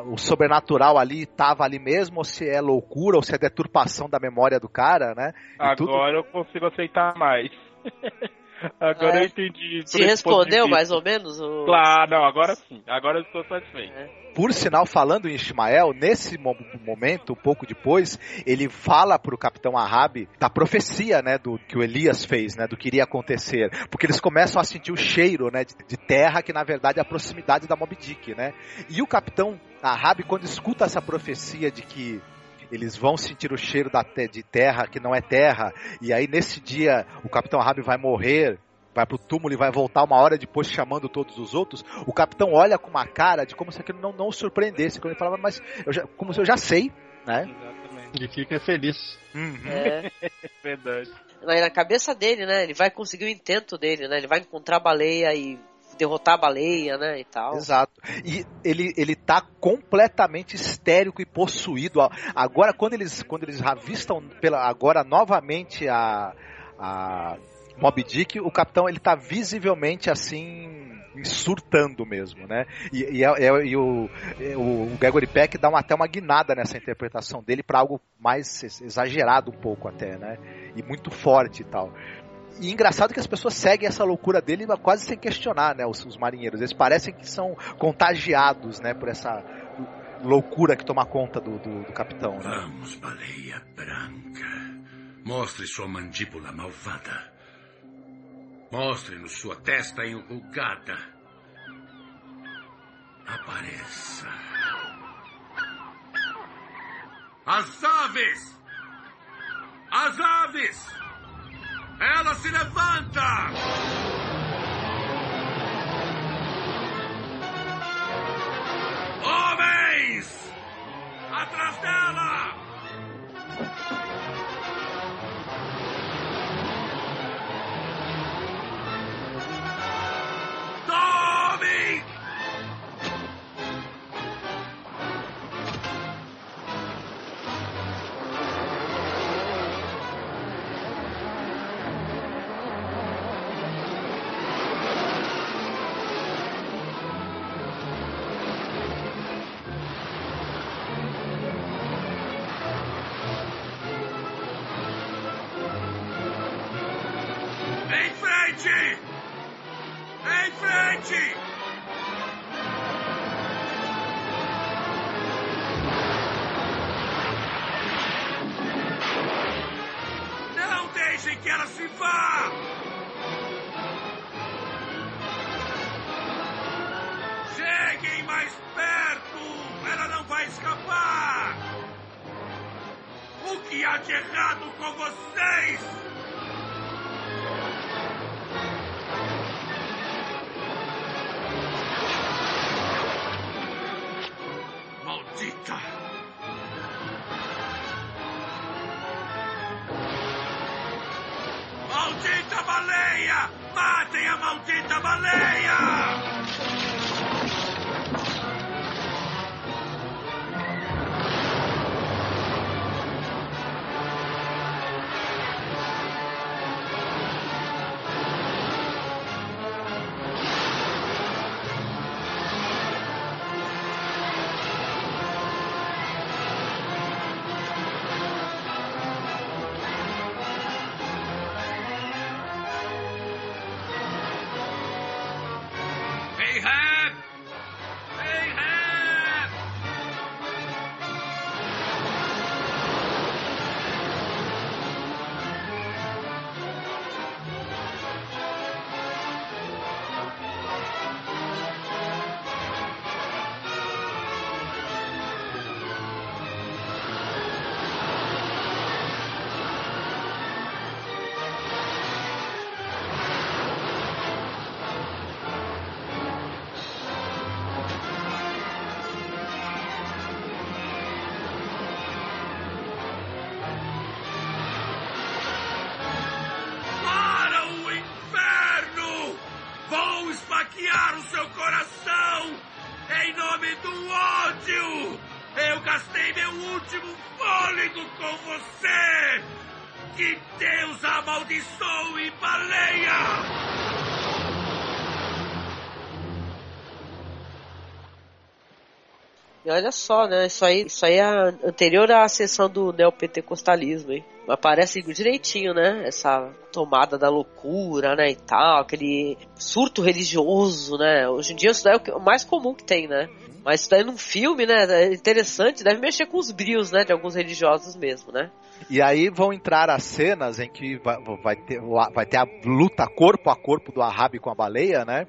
o sobrenatural ali estava ali mesmo, ou se é loucura, ou se é deturpação da memória do cara, né? E Agora tudo... eu consigo aceitar mais. Agora é. eu entendi. Te respondeu mais ou menos? O... Claro, não, agora sim. Agora eu estou satisfeito. É. Por sinal, falando em Ismael, nesse momento, um pouco depois, ele fala para o capitão Ahab da profecia, né, do que o Elias fez, né, do que iria acontecer, porque eles começam a sentir o cheiro, né, de, de terra que na verdade é a proximidade da Moby Dick, né? E o capitão Ahab, quando escuta essa profecia de que eles vão sentir o cheiro da te de terra que não é terra, e aí nesse dia o Capitão Ahab vai morrer, vai pro túmulo e vai voltar uma hora depois chamando todos os outros, o capitão olha com uma cara de como se aquilo não, não o surpreendesse, quando ele falava, mas eu já, como se eu já sei, né? Exatamente. Ele fica feliz. Uhum. É. Verdade. Na cabeça dele, né? Ele vai conseguir o intento dele, né? Ele vai encontrar a baleia e derrotar a baleia, né, e tal. Exato. E ele, ele tá completamente histérico e possuído. Agora, quando eles, quando eles avistam pela, agora novamente a, a Mob Dick, o capitão ele tá visivelmente assim surtando mesmo, né? E, e, é, é, e o, o, Gregory Peck dá uma, até uma guinada nessa interpretação dele para algo mais exagerado um pouco até, né? E muito forte e tal. E engraçado que as pessoas seguem essa loucura dele quase sem questionar, né? Os, os marinheiros. Eles parecem que são contagiados, né? Por essa loucura que toma conta do, do, do capitão. Né? Vamos, baleia branca. Mostre sua mandíbula malvada. Mostre-nos sua testa enrugada. Apareça. As aves! As aves! Ela se levanta! Homens! Atrás dela! Ahab! Só, né? Isso aí, isso aí é anterior à ascensão do neopentecostalismo, hein? Aparece direitinho, né? Essa tomada da loucura, né? E tal, aquele surto religioso, né? Hoje em dia isso daí é o mais comum que tem, né? Mas isso daí num filme, né? É interessante, deve mexer com os brios, né? De alguns religiosos mesmo, né? E aí vão entrar as cenas em que vai, vai ter, vai ter a luta corpo a corpo do Ahab com a baleia, né?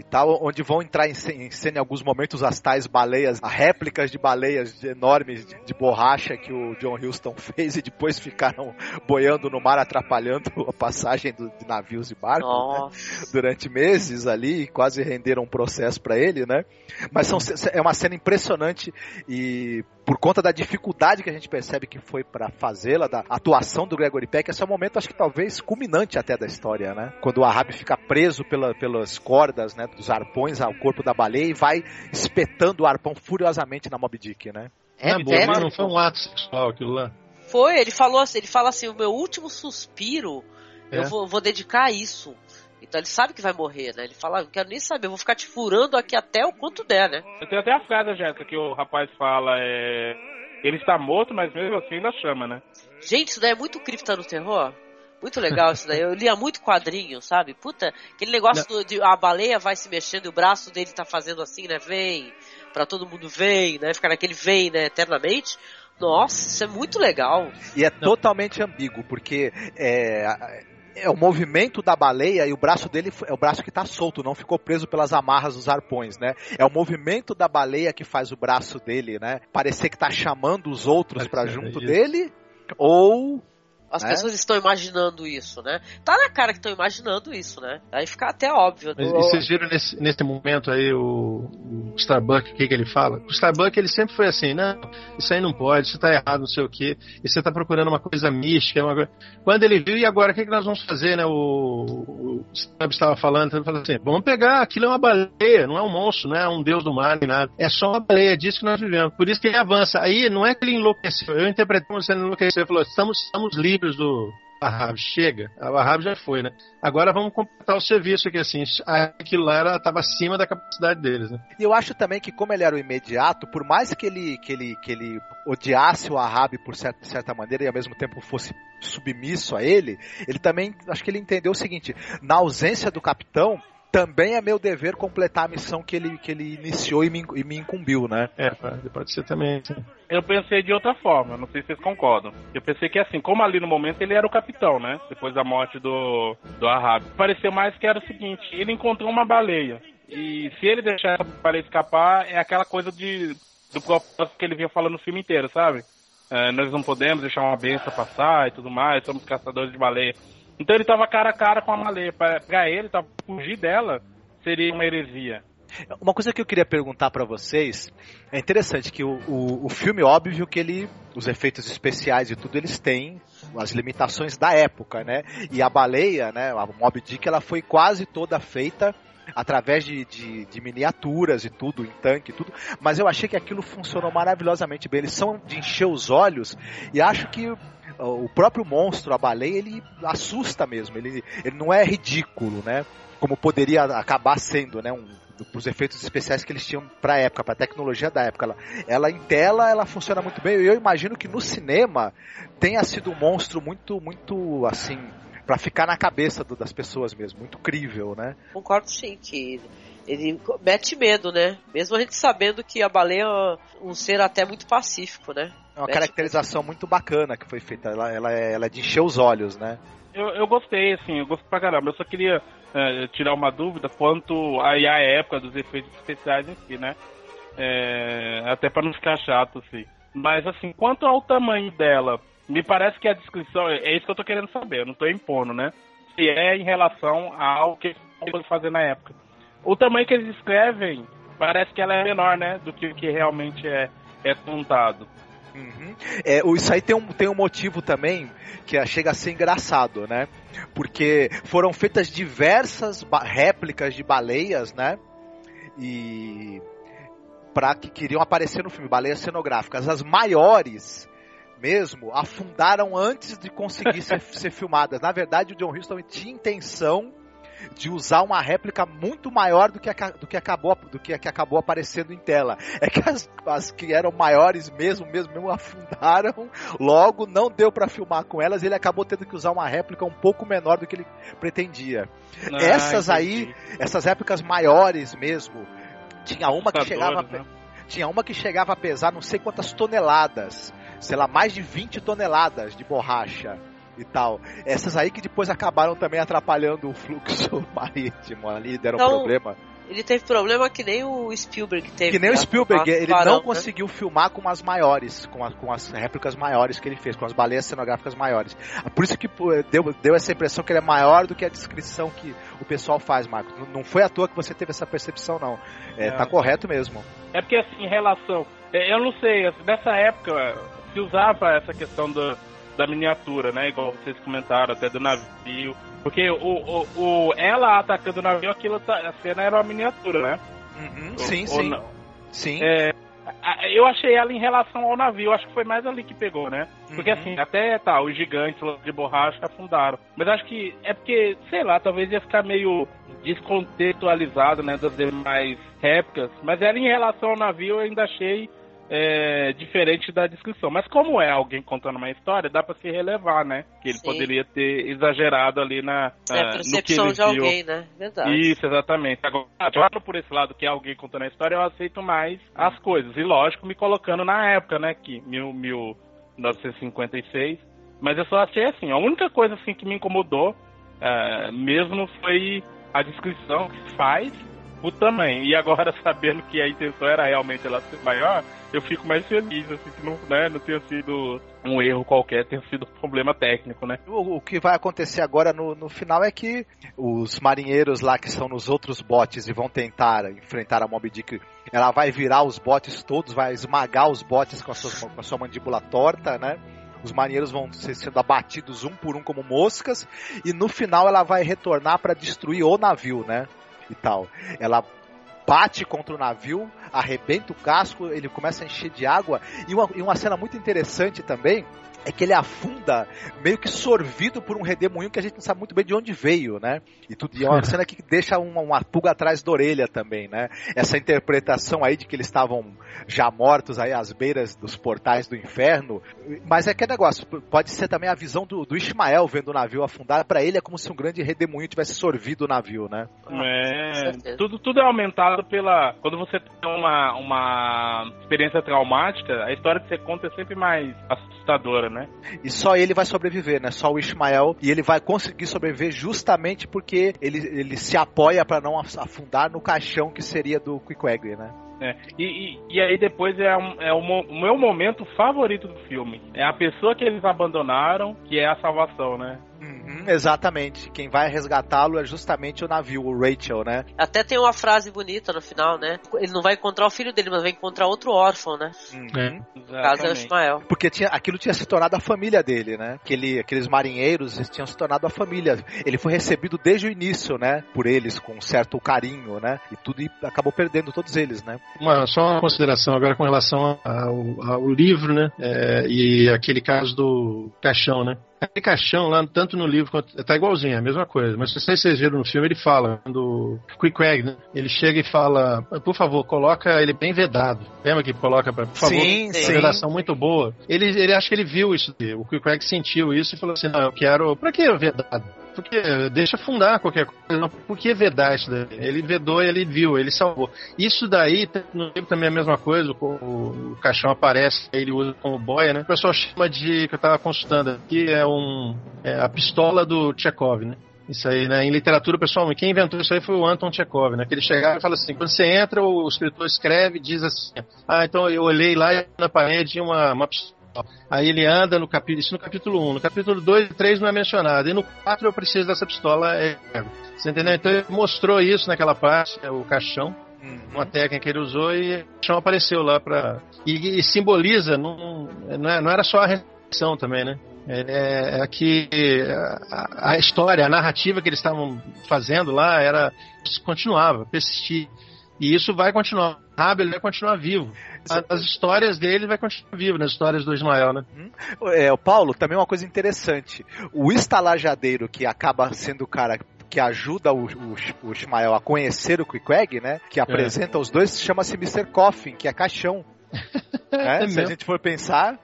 E tal, onde vão entrar em ce- em cena em alguns momentos as tais baleias, as réplicas de baleias enormes de, de borracha que o John Huston fez e depois ficaram boiando no mar, atrapalhando a passagem do- de navios e barcos né? durante meses ali, e quase renderam um processo para ele, né? Mas são, é uma cena impressionante e por conta da dificuldade que a gente percebe que foi para fazê-la, da atuação do Gregory Peck, esse é o momento, acho que talvez culminante até da história, né? Quando o Ahab fica preso pela, pelas cordas, né, dos arpões ao corpo da baleia e vai espetando o arpão furiosamente na Moby Dick, né? É, Na boa, é, mas não foi um ato sexual aquilo lá. Foi, ele falou assim, ele fala assim, o meu último suspiro É. eu vou, vou dedicar a isso. Então ele sabe que vai morrer, né? Ele fala, não quero nem saber, eu vou ficar te furando aqui até o quanto der, né? Eu tenho até a frase, Jéssica, que o rapaz fala, é... Ele está morto, mas mesmo assim ainda chama, né? Gente, isso daí é muito cripta no terror. Muito legal isso daí. Eu lia muito quadrinho, sabe? Puta, aquele negócio do- de a baleia vai se mexendo e o braço dele tá fazendo assim, né? Vem, pra todo mundo vem, né? Ficar naquele vem, né? Eternamente. Nossa, isso é muito legal. E é totalmente ambíguo, porque é, é o movimento da baleia e o braço dele é o braço que está solto, não ficou preso pelas amarras dos arpões, né? É o movimento da baleia que faz o braço dele, né? Parecer que tá chamando os outros para junto isso. dele, ou As né? pessoas estão imaginando isso, né? Tá na cara que estão imaginando isso, né? Aí fica até óbvio. Mas, O- e vocês viram nesse, nesse momento aí o, o Starbuck, o que, que ele fala? O Starbuck ele sempre foi assim, não, isso aí não pode, isso tá errado, não sei o que, e você tá procurando uma coisa mística, uma coisa... Quando ele viu, e agora, o que, que nós vamos fazer, né? O, o Stubbs estava falando, ele falou assim, vamos pegar, aquilo é uma baleia, não é um monstro, não é um deus do mar, nem nada, é só uma baleia, é disso que nós vivemos, por isso que ele avança. Aí, não é que ele enlouqueceu, eu interpretei como se ele enlouqueceu, ele falou, estamos, estamos livres do... Ahab, chega. A Ahab já foi, né? Agora vamos completar o serviço aqui, assim. Aquilo lá era, tava acima da capacidade deles, né? E eu acho também que, como ele era o imediato, por mais que ele, que ele, que ele odiasse o Ahab por certa, certa maneira e ao mesmo tempo fosse submisso a ele, ele também, acho que ele entendeu o seguinte: na ausência do capitão, também é meu dever completar a missão que ele, que ele iniciou e me, e me incumbiu, né? É, pode, ser também. Sim. Eu pensei de outra forma, não sei se vocês concordam. Eu pensei que assim, como ali no momento ele era o capitão, né? Depois da morte do, do Ahab. Pareceu mais que era o seguinte, ele encontrou uma baleia. E se ele deixar essa baleia escapar, é aquela coisa de do propósito que ele vinha falando no filme inteiro, sabe? é, nós não podemos deixar uma benção passar e tudo mais, somos caçadores de baleia. Então ele tava cara a cara com a baleia. Pra, ele, tá, fugir dela seria uma heresia. Uma coisa que eu queria perguntar para vocês é interessante que o, o, o, filme, óbvio que ele, os efeitos especiais e tudo, eles têm as limitações da época, né? E a baleia, né, a Moby Dick, ela foi quase toda feita através de, de, de, miniaturas e tudo, em tanque e tudo, mas eu achei que aquilo funcionou maravilhosamente bem. Eles são de encher os olhos e acho que o próprio monstro, a baleia, ele assusta mesmo. Ele, ele não é ridículo, né? Como poderia acabar sendo, né? Um, os efeitos especiais que eles tinham para a época, para a tecnologia da época. Ela, ela em tela, ela funciona muito bem. Eu imagino que no cinema tenha sido um monstro muito, muito assim para ficar na cabeça do, das pessoas mesmo, muito crível, né? Concordo sim que ele mete medo, né? Mesmo a gente sabendo que a baleia é um ser até muito pacífico, né? É uma caracterização muito bacana que foi feita. Ela, ela, é, ela é de encher os olhos, né? Eu, eu gostei, assim, eu gostei pra caramba. Eu só queria é, tirar uma dúvida quanto a época dos efeitos especiais em si, né? É, até para não ficar chato, assim. Mas, assim, quanto ao tamanho dela, me parece que a descrição, é isso que eu tô querendo saber, eu não tô impondo, né? Se é em relação ao que eles fazer na época. O tamanho que eles escrevem, parece que ela é menor, né? Do que o que realmente é, é contado. Uhum. É, isso aí tem um, tem um motivo também que chega a ser engraçado, né? Porque foram feitas diversas réplicas de baleias, né? E para que queriam aparecer no filme, baleias cenográficas. As maiores mesmo afundaram antes de conseguir ser, ser filmadas. Na verdade, o John Huston tinha intenção de usar uma réplica muito maior do que, a, do que acabou do que, que acabou aparecendo em tela. É que as, as que eram maiores mesmo, mesmo, mesmo afundaram, logo não deu para filmar com elas, ele acabou tendo que usar uma réplica um pouco menor do que ele pretendia. Ah, essas entendi. aí, essas réplicas maiores mesmo, tinha uma que chegava né? tinha uma que chegava a pesar não sei quantas toneladas sei lá, mais de 20 toneladas de borracha e tal. Essas aí que depois acabaram também atrapalhando o fluxo marítimo ali, deram então, problema. Ele teve problema que nem o Spielberg teve. Que nem o Spielberg, ele não né? conseguiu filmar com as maiores, com, a, com as réplicas maiores que ele fez, com as baleias cenográficas maiores. Por isso que deu, deu essa impressão que ele é maior do que a descrição que o pessoal faz, Marcos. Não foi à toa que você teve essa percepção, não. É, é. Tá correto mesmo. É porque assim, em relação. É, eu não sei, nessa época se usava essa questão do, da miniatura, né? Igual vocês comentaram, até do navio. Porque o, o, o ela atacando o navio, aquilo tá, a cena era uma miniatura, né? Uhum, sim, sim. Sim. É, eu achei ela em relação ao navio, acho que foi mais ali que pegou, né? Porque uhum. assim, até tá, os gigantes de borracha afundaram. Mas acho que é porque, sei lá, talvez ia ficar meio descontextualizado, né, das demais réplicas. Mas ela em relação ao navio eu ainda achei é, diferente da descrição. Mas como é alguém contando uma história, dá para se relevar, né? Que ele Sim. poderia ter exagerado ali na, é a percepção no que ele de viu. alguém, né? Verdade. Isso, exatamente. Agora, por esse lado que é alguém contando a história, eu aceito mais as coisas. E lógico, me colocando na época, né? Que mil, 1956. Mas eu só achei assim, a única coisa assim que me incomodou uh, mesmo foi a descrição que se faz o tamanho. E agora, sabendo que a intenção era realmente ela ser maior, eu fico mais feliz, assim, que não, né, não tenha sido um erro qualquer, tenha sido um problema técnico, né? O, o, que vai acontecer agora no, no final é que os marinheiros lá que estão nos outros botes e vão tentar enfrentar a Moby Dick, ela vai virar os botes todos, vai esmagar os botes com a sua, com a sua mandíbula torta, né? Os marinheiros vão ser sendo abatidos um por um como moscas e no final ela vai retornar para destruir o navio, né? e tal. Ela bate contra o navio, arrebenta o casco, ele começa a encher de água. E uma, e uma cena muito interessante também é que ele afunda meio que sorvido por um redemoinho que a gente não sabe muito bem de onde veio, né? E, tudo, e é uma cena que deixa uma, uma pulga atrás da orelha também, né? Essa interpretação aí de que eles estavam já mortos aí às beiras dos portais do inferno. Mas é que negócio, pode ser também a visão do, do Ismael vendo o navio afundar. Para ele é como se um grande redemoinho tivesse sorvido o navio, né? É, tudo, tudo é aumentado pela. Quando você tem uma, uma experiência traumática, a história que você conta é sempre mais assustadora, né? E só ele vai sobreviver, né? Só o Ismael. E ele vai conseguir sobreviver justamente porque ele, ele se apoia para não afundar no caixão que seria do Quickwag, né? É, e, e, e, aí depois é, um, é o, o, meu momento favorito do filme. É a pessoa que eles abandonaram, que é a salvação, né? Exatamente. Quem vai resgatá-lo é justamente o navio, o Rachel, né? Até tem uma frase bonita no final, né? Ele não vai encontrar o filho dele, mas vai encontrar outro órfão, né? Uhum. É. No caso é o Ismael. Porque tinha, aquilo tinha se tornado a família dele, né? Aquele, aqueles marinheiros tinham se tornado a família. Ele foi recebido desde o início, né? Por eles, com um certo carinho, né? E tudo e acabou perdendo todos eles, né? Uma, só uma consideração agora com relação ao, ao livro, né? É, e aquele caso do caixão, né? Aquele caixão lá, tanto no livro quanto. Tá igualzinho, é a mesma coisa. Mas se vocês viram no filme, ele fala, quando o Quick né? Ele chega e fala, por favor, coloca ele bem vedado. Lembra que coloca, pra, por favor, sim, sim. uma vedação muito boa. Ele, ele acha que ele viu isso. O Quick sentiu isso e falou assim: não, eu quero. Pra que vedado? Porque deixa afundar qualquer coisa. Por que vedar isso daí? Ele vedou ele viu, ele salvou. Isso daí, no livro também é a mesma coisa. O, o caixão aparece, ele usa como boia, né? O pessoal chama de, que eu tava consultando aqui, é um. É a pistola do Chekhov, né? Isso aí, né? Em literatura, pessoal, quem inventou isso aí foi o Anton Chekhov, né? Que ele chegava e fala assim: quando você entra, o escritor escreve diz assim: Ah, então eu olhei lá e na parede uma, uma pistola Aí ele anda no capítulo, isso no capítulo 1. No capítulo 2 e 3 não é mencionado. E no 4 eu preciso dessa pistola. É... Você entendeu? Então ele mostrou isso naquela parte, é o caixão. Uhum. Uma técnica que ele usou e o caixão apareceu lá para e, e, simboliza, não, não, é, não era só a reação também, né? É, é que a, a, história, a narrativa que eles estavam fazendo lá era continuava, persistia. E isso vai continuar. Abel vai continuar vivo. As histórias dele vai continuar vivo, nas histórias do Ismael, né? É, o Paulo, também uma coisa interessante. O estalajadeiro que acaba sendo o cara que ajuda o, o, o Ismael a conhecer o Queequeg, né? Que apresenta é. os dois, chama-se Mr. Coffin, que é caixão. né? é Se a gente for pensar.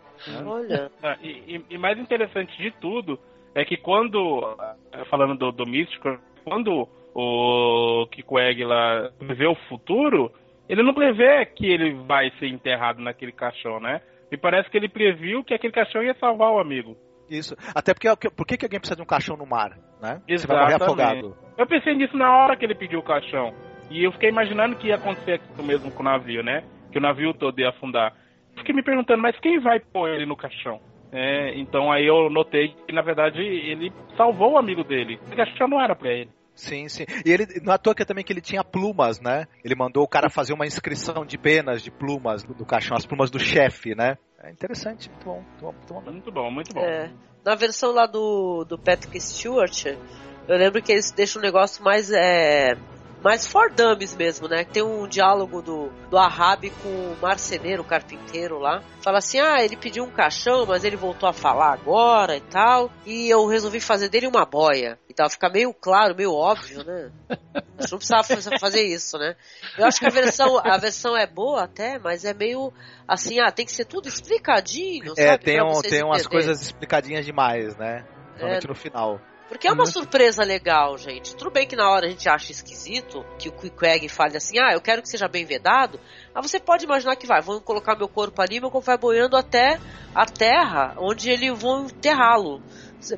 Olha. Ah, e, e, mais interessante de tudo é que quando, falando do, do místico, quando o Kikweg lá vê o futuro, ele não prevê que ele vai ser enterrado naquele caixão, né? Me parece que ele previu que aquele caixão ia salvar o amigo. Isso. Até porque por que, que alguém precisa de um caixão no mar, né? Exatamente. Você vai morrer afogado. Eu pensei nisso na hora que ele pediu o caixão. E eu fiquei imaginando que ia acontecer o mesmo com o navio, né? Que o navio todo ia afundar. Fiquei me perguntando, mas quem vai pôr ele no caixão? É, então aí eu notei que, na verdade, ele salvou o amigo dele. O caixão não era pra ele. Sim, sim. E ele, não é à toa que também que ele tinha plumas, né? Ele mandou o cara fazer uma inscrição de penas de plumas do, do caixão, as plumas do chefe, né? É interessante, muito bom, muito bom, muito bom. Muito bom, muito bom. É. Na versão lá do, do Patrick Stewart, eu lembro que eles deixam um negócio mais é, mais for dummies mesmo, né? Tem um diálogo do, do Ahab com o marceneiro, o carpinteiro lá. Fala assim: ah, ele pediu um caixão, mas ele voltou a falar agora e tal. E eu resolvi fazer dele uma boia. E tal. Fica meio claro, meio óbvio, né? A gente não precisava fazer isso, né? Eu acho que a versão, a versão é boa até, mas é meio assim: ah, tem que ser tudo explicadinho, é, sabe? Tem, um, tem umas coisas explicadinhas demais, né? Principalmente é, no final. Porque é uma surpresa legal, gente. Tudo bem que na hora a gente acha esquisito que o Quick fale assim, ah, eu quero que seja bem vedado, mas você pode imaginar que vai, vão colocar meu corpo ali, meu corpo vai boiando até a terra, onde eles vão enterrá-lo.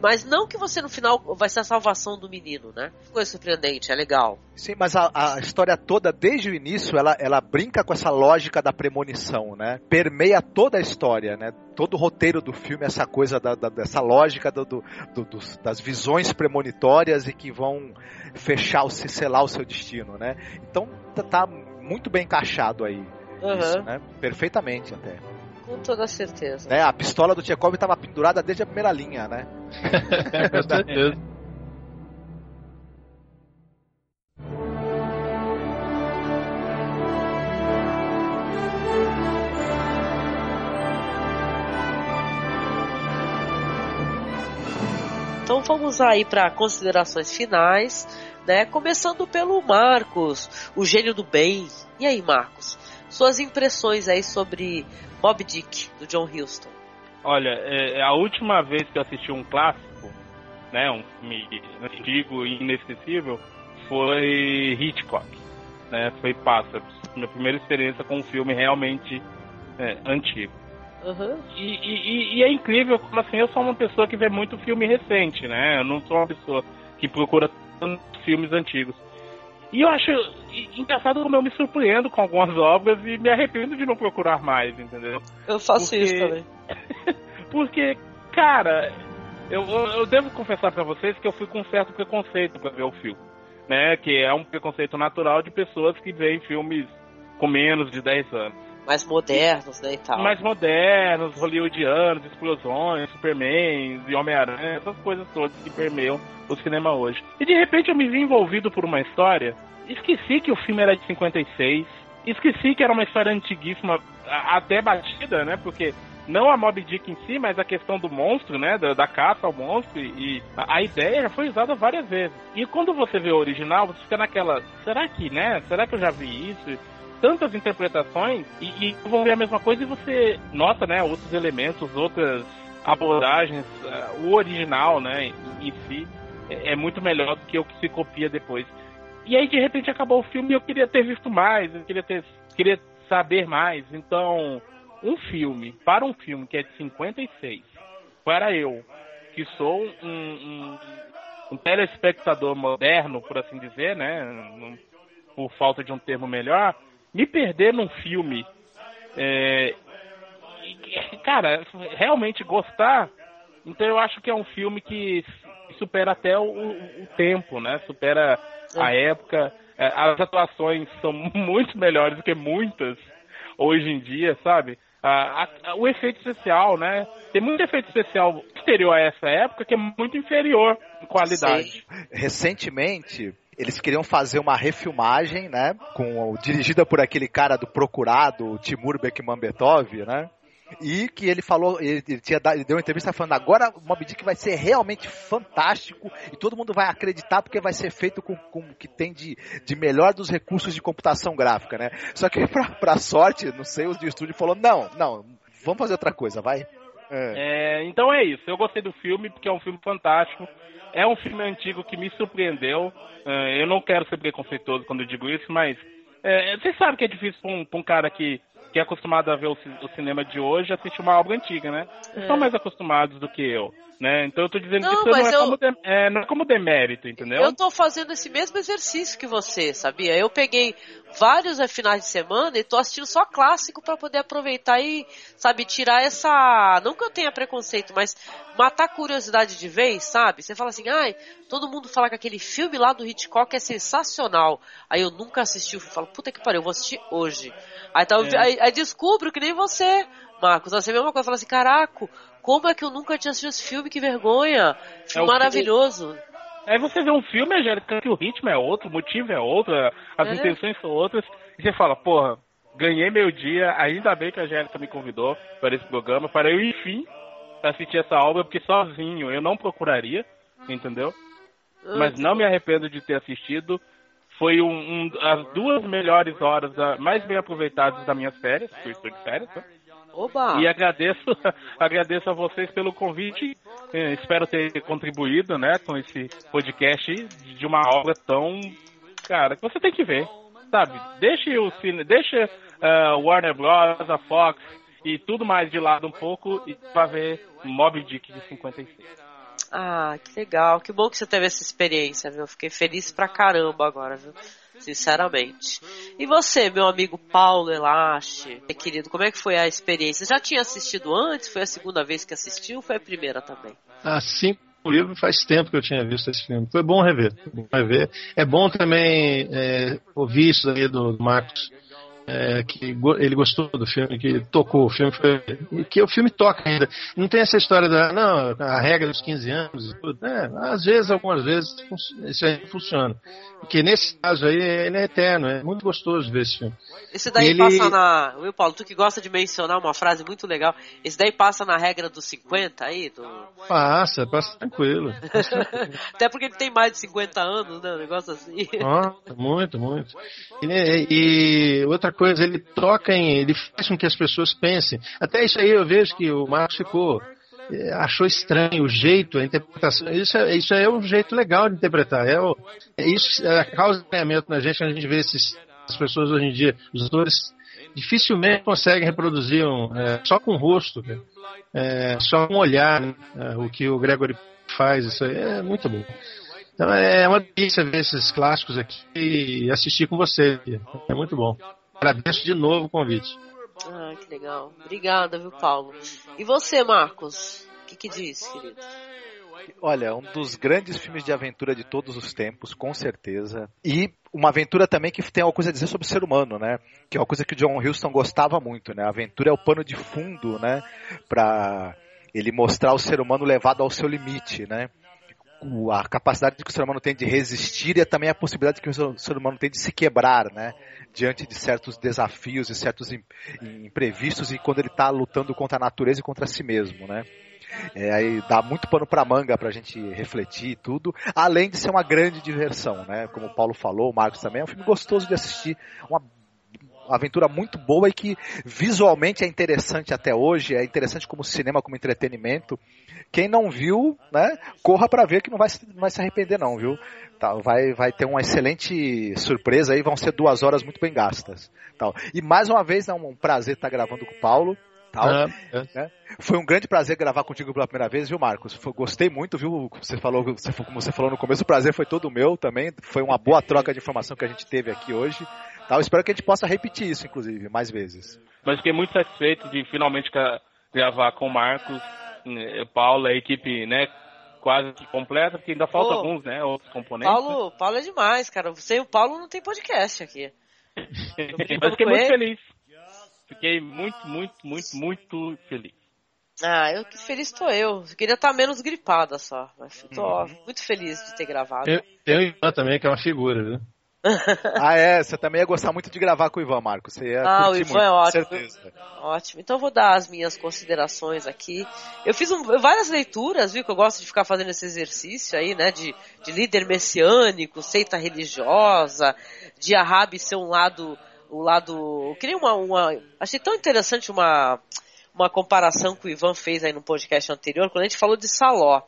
Mas não que você no final vai ser a salvação do menino, né? Coisa surpreendente, é legal. Sim, mas a, a, história toda, desde o início, ela, ela brinca com essa lógica da premonição, né? Permeia toda a história, né? Todo o roteiro do filme, essa coisa da, da dessa lógica do, do, do, das visões premonitórias e que vão fechar, o, selar o seu destino, né? Então tá, tá muito bem encaixado aí. Uhum. Isso, né? Perfeitamente até. Com toda certeza. Né? A pistola do Tchekov estava pendurada desde a primeira linha, né? Com certeza. Então vamos aí para considerações finais, né? Começando pelo Marcos, o gênio do bem. E aí, Marcos? Suas impressões aí sobre Bob Dick, do John Huston. Olha, é, é, a última vez que eu assisti um clássico, né, um filme antigo e inesquecível, foi Hitchcock, né, foi Pássaros. Minha primeira experiência com um filme realmente é, antigo. Uhum. E, e, e, é incrível como assim, eu sou uma pessoa que vê muito filme recente, né? Eu não sou uma pessoa que procura tantos filmes antigos. E eu acho engraçado como eu me surpreendo com algumas obras e me arrependo de não procurar mais, entendeu? Eu faço Porque... isso também. Porque, cara, eu, eu devo confessar para vocês que eu fui com um certo preconceito para ver o filme. Né, que é um preconceito natural de pessoas que veem filmes com menos de 10 anos. Mais modernos, né, e tal. Mais modernos, hollywoodianos, explosões, Superman e Homem-Aranha, essas coisas todas que permeiam o cinema hoje. E de repente eu me vi envolvido por uma história, esqueci que o filme era de 56, esqueci que era uma história antiguíssima, até batida, né, porque não a Mob Dick em si, mas a questão do monstro, né? Da, da caça ao monstro. E, a, a, ideia já foi usada várias vezes. E quando você vê o original, você fica naquela. Será que, né? Será que eu já vi isso? Tantas interpretações e, e vão ver a mesma coisa e você nota, né? Outros elementos, outras abordagens. Uh, o original, né? Em, em si é, é muito melhor do que o que se copia depois. E aí de repente acabou o filme e eu queria ter visto mais, eu queria ter queria saber mais. Então, um filme, para um filme que é de 56, para eu, que sou um, um, um telespectador moderno, por assim dizer, né? Por falta de um termo melhor, me perder num filme. É, cara, realmente gostar. Então eu acho que é um filme que supera até o, o tempo, né? Supera a é. época. É, as atuações são muito melhores do que muitas hoje em dia, sabe? a, a, o efeito especial, né? Tem muito efeito especial exterior a essa época que é muito inferior em qualidade. Sim. Recentemente, eles queriam fazer uma refilmagem, né? Com, dirigida por aquele cara do Procurado, Timur Bekmambetov, né? E que ele falou, ele, tinha ele deu uma entrevista falando agora o Mob Dick vai ser realmente fantástico e todo mundo vai acreditar porque vai ser feito com, com o que tem de, de melhor dos recursos de computação gráfica, né? Só que pra, pra sorte, não sei, de estúdio falou, não, não, vamos fazer outra coisa, vai. É. É, então é isso, eu gostei do filme porque é um filme fantástico. É um filme antigo que me surpreendeu. É, eu não quero ser preconceituoso quando eu digo isso, mas é, vocês sabem que é difícil para um, um, cara que que é acostumado a ver o, o cinema de hoje assistir uma obra antiga, né? É. são mais acostumados do que eu. Né? Então eu tô dizendo não, que isso não é, eu... como de, é, não é como demérito, entendeu? Eu tô fazendo esse mesmo exercício que você, sabia? Eu peguei vários finais de semana e tô assistindo só clássico para poder aproveitar e, sabe, tirar essa. Não que eu tenha preconceito, mas matar a curiosidade de vez, sabe? Você fala assim, ai, todo mundo fala que aquele filme lá do Hitchcock é sensacional. Aí eu nunca assisti o filme, falo, puta que pariu, eu vou assistir hoje. Aí, tá, é. aí, aí descubro que nem você. Marcos, você vê uma coisa, fala assim, caraca, como é que eu nunca tinha assistido esse filme? Que vergonha! Filme é maravilhoso. Aí você vê um filme, Angélica, que o ritmo é outro, o motivo é outro, as é. intenções são outras, e você fala, porra, ganhei meu dia, ainda bem que a Angélica me convidou para esse programa, para eu, enfim, assistir essa obra, porque sozinho eu não procuraria, entendeu? Mas não me arrependo de ter assistido. Foi um, um, as duas melhores horas mais bem aproveitadas das minhas férias, porque eu estou de férias, né? Oba. E agradeço, agradeço a vocês pelo convite. É, espero ter contribuído, né, com esse podcast de uma obra tão, cara, que você tem que ver, sabe? Deixe o cine, deixa uh, Warner Bros, a Fox e tudo mais de lado um pouco e vai ver Mob Dick de 56. Ah, que legal. Que bom que você teve essa experiência, viu? Fiquei feliz pra caramba agora, viu? Sinceramente. E você, meu amigo Paulo Elache, querido, como é que foi a experiência? Já tinha assistido antes? Foi a segunda vez que assistiu foi a primeira também? Assim o livro faz tempo que eu tinha visto esse filme. Foi bom rever. rever. É bom também é, ouvir isso aí do Marcos é, que ele gostou do filme, que tocou o filme, foi, que o filme toca ainda. Não tem essa história da não, a regra dos 15 anos e tudo. É, às vezes, algumas vezes, isso aí funciona. Porque nesse caso aí, ele é eterno, é muito gostoso ver esse filme. Esse daí ele... passa na. Will Paulo, tu que gosta de mencionar uma frase muito legal, esse daí passa na regra dos 50 aí? Do... Passa, passa tranquilo. Até porque ele tem mais de 50 anos, né? Um negócio assim. Ah, muito, muito. E, e outra coisa, ele toca em. ele faz com que as pessoas pensem. Até isso aí eu vejo que o Marcos ficou é, achou estranho o jeito, a interpretação. Isso é, isso é um jeito legal de interpretar. É, o, é isso é, causa estranhamento na gente a gente vê esses, as pessoas hoje em dia, os atores dificilmente conseguem reproduzir um, é, só com o rosto, é, só com o olhar, né, é, o que o Gregory faz. Isso é muito bom. Então é uma delícia ver esses clássicos aqui e assistir com você. É muito bom. Agradeço de novo o convite. Ah, que legal. Obrigada, viu, Paulo? E você, Marcos? O que, que diz, querido? Olha, um dos grandes filmes de aventura de todos os tempos, com certeza. E uma aventura também que tem alguma coisa a dizer sobre o ser humano, né? Que é uma coisa que o John Huston gostava muito, né? A aventura é o pano de fundo, né? Pra ele mostrar o ser humano levado ao seu limite, né? a capacidade que o ser humano tem de resistir e também a possibilidade que o ser humano tem de se quebrar, né? Diante de certos desafios e certos imprevistos e quando ele está lutando contra a natureza e contra si mesmo, né? É, aí dá muito pano para manga para a gente refletir e tudo, além de ser uma grande diversão, né? Como o Paulo falou, o Marcos também, é um filme gostoso de assistir, uma aventura muito boa e que visualmente é interessante até hoje, é interessante como cinema, como entretenimento. Quem não viu, né, corra para ver que não vai, não vai se arrepender não, viu? Tá, vai, vai ter uma excelente surpresa aí, vão ser duas horas muito bem gastas. Tal. E mais uma vez é um prazer estar gravando com o Paulo. Tal, é, é. Né? Foi um grande prazer gravar contigo pela primeira vez, viu, Marcos? Foi, gostei muito, viu? Você falou, você, como você falou no começo, o prazer foi todo meu também. Foi uma boa troca de informação que a gente teve aqui hoje. Tal. Espero que a gente possa repetir isso, inclusive, mais vezes. Mas fiquei muito satisfeito de finalmente gravar com o Marcos, né, Paulo, a equipe, né? Quase completa, porque ainda falta Pô, alguns, né? Outros componentes. Paulo, Paulo é demais, cara. E o Paulo não tem podcast aqui. Mas fiquei muito feliz. Fiquei muito, muito, muito, muito feliz. Ah, eu que feliz tô eu. queria estar menos gripada só. Mas tô uhum. muito feliz de ter gravado. Eu, eu e Ivan também, que é uma figura, viu? ah, é? Você também ia gostar muito de gravar com o Ivan, Marcos. Você ia ah, o Ivan muito, é ótimo. Certeza. Ótimo. Então eu vou dar as minhas considerações aqui. Eu fiz um, várias leituras, viu? Que eu gosto de ficar fazendo esse exercício aí, né? De, de líder messiânico, seita religiosa, de Ahab ser um lado. Um lado. Eu queria uma, uma. Achei tão interessante uma, uma comparação que o Ivan fez aí no podcast anterior, quando a gente falou de Saló.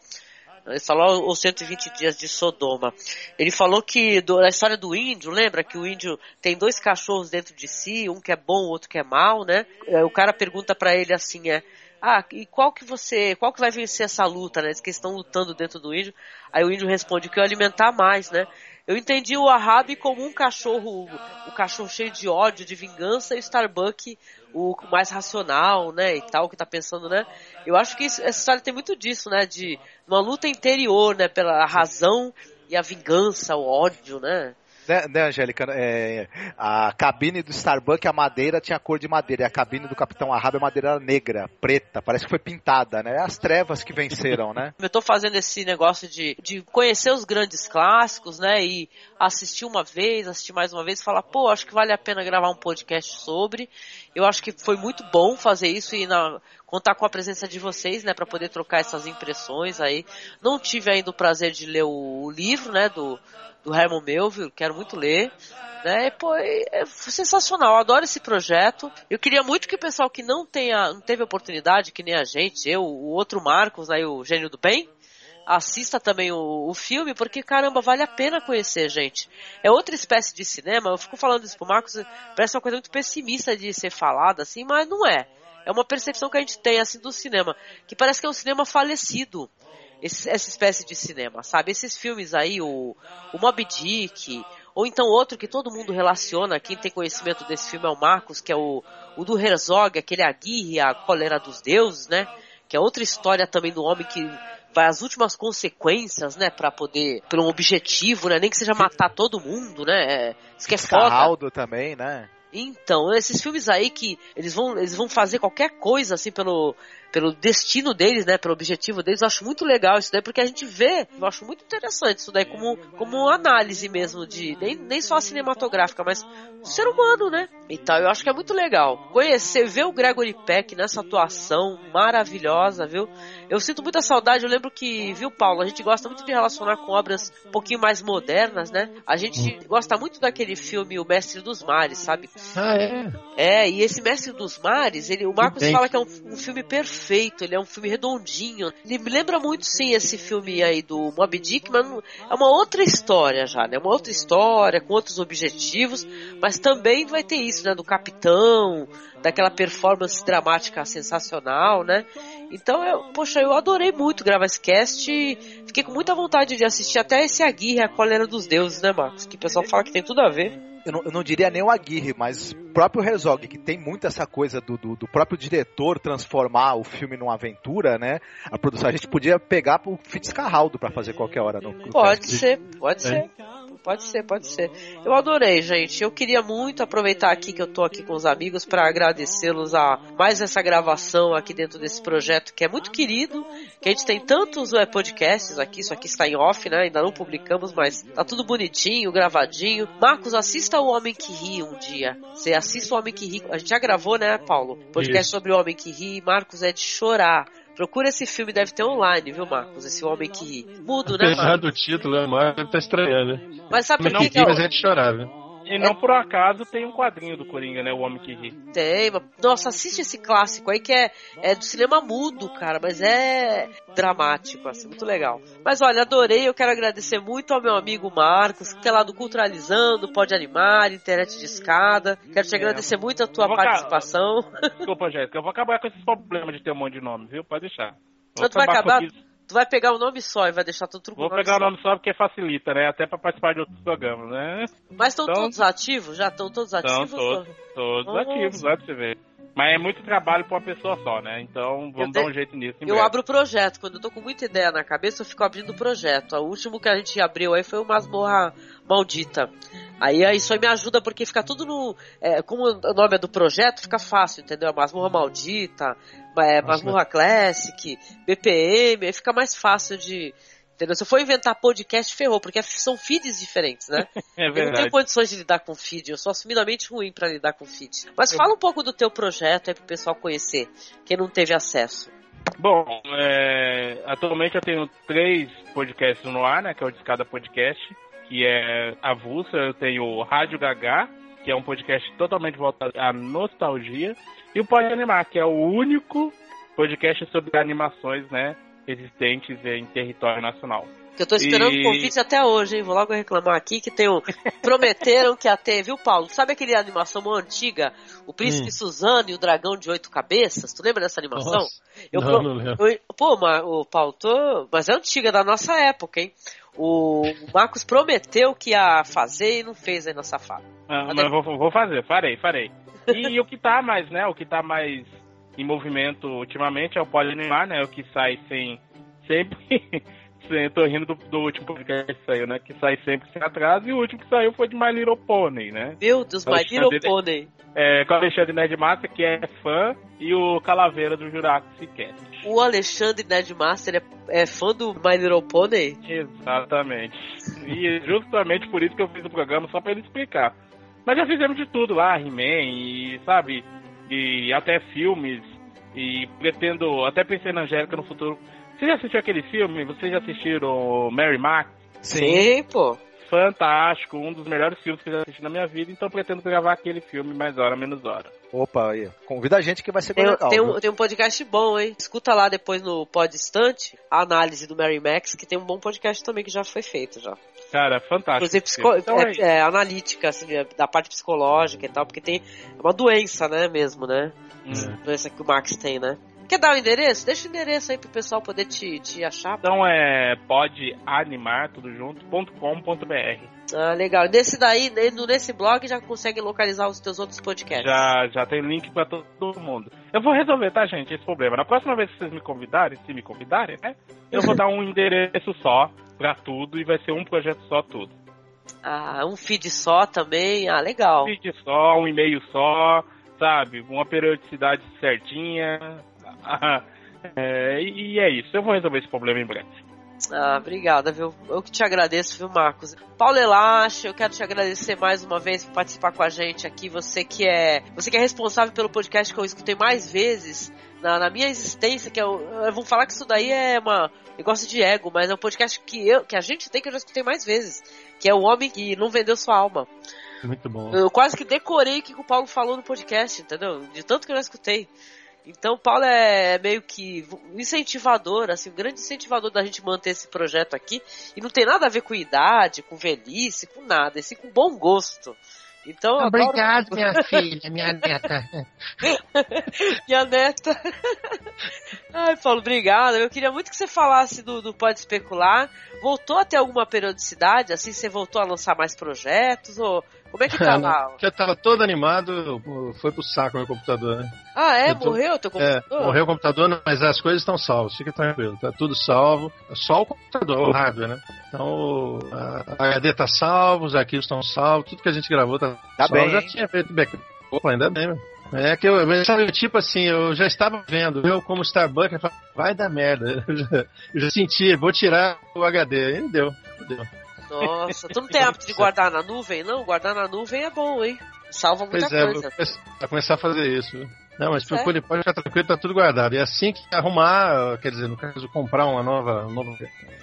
Ele falou os 120 dias de Sodoma. Ele falou que do, a história do índio, lembra que o índio tem dois cachorros dentro de si, um que é bom, outro que é mal, né? É, o cara pergunta para ele assim, é, ah, e qual que você, qual que vai vencer essa luta, né? Eles que estão lutando dentro do índio. Aí o índio responde que eu alimentar mais, né? Eu entendi o Ahab como um cachorro, o cachorro cheio de ódio, de vingança, e Starbuck o mais racional, né, e tal, que tá pensando, né? Eu acho que essa história tem muito disso, né, de uma luta interior, né, pela razão e a vingança, o ódio, né? Né, né Angélica? É, a cabine do Starbucks, a madeira tinha cor de madeira, e a cabine do Capitão Ahab, a madeira negra, preta, parece que foi pintada, né? As trevas que venceram, né? Eu tô fazendo esse negócio de, de conhecer os grandes clássicos, né? E assistir uma vez, assistir mais uma vez e falar, pô, acho que vale a pena gravar um podcast sobre. Eu acho que foi muito bom fazer isso e na, contar com a presença de vocês, né, para poder trocar essas impressões aí. Não tive ainda o prazer de ler o, o livro, né, do do Herman Melville, quero muito ler. Né? E, pô, é, sensacional, eu adoro esse projeto. Eu queria muito que o pessoal que não, tenha, não teve oportunidade, que nem a gente, eu, o outro Marcos, né, o Gênio do Bem, assista também o, o, filme, porque caramba, vale a pena conhecer, gente. É outra espécie de cinema, eu fico falando isso pro Marcos, parece uma coisa muito pessimista de ser falada assim, mas não é. É uma percepção que a gente tem assim do cinema, que parece que é um cinema falecido esse, essa espécie de cinema, sabe? Esses filmes aí, o, o Moby Dick, ou então outro que todo mundo relaciona, quem tem conhecimento desse filme é o Marcos, que é o, o do Herzog, aquele Aguirre, a Cólera dos Deuses, né? Que é outra história também do homem que vai às últimas consequências, né, para poder, por um objetivo, né, nem que seja matar todo mundo, né, isso que é foda. também, né? Então, esses filmes aí que eles vão, eles vão fazer qualquer coisa assim pelo, pelo destino deles, né, pelo objetivo deles. Eu acho muito legal isso daí, porque a gente vê, eu acho muito interessante isso daí como, como análise mesmo de, nem, nem só cinematográfica, mas do ser humano, né? Então eu acho que é muito legal. Conhecer, ver o Gregory Peck nessa atuação maravilhosa, viu? Eu sinto muita saudade, eu lembro que, viu, Paulo, a gente gosta muito de relacionar com obras um pouquinho mais modernas, né? A gente gosta muito daquele filme O Mestre dos Mares, sabe? Ah, é? É, e esse Mestre dos Mares, ele, o Marcos fala que é um, um filme perfeito perfeito, ele é um filme redondinho. Ele me lembra muito, sim, esse filme aí do Moby Dick, mas é uma outra história já, né? Uma outra história, com outros objetivos, mas também vai ter isso, né? Do capitão, daquela performance dramática sensacional, né? Então, eu, poxa, eu adorei muito gravar esse cast. Fiquei com muita vontade de assistir até esse Aguirre, a Cólera dos Deuses, né, Marcos? Que o pessoal fala que tem tudo a ver eu não, eu não, diria nem o Aguirre, mas o próprio Herzog, que tem muito essa coisa do, do, do, próprio diretor transformar o filme numa aventura, né? A produção, a gente podia pegar o Fitzcarraldo para fazer qualquer hora no, no Pode ser, pode é. ser. Pode ser, pode ser. Eu adorei, gente. Eu queria muito aproveitar aqui que eu tô aqui com os amigos para agradecê-los a mais essa gravação aqui dentro desse projeto que é muito querido, que a gente tem tantos é, podcasts aqui, isso aqui está em off, né? Ainda não publicamos, mas tá tudo bonitinho, gravadinho. Marcos, assista o Homem que Ri um dia. Você assista o Homem que Ri. A gente já gravou, né, Paulo? Podcast Isso. sobre o Homem que Ri. Marcos é de chorar. Procura esse filme, deve ter online, viu, Marcos? Esse Homem que Ri. Mudo, né? Apesar do título, né? Mas deve estar estranhando, né? Mas sabe por que? Não, mas é de chorar, viu? E não por acaso tem um quadrinho do Coringa, né? O Homem que Ri. Tem, nossa, assiste esse clássico aí que é, é do cinema mudo, cara, mas é dramático, assim, muito legal. Mas olha, adorei, eu quero agradecer muito ao meu amigo Marcos, que é lá do Culturalizando, Pode Animar, Internet de Escada. Quero te agradecer muito a tua participação. Desculpa, Jéssica, eu vou acabar com esses problemas de ter um monte de nome, viu? Pode deixar. Não, tu vai acabar? Tu vai pegar o um nome só e vai deixar tudo Vou pegar o nome só porque facilita, né? Até pra participar de outros programas, né? Mas estão então, todos ativos? Já estão todos ativos? Estão todos, todos ativos, lá pra você ver. Mas é muito trabalho pra uma pessoa só, né? Então vamos dar um jeito nisso. eu breve. abro o projeto. Quando eu tô com muita ideia na cabeça, eu fico abrindo o projeto. O último que a gente abriu aí foi o Masmorra Maldita. Aí isso aí me ajuda porque fica tudo no. É, como o nome é do projeto, fica fácil, entendeu? Masmorra Maldita, é, Masmorra Classic, BPM, aí fica mais fácil de. Entendeu? Se eu for inventar podcast, ferrou, porque são feeds diferentes, né? é verdade. Eu não tenho condições de lidar com feed, eu sou assumidamente ruim para lidar com feed. Mas fala um pouco do teu projeto aí pro pessoal conhecer, quem não teve acesso. Bom, é, atualmente eu tenho três podcasts no ar, né? Que é o Discada Podcast que é avulsa. Eu tenho o Rádio Gagá, que é um podcast totalmente voltado à nostalgia. E o Pode Animar, que é o único podcast sobre animações, né, existentes em território nacional. Que eu tô esperando e... o convite até hoje, hein? Vou logo reclamar aqui que tem um. Prometeram que até, viu, Paulo? Sabe aquele animação antiga? O Príncipe hum. Suzano e o Dragão de Oito Cabeças? Tu lembra dessa animação? Nossa. Eu, não, não lembro. Eu, pô, mas, o Paulo, tô... mas é antiga, da nossa época, hein? O Marcos prometeu que ia fazer e não fez aí na safada. Ah, mas vou, vou, fazer, farei, farei. E, e, o que tá mais, né? O que tá mais em movimento ultimamente é o Pode Animar, né? O que sai sem. Sempre. eu tô rindo do, do, último podcast que saiu, né? Que sai sempre sem atraso. E o último que saiu foi de My Little Pony, né? Meu Deus, My Little Pony. É, com o Alexandre Nerdmassa, que é fã, e o Calaveira do Jurassic Cast. O Alexandre Nerdmaster é, é fã do My Little Pony? Exatamente. E justamente por isso que eu fiz o programa, só pra ele explicar. Mas já fizemos de tudo lá, He-Man, e sabe, e até filmes, e pretendo, até pensei na Angélica no futuro. Você já assistiu aquele filme? Vocês já assistiram Mary Max? Sim, pô fantástico, um dos melhores filmes que eu já assisti na minha vida, então pretendo gravar aquele filme mais hora, menos hora. Opa, aí, convida a gente que vai ser tem, legal. Tem um, tem um, podcast bom, hein? Escuta lá depois no Podestante a análise do Mary Max, que tem um bom podcast também que já foi feito já. Cara, fantástico. Inclusive, psico... então, é, é, é, analítica, assim, da parte psicológica e tal, porque tem uma doença, né, mesmo, né? Hum. Doença que o Max tem, né? Quer dar o endereço? Deixa o endereço aí pro pessoal poder te, te achar. Então é podeanimar, tudo junto, .com.br. Ah, legal. Nesse daí, nesse blog já consegue localizar os teus outros podcasts. Já, já tem link para todo mundo. Eu vou resolver, tá, gente, esse problema. Na próxima vez que vocês me convidarem, se me convidarem, né? Eu vou dar um endereço só para tudo e vai ser um projeto só tudo. Ah, um feed só também. Ah, legal. Um feed só, um e-mail só, sabe? Uma periodicidade certinha. é, e é isso. Eu vou resolver esse problema em breve. Ah, obrigada, viu? Eu que te agradeço, viu, Marcos? Paulo Elache, eu quero te agradecer mais uma vez por participar com a gente aqui. Você que é, você que é responsável pelo podcast que eu escutei mais vezes na, na minha existência, que é eu, eu vou falar que isso daí é uma negócio de ego, mas é um podcast que eu, que a gente tem que eu já escutei mais vezes, que é o homem que não vendeu sua alma. Muito bom. Eu quase que decorei o que o Paulo falou no podcast, entendeu? De tanto que eu já escutei. Então, Paulo é meio que incentivador, assim, um grande incentivador da gente manter esse projeto aqui. E não tem nada a ver com idade, com velhice, com nada, assim, com bom gosto. Então, Obrigado, adoro... minha filha, minha neta. minha neta. Ai, Paulo, obrigado. Eu queria muito que você falasse do, do Pode Especular. Voltou a ter alguma periodicidade? Assim, você voltou a lançar mais projetos? Ou como é que tá lá? Já tava todo animado, foi pro saco meu computador, né? Ah, é? tô... Morreu teu computador? É, morreu o computador, mas as coisas estão salvas, fica tranquilo, tá tudo salvo. Só o computador, o hardware, né? Então, a HD tá salvo, os arquivos estão salvos, tudo que a gente gravou tá, tá salvo. bem. Já tinha feito backup. Opa, ainda bem, meu. É que eu, sabe, tipo assim, eu já estava vendo, eu como Starbucks, eu falei, vai dar merda. Eu já, eu já senti, vou tirar o HD. E deu, deu. Nossa, tu não tem hábito de guardar na nuvem, não? Guardar na nuvem é bom, hein? Salva muita pois é, coisa. Vou começar, a fazer isso. Não, mas procure, pode ficar tranquilo, tá tudo guardado. E assim que arrumar, quer dizer, no caso, comprar uma nova, um novo,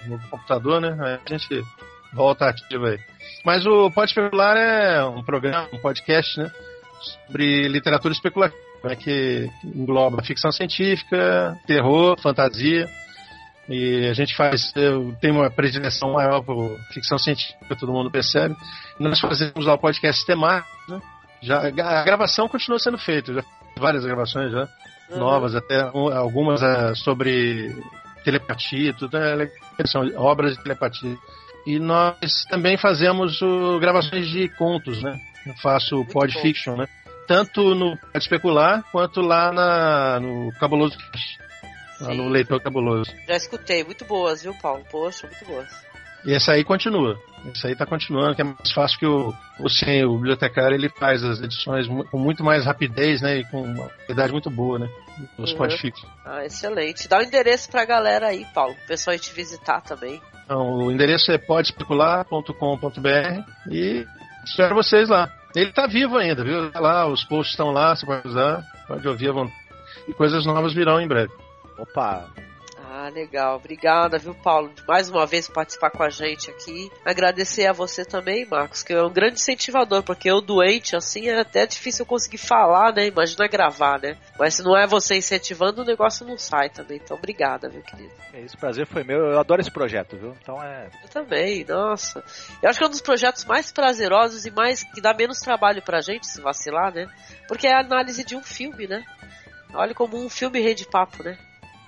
um novo computador, né? Aí a gente volta ativa aí. Mas o Pode Especular é um programa, um podcast, né? Sobre literatura especulativa, né, que engloba ficção científica, terror, fantasia. E a gente faz, tem uma predileção maior por ficção científica, todo mundo percebe. Nós fazemos lá o podcast temático, né? Já, a gravação continua sendo feita, já várias gravações já, uhum. novas, até algumas uh, sobre telepatia, tudo é, são obras de telepatia. E nós também fazemos uh, gravações de contos, né? Eu faço podfiction, né? Tanto no Pode Especular quanto lá na, no Cabuloso Lá no Leitor Cabuloso. Já escutei, muito boas, viu, Paulo? Poxa, muito boas. E essa aí continua. Esse aí tá continuando, que é mais fácil que o, o o bibliotecário, ele faz as edições com muito mais rapidez, né? E com uma qualidade muito boa, né? Os uhum. podfiction. Ah, excelente. Dá o um endereço pra galera aí, Paulo. O pessoal ir te visitar também. Então, o endereço é podespecular.com.br e espero vocês lá. Ele tá vivo ainda, viu? Tá lá, os posts estão lá, você pode usar, pode ouvir à vontade. E coisas novas virão em breve. Opa! Ah, legal. Obrigada, viu, Paulo, de mais uma vez participar com a gente aqui. Agradecer a você também, Marcos, que é um grande incentivador, porque eu doente, assim, é até difícil eu conseguir falar, né? Imagina gravar, né? Mas se não é você incentivando, o negócio não sai também. Então, obrigada, meu querido. É isso, prazer foi meu. Eu adoro esse projeto, viu? Então é. Eu também, nossa. Eu acho que é um dos projetos mais prazerosos e mais que dá menos trabalho pra gente, se vacilar, né? Porque é a análise de um filme, né? Olha como um filme rede papo, né?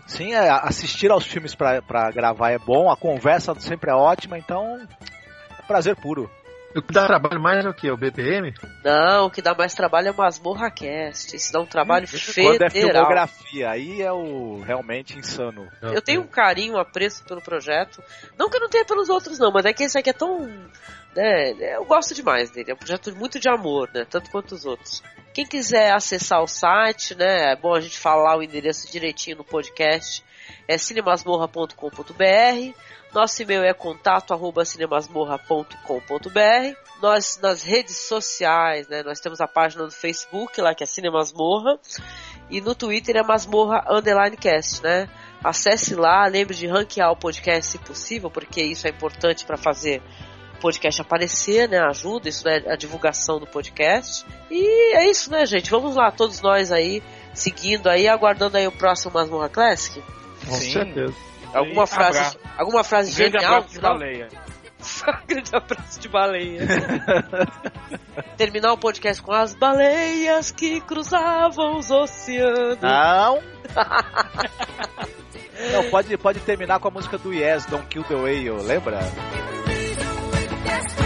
Sim, é, assistir aos filmes para gravar é bom, a conversa sempre é ótima, então é prazer puro. O que dá trabalho mais é o que? O BPM? Não, o que dá mais trabalho é o Masmorra Cast. Isso dá um trabalho hum, federal. Quando é filmografia, aí é o realmente insano. Eu tenho um carinho, um apreço pelo projeto. Não que eu não tenha pelos outros, não, mas é que esse aqui é tão. Né, eu gosto demais dele. É um projeto muito de amor, né? Tanto quanto os outros. Quem quiser acessar o site, né? É bom a gente falar o endereço direitinho no podcast. É cinemasmorra.com.br. Nosso e-mail é contato cinemasmorra.com.br. Nós nas redes sociais, né? Nós temos a página do Facebook lá que é Cinemasmorra e no Twitter é Masmorra Underline Cast, né? Acesse lá, lembre de ranquear o podcast se possível, porque isso é importante para fazer podcast aparecer, né? Ajuda, isso é a divulgação do podcast. E é isso, né, gente? Vamos lá, todos nós aí, seguindo aí, aguardando aí o próximo Masmorra Classic. Com Sim. certeza. Alguma frase, alguma frase Grande genial? Abraço de baleia. Grande abraço de baleia. Terminar o podcast com as baleias que cruzavam os oceanos. Não! Não, pode, pode terminar com a música do Yes, Don't Kill the Whale, lembra? Yes.